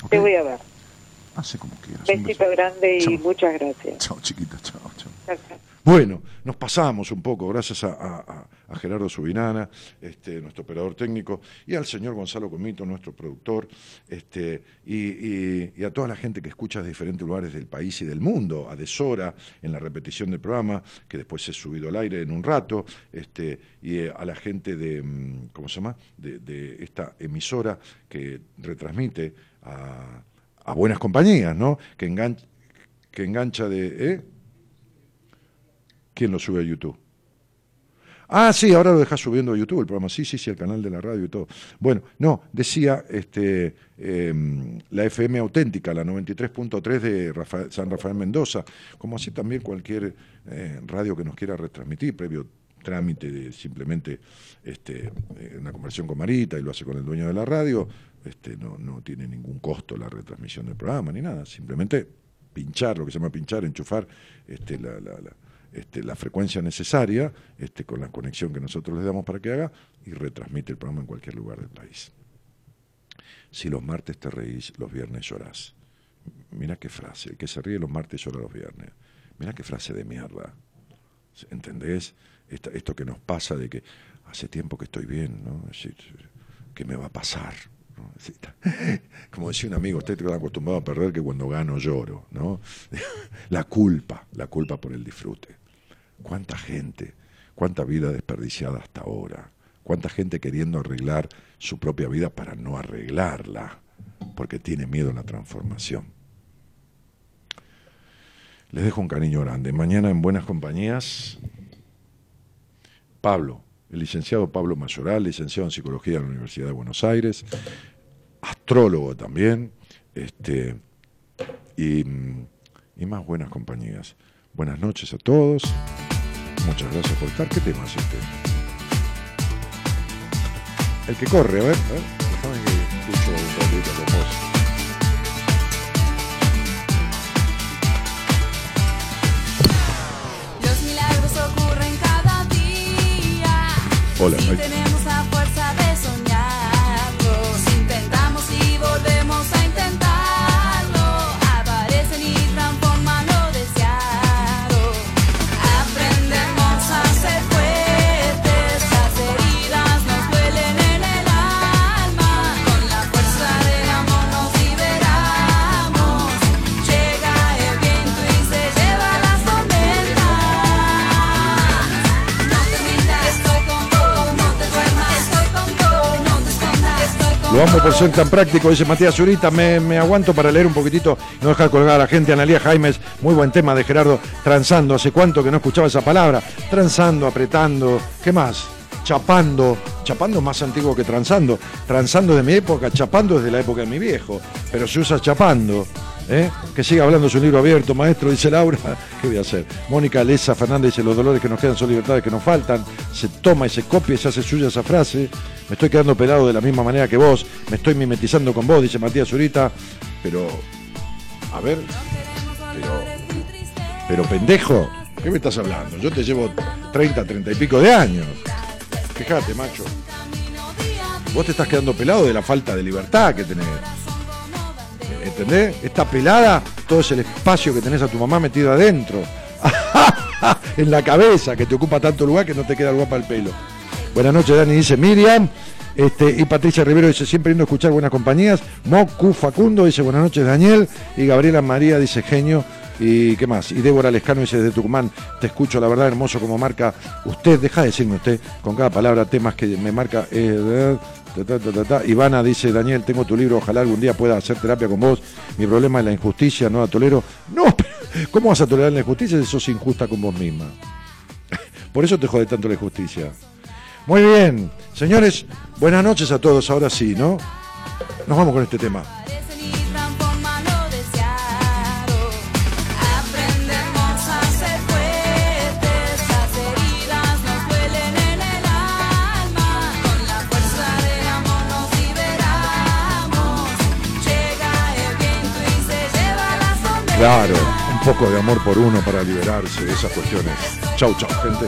Te voy a ver. Hace como quieras. Besito grande y muchas gracias. Chao, chiquita, chao, chao. Bueno, nos pasamos un poco, gracias a, Gerardo Subinana, este, nuestro operador técnico, y al señor Gonzalo Comito, nuestro productor, este, y, a toda la gente que escucha de diferentes lugares del país y del mundo, a Desora, en la repetición del programa, que después es subido al aire en un rato, este, y eh, a la gente de, mm, ¿cómo se llama?, de, esta emisora que retransmite a, buenas compañías, ¿no?, que engancha, que engancha de... ¿eh? ¿Quién lo sube a YouTube? Ah, sí, ahora lo dejas subiendo a YouTube el programa. Sí, sí, sí, el canal de la radio y todo. Bueno, no, decía este, em, la FM auténtica, la 93.3 de San Rafael Mendoza, como así también cualquier eh, radio que nos quiera retransmitir, previo trámite de simplemente este, eh, una conversión con Marita y lo hace con el dueño de la radio, este, no, no tiene ningún costo la retransmisión del programa ni nada, simplemente pinchar, lo que se llama pinchar, enchufar este, la, la este, la frecuencia necesaria, este, con la conexión que nosotros le damos para que haga, y retransmite el programa en cualquier lugar del país. Si los martes te reís, los viernes llorás. Mira qué frase, el que se ríe los martes llora los viernes. Mira qué frase de mierda. ¿Entendés? esto que nos pasa de que hace tiempo que estoy bien, ¿no? ¿Qué me va a pasar? Como decía un amigo, usted está acostumbrado a perder que cuando gano lloro, ¿no? La culpa, la culpa por el disfrute. ¿Cuánta gente, cuánta vida desperdiciada hasta ahora? ¿Cuánta gente queriendo arreglar su propia vida para no arreglarla? Porque tiene miedo a la transformación. Les dejo un cariño grande. Mañana en Buenas Compañías, Pablo, el licenciado Pablo Mayoral, licenciado en Psicología de la Universidad de Buenos Aires, astrólogo también, este, y, y más buenas compañías. Buenas noches a todos. Muchas gracias por estar. ¿Qué tema es este? El que corre, a ver, a ver. Déjame que escucho un ratito con vos. Hola, Lo amo por ser tan práctico, dice Matías Zurita. Me, aguanto para leer un poquitito no dejar colgar a la gente. Analía Jaimes, muy buen tema de Gerardo. Transando, ¿hace cuánto que no escuchaba esa palabra? Transando, apretando. ¿Qué más? Chapando. Chapando más antiguo que transando. Transando de mi época, chapando es de la época de mi viejo. Pero se usa chapando. ¿Eh? Que siga hablando su libro abierto, maestro, dice Laura. ¿Qué voy a hacer? Mónica Lesa Fernández dice: Los dolores que nos quedan son libertades que nos faltan. Se toma y se copia y se hace suya esa frase. Me estoy quedando pelado de la misma manera que vos. Me estoy mimetizando con vos, dice Matías Zurita. Pero, a ver, pero, pero pendejo, ¿qué me estás hablando? Yo te llevo 30, 30 y pico de años. Fíjate, macho. Vos te estás quedando pelado de la falta de libertad que tenés. ¿Entendés? Esta pelada, todo es el espacio que tenés a tu mamá metido adentro. en la cabeza, que te ocupa tanto lugar que no te queda lugar para el pelo. Buenas noches, Dani, dice Miriam. Este, y Patricia Rivero dice, siempre lindo escuchar buenas compañías. Mocu Facundo dice, buenas noches, Daniel. Y Gabriela María dice, genio. ¿Y qué más? Y Débora Lescano dice desde Tucumán, te escucho, la verdad, hermoso como marca usted, deja de decirme usted, con cada palabra, temas que me marca. Eh, Ivana dice, Daniel, tengo tu libro, ojalá algún día pueda hacer terapia con vos. Mi problema es la injusticia, no la tolero. No, ¿cómo vas a tolerar la injusticia si sos injusta con vos misma? Por eso te jode tanto la injusticia. Muy bien, señores, buenas noches a todos, ahora sí, ¿no? Nos vamos con este tema. Claro, un poco de amor por uno para liberarse de esas cuestiones. Chau, chau, gente.